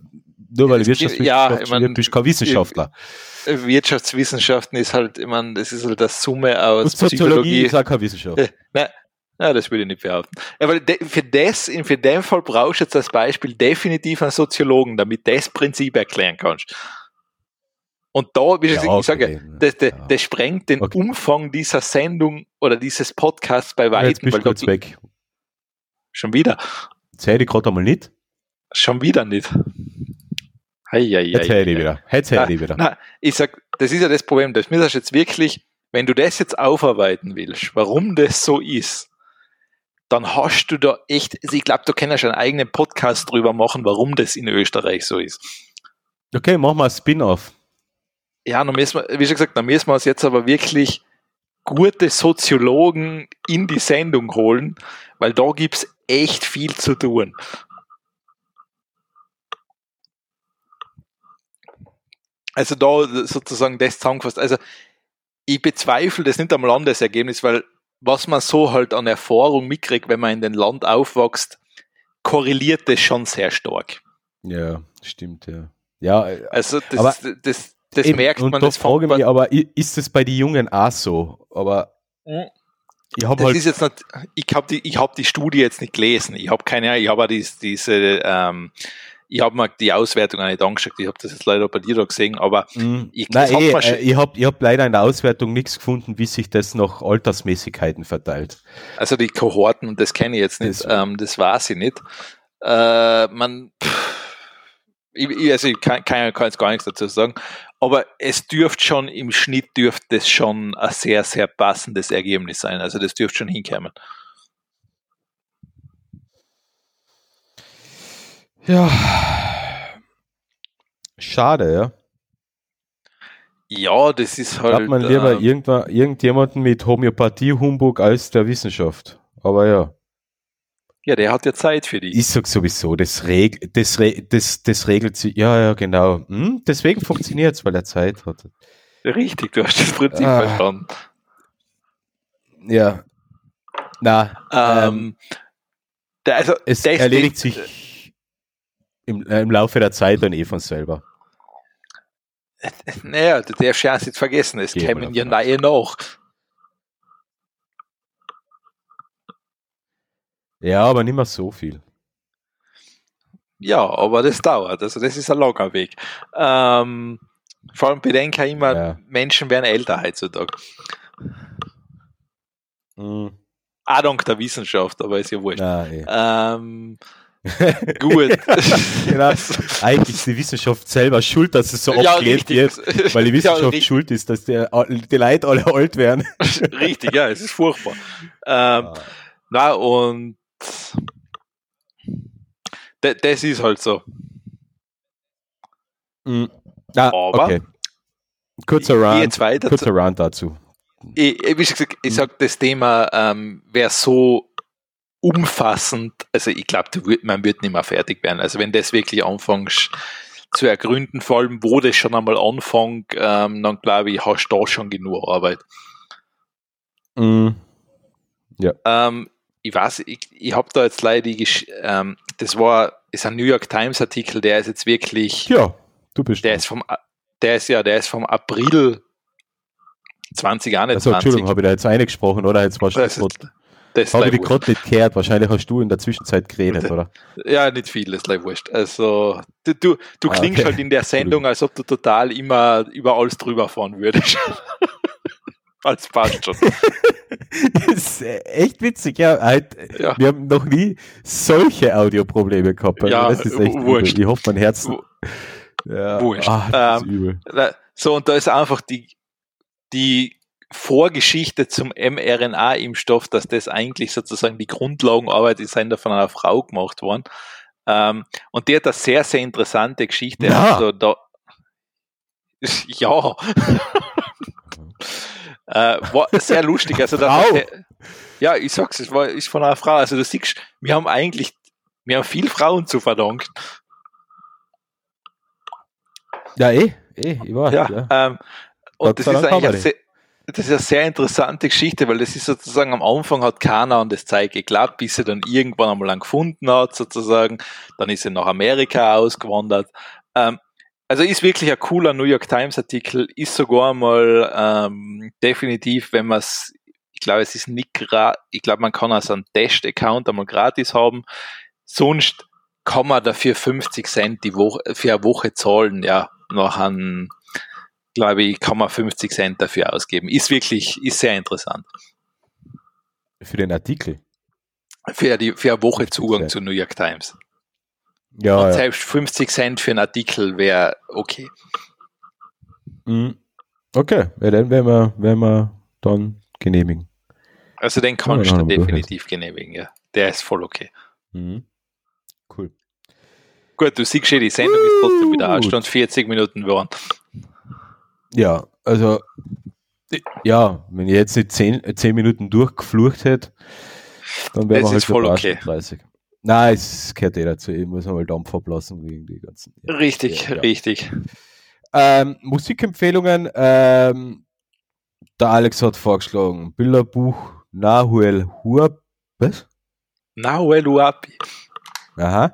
nur weil du Es gibt- Wirtschaftswissenschaft ja, ich mein, bist kein Wissenschaftler. Wirtschaftswissenschaften ist halt, ich meine, das ist halt das Summe aus Und Soziologie Psychologie. ist auch keine Wissenschaft. Äh, Nein, nein, das würde ich nicht behaupten. Aber für das, für den Fall brauchst du jetzt als Beispiel definitiv einen Soziologen, damit das Prinzip erklären kannst. Und da, wie Ja, ich, ich sage, okay. das, das, Ja. das sprengt den Okay. Umfang dieser Sendung oder dieses Podcasts bei Jetzt weitem, bist weil du weg. schon wieder, Zähl ich gerade einmal nicht. schon wieder nicht. Hei, hei, Jetzt hei, hätte ich hei. wieder. Jetzt hätte ich wieder. Nein, ich sag, das ist ja das Problem. Das müsstest jetzt wirklich, wenn du das jetzt aufarbeiten willst, warum das so ist, dann hast du da echt, also ich glaube, du kannst ja schon einen eigenen Podcast drüber machen, warum das in Österreich so ist. Okay, machen wir ein Spin-off. Ja, dann müssen wir, wie schon gesagt, dann müssen wir uns jetzt aber wirklich gute Soziologen in die Sendung holen, weil da gibt's echt viel zu tun. Also da sozusagen das zusammengefasst. Also ich bezweifle das nicht am Landesergebnis, weil was man so halt an Erfahrung mitkriegt, wenn man in den Land aufwächst, korreliert das schon sehr stark. Ja, stimmt, ja. Ja, äh, Also das, Aber das, das eben, merkt und man. da das frage ich fängt mich, aber ist es bei den Jungen auch so? Aber Mhm. ich habe Das halt ist jetzt nicht, ich habe die, ich habe die Studie jetzt nicht gelesen. Ich habe keine, Ahnung, ich habe auch dies, diese, ähm, ich habe mir die Auswertung auch nicht angeschaut. Ich habe das jetzt leider bei dir da gesehen, aber Mm, Ich- Nein, hat eh, äh, ich habe hab leider in der Auswertung nichts gefunden, wie sich das nach Altersmäßigkeiten verteilt. also die Kohorten, und das kenne ich jetzt nicht, Das- ähm, das weiß ich nicht. Äh, man, pff, ich, also ich kann, kann, kann jetzt gar nichts dazu sagen, aber es dürfte schon im Schnitt dürfte das schon ein sehr, sehr passendes Ergebnis sein. Also das dürfte schon hinkommen. Ja. Schade, ja. Ja, das ist Hat halt. man lieber ähm, irgendwann, irgendjemanden mit Homöopathie-Humbug als der Wissenschaft. Aber ja, ja, der hat ja Zeit für die. ich sag sowieso, das, reg das, re das, das regelt sich. Ja, ja, genau. Hm? Deswegen funktioniert es, weil er Zeit hat. Richtig, du hast das Prinzip Ah. verstanden. Ja. Na, ähm, Ähm, der, also, es erledigt sich im, äh, im Laufe der Zeit dann eh von selber. Naja, du darfst ja nicht vergessen, es Gehen wir kämen ja neue nach. Ja, aber nicht mehr so viel. Ja, aber das dauert. Also das ist ein langer Weg. Ähm, vor allem bedenke ich immer, Ja. Menschen werden älter heutzutage. Hm. Auch dank der Wissenschaft, aber ist ja wurscht. Na, eh. Ähm, gut. Genau. Eigentlich ist die Wissenschaft selber schuld, dass es so Ja, abgelehnt wird, weil die Ja, Wissenschaft richtig. schuld ist, dass die, die Leute alle alt werden. Richtig, ja, es ist furchtbar. Ähm, na, und das ist halt so. Mhm. Ah, Aber- okay. Kurzer weiter kurzer Rant dazu. ich, wie gesagt, ich sag, das Thema ähm, wäre so umfassend, also ich glaube, man wird nicht mehr fertig werden. Also wenn das wirklich anfängst zu ergründen, vor allem wo das schon einmal anfängt, ähm, dann glaube ich, hast du da schon genug Arbeit. Mm. Ähm, ich weiß, ich, ich habe da jetzt leider die, ähm, das war, ist ein New York Times Artikel, der ist jetzt wirklich, Ja, du bist der dran. ist vom, der ist ja, der ist vom April 2021. Also, Entschuldigung, habe ich da jetzt eingesprochen, oder? Jetzt du das ist, das ist Habe ich die gerade nicht gehört. Wahrscheinlich hast du in der Zwischenzeit geredet, oder? Ja, nicht viel, ist gleich wurscht. Also, du, du, du Ah, klingst okay. halt in der Sendung, als ob du total immer über alles drüber fahren würdest. als passt schon. Das ist äh, echt witzig, ja. Halt, Ja. Wir haben noch nie solche Audioprobleme gehabt. Also Ja, das ist echt wurscht. übel. Ich hoffe, mein Herz. Ja, wurscht. Ah, das ist Ähm, So, und da ist einfach die, die Vorgeschichte zum mRNA-Impfstoff, dass das eigentlich sozusagen die Grundlagenarbeit ist, da von einer Frau gemacht worden. Ähm, und die hat eine sehr, sehr interessante Geschichte. Na. Also da, ja. äh, war sehr lustig. Also da, ja, ich sag's, es war, ist von einer Frau. Also du siehst, wir haben eigentlich, wir haben viel Frauen zu verdanken. Ja, eh, eh, ich weiß. Ja, Ja. Ähm, und das ist eigentlich sehr, das ist eine sehr interessante Geschichte, weil das ist sozusagen am Anfang hat keiner an das Zeug geglaubt, bis sie dann irgendwann einmal einen gefunden hat, sozusagen. Dann ist sie nach Amerika ausgewandert. Ähm, also ist wirklich ein cooler New York Times Artikel, ist sogar mal ähm, definitiv, wenn man es, ich glaube, es ist nicht gra ich glaube, man kann also einen Test-Account einmal gratis haben. Sonst kann man dafür 50 Cent die Woche, für eine Woche zahlen, ja, nach einem, glaube ich, kann man 50 Cent dafür ausgeben. Ist wirklich, ist sehr interessant. Für den Artikel. Für, die, für eine Woche 50 Zugang Cent. zu New York Times. Ja, Und ja. selbst 50 Cent für einen Artikel wäre okay. Mhm. Okay, ja, dann werden wir, werden wir dann genehmigen. Also den Ja, du haben wir definitiv genehmigen, ja. Der ist voll okay. Mhm. Cool. Gut, du siehst schon, die Sendung ist trotzdem wieder eine. Stunde 40 Minuten geworden. Ja, also, ja, wenn ich jetzt nicht zehn, zehn Minuten durchgeflucht hätte, dann wäre man halt voll okay. schon 30. Nein, es gehört eh dazu. Ich muss einmal Dampf ablassen gegen die ganzen. Richtig, Ja, ja. richtig. Ähm, Musikempfehlungen. Ähm, der Alex hat vorgeschlagen: Bilderbuch Nahuel Hur. Was? Nahuel Uapi. Aha.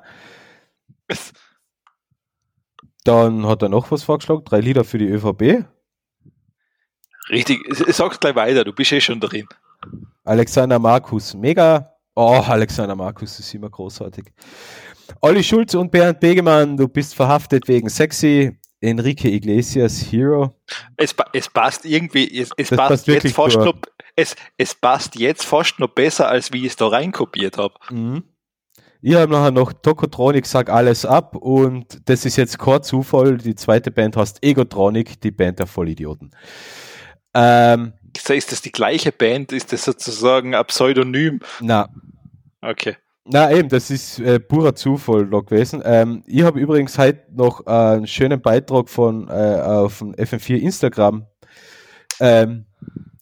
Dann hat er noch was vorgeschlagen: drei Lieder für die ÖVP. Richtig, sag's gleich weiter, du bist eh schon drin. Alexander Markus, mega. Oh, Alexander Markus ist immer großartig. Olli Schulz und Bernd Begemann, du bist verhaftet wegen sexy. Enrique Iglesias, Hero. Es, es passt irgendwie, es, es passt, passt jetzt fast noch, es, es passt jetzt fast noch besser, als wie ich es da reinkopiert habe. Mhm. Ich habe nachher noch Tokotronic, sag alles ab und das ist jetzt kein Zufall. Die zweite Band heißt Egotronic, die Band der Vollidioten. Ähm, Ist das die gleiche Band? Ist das sozusagen ein Pseudonym? na, Okay. Na eben, das ist äh, purer Zufall da gewesen. Ähm, ich habe übrigens heute noch äh, einen schönen Beitrag von äh, auf dem FM4 Instagram ähm,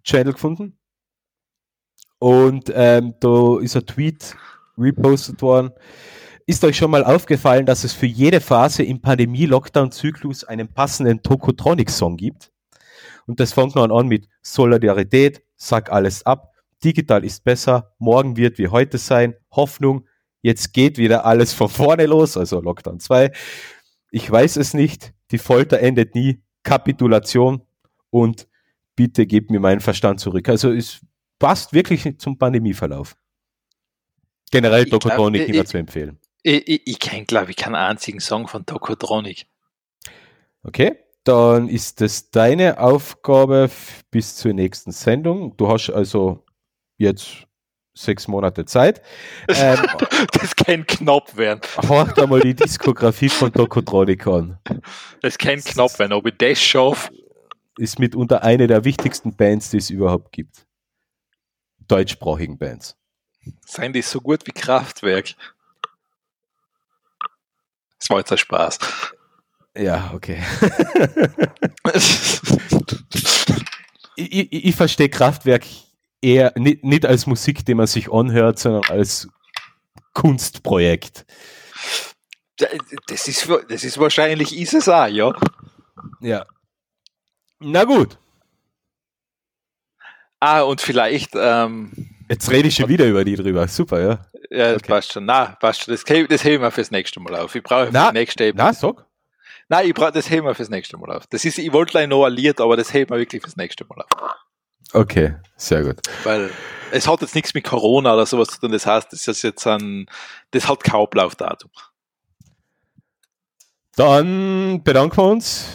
Channel gefunden. Und ähm, da ist ein Tweet repostet worden. Ist euch schon mal aufgefallen, dass es für jede Phase im Pandemie-Lockdown-Zyklus einen passenden Tokotronic-Song gibt? Und das fängt dann an mit Solidarität, sag alles ab, digital ist besser, morgen wird wie heute sein, Hoffnung, jetzt geht wieder alles von vorne los, also Lockdown 2. Ich weiß es nicht, die Folter endet nie, Kapitulation und bitte gebt mir meinen Verstand zurück. Also es passt wirklich zum Pandemieverlauf. Generell ich- immer zu empfehlen. Ich, ich, ich kenne, glaube ich, keinen einzigen Song von Tokotronic. Okay, dann ist das deine Aufgabe bis zur nächsten Sendung. Du hast also jetzt sechs Monate Zeit. Ähm, Das kann knapp werden. horcht einmal die Diskografie von Tokotronic an. Das kann knapp werden. Ob ich das schaffe, Ist mitunter eine der wichtigsten Bands, die es überhaupt gibt. Deutschsprachigen Bands. seien die so gut wie Kraftwerk. Das war jetzt ein Spaß. Ja, okay. ich, ich, ich verstehe Kraftwerk eher nicht, nicht als Musik, die man sich anhört, sondern als Kunstprojekt. Das ist, das ist wahrscheinlich ist es auch, ja. Ja. Na gut. Ah, und vielleicht, ähm, Jetzt rede ich schon wieder über die drüber. Super, ja. ja, das Okay. passt schon. Na, passt schon. Das, hebe- das heben wir fürs nächste Mal auf. Ich brauche für die nächste Na, sag. Nein, ich brauche das heben wir fürs nächste Mal auf. Das ist, ich wollte gleich noch ein Lied, aber das heben wir wirklich fürs nächste Mal auf. Okay, sehr gut. Weil es hat jetzt nichts mit Corona oder sowas zu tun. Das heißt, das ist jetzt ein, das hat kein Ablaufdatum. Dann bedanken wir uns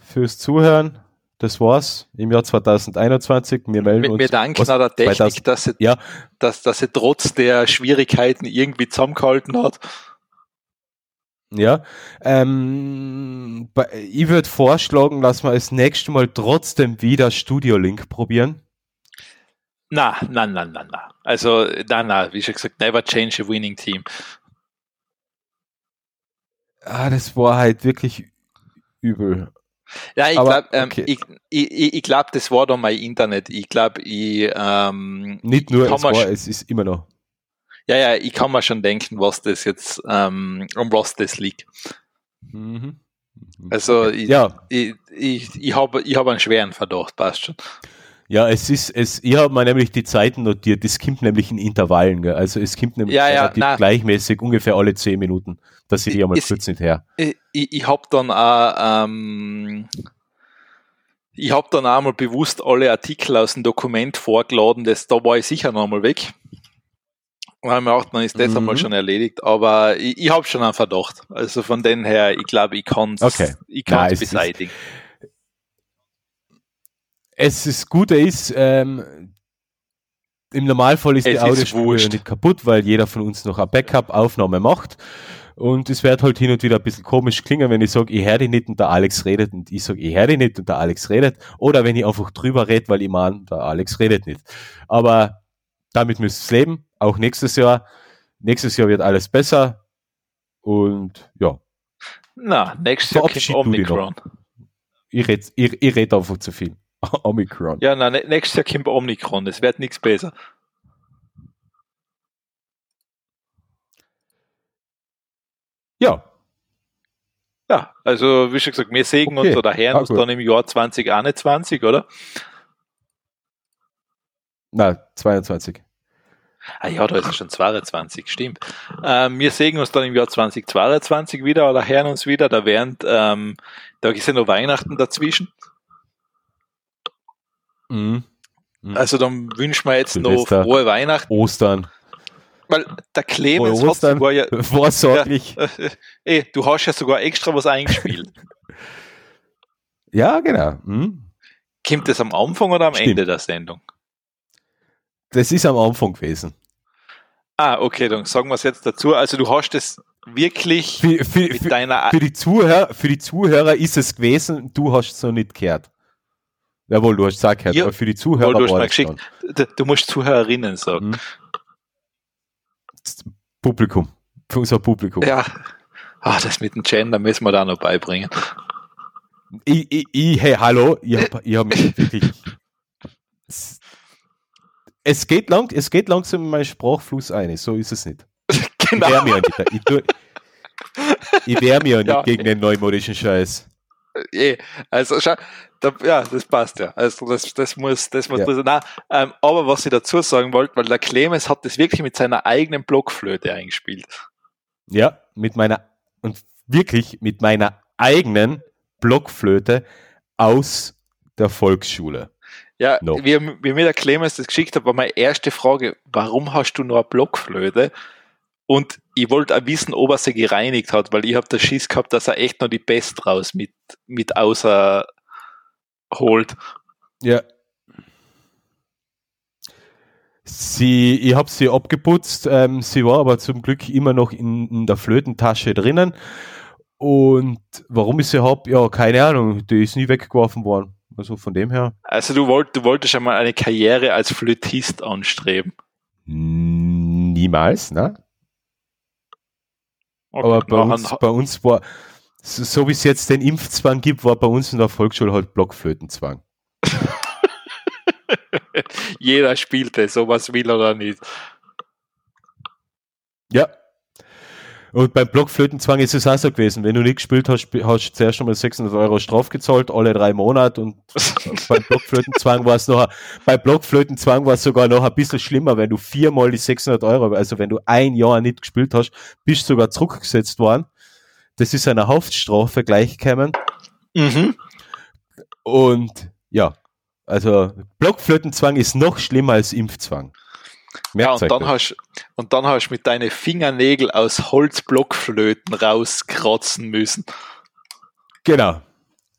fürs Zuhören. Das war's im Jahr 2021. Wir melden Wir, uns. wir danken was- der Technik, 2000 dass sie, Ja. dass, dass sie trotz der Schwierigkeiten irgendwie zusammengehalten hat. Ja. Ähm, ich würde vorschlagen, dass wir das nächste Mal trotzdem wieder Studio Link probieren. Na, na, na, na, na. Also, na, na, wie schon gesagt, never change a winning team. Ah, das war halt wirklich übel. Ja, ich glaube, ähm, okay. ich, ich, ich, ich glaub, das war da mein Internet. Ich glaube, ich, ähm, Nicht nur, kann es, war, es ist immer noch. Ja, ja, ich kann mir schon denken, was das jetzt, ähm, um was das liegt. Mhm. Also, ich, Ja, ich, ich, ich habe ich hab einen schweren Verdacht, passt schon. ja, es ist, es, ich habe mir nämlich die Zeiten notiert, das kommt nämlich in Intervallen, gell? also es kommt nämlich Ja, ja, relativ na. gleichmäßig ungefähr alle zehn Minuten, dass ich die einmal kurz nicht her. Ich, ich, habe dann auch, ähm, ich habe dann auch mal bewusst alle Artikel aus dem Dokument vorgeladen, das, da war ich sicher noch einmal weg. Weil mir auch, dann ist das Mhm. einmal schon erledigt, aber ich, ich habe schon einen Verdacht. Also von den her, ich glaube, ich kann es Okay. ich kann's ist- beseitigen. Es ist Gute ist, ähm, im Normalfall ist Es die Audiospur nicht kaputt, weil jeder von uns noch eine Backup-Aufnahme macht. Und es wird halt hin und wieder ein bisschen komisch klingen, wenn ich sage, ich höre die nicht und der Alex redet und ich sage, ich höre die nicht und der Alex redet. Oder wenn ich einfach drüber rede, weil ich meine, der Alex redet nicht. Aber damit müsst ihr leben, auch nächstes Jahr. Nächstes Jahr wird alles besser. Und ja, Na, nächstes Jahr kommt. Omicron. ich rede ich, ich red einfach zu viel. Omicron. Ja, na, nä- nächstes Jahr kommt Omicron, es wird nichts besser. Ja, Ja, also wie schon gesagt, wir sägen Okay. uns oder hören Ah, uns gut. dann im Jahr 2021, oder? na, 22. Ah ja, da ist es schon 22, stimmt. Ähm, wir sehen uns dann im Jahr 2022 wieder oder hören uns wieder. Da während, ähm, da ist ja noch Weihnachten dazwischen. Mhm. Mhm. Also dann wünschen wir jetzt noch frohe Weihnachten, Ostern. weil der Clemens Frohe hat Ostern. sogar ja, Vorsorglich. ey, du hast ja sogar extra was eingespielt. Ja, genau. Mhm. Kommt das am Anfang oder am Stimmt. Ende der Sendung? Das ist am Anfang gewesen. Ah, okay, dann sagen wir es jetzt dazu. Also du hast es wirklich Für, für, mit für, deiner für, die Zuhörer, für die Zuhörer ist es gewesen, du hast es noch nicht gehört. Jawohl, du hast es auch gehört, Ja, aber für die Zuhörer du war geschickt. du, du musst Zuhörerinnen sagen. Mhm. Publikum. Für unser Publikum. Ja. Ah, das mit dem Gender müssen wir da noch beibringen. Ich, ich, ich, hey, hallo, ich habe hab mich wirklich. Es- geht, lang, es geht langsam in meinen Sprachfluss ein, so ist es nicht. Genau. Ich wehr mich ja nicht. Ich, tu- ich wehr mich ja nicht Ja. gegen den neumodischen Scheiß. Eh, also schau, da, ja, das passt ja. Also das, das muss, das muss Ja. sein. Nein, ähm, aber was ich dazu sagen wollte, weil der Clemens hat das wirklich mit seiner eigenen Blockflöte eingespielt. Ja, mit meiner, und wirklich mit meiner eigenen Blockflöte aus der Volksschule. Ja, No. wie, wie mir der Clemens das geschickt hat, war meine erste Frage, warum hast du noch eine Blockflöte? Und ich wollte auch wissen, ob er sie gereinigt hat, weil ich habe das Schiss gehabt, dass er echt noch die Best raus mit, mit außer holt. Ja. Sie, ich habe sie abgeputzt, ähm, sie war aber zum Glück immer noch in, in der Flötentasche drinnen. Und warum ich sie habe, ja, keine Ahnung, die ist nie weggeworfen worden. Also von dem her. Also du, wollt, du wolltest einmal eine Karriere als Flötist anstreben. Niemals, ne? Okay, Aber bei uns, bei uns war, so, so wie es jetzt den Impfzwang gibt, war bei uns in der Volksschule halt Blockflötenzwang. Jeder spielt es, ob er es will oder nicht. Ja. Und beim Blockflötenzwang ist es auch so gewesen. Wenn du nicht gespielt hast, hast du zuerst einmal 600 Euro Straf gezahlt, alle drei Monate. Und beim Blockflötenzwang war es noch, bei Blockflötenzwang war es sogar noch ein bisschen schlimmer, wenn du viermal die 600 Euro, also wenn du ein Jahr nicht gespielt hast, bist du sogar zurückgesetzt worden. Das ist eine Haftstrafe gleichgekommen. Mhm. Und ja, also Blockflötenzwang ist noch schlimmer als Impfzwang. Ja, und dann, hast, und dann hast du mit deinen Fingernägel aus Holzblockflöten rauskratzen müssen. Genau.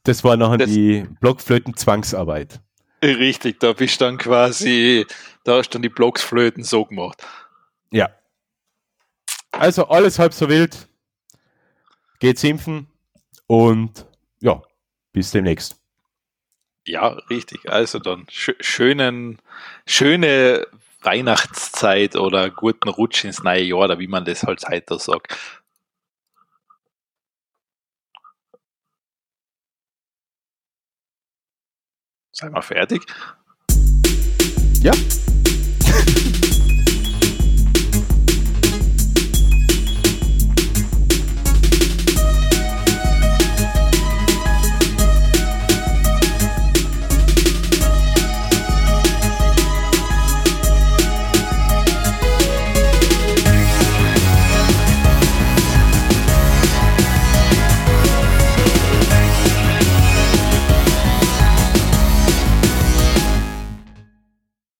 Das war nachher Das- die Blockflöten-Zwangsarbeit. Richtig, da bist du dann quasi, da hast du dann die Blocksflöten so gemacht. Ja. Also alles halb so wild. Geht's impfen und ja, bis demnächst. Ja, richtig. Also dann schö schönen, schöne Weihnachtszeit oder guten Rutsch ins neue Jahr, oder wie man das halt heute sagt. Seien wir fertig? Ja.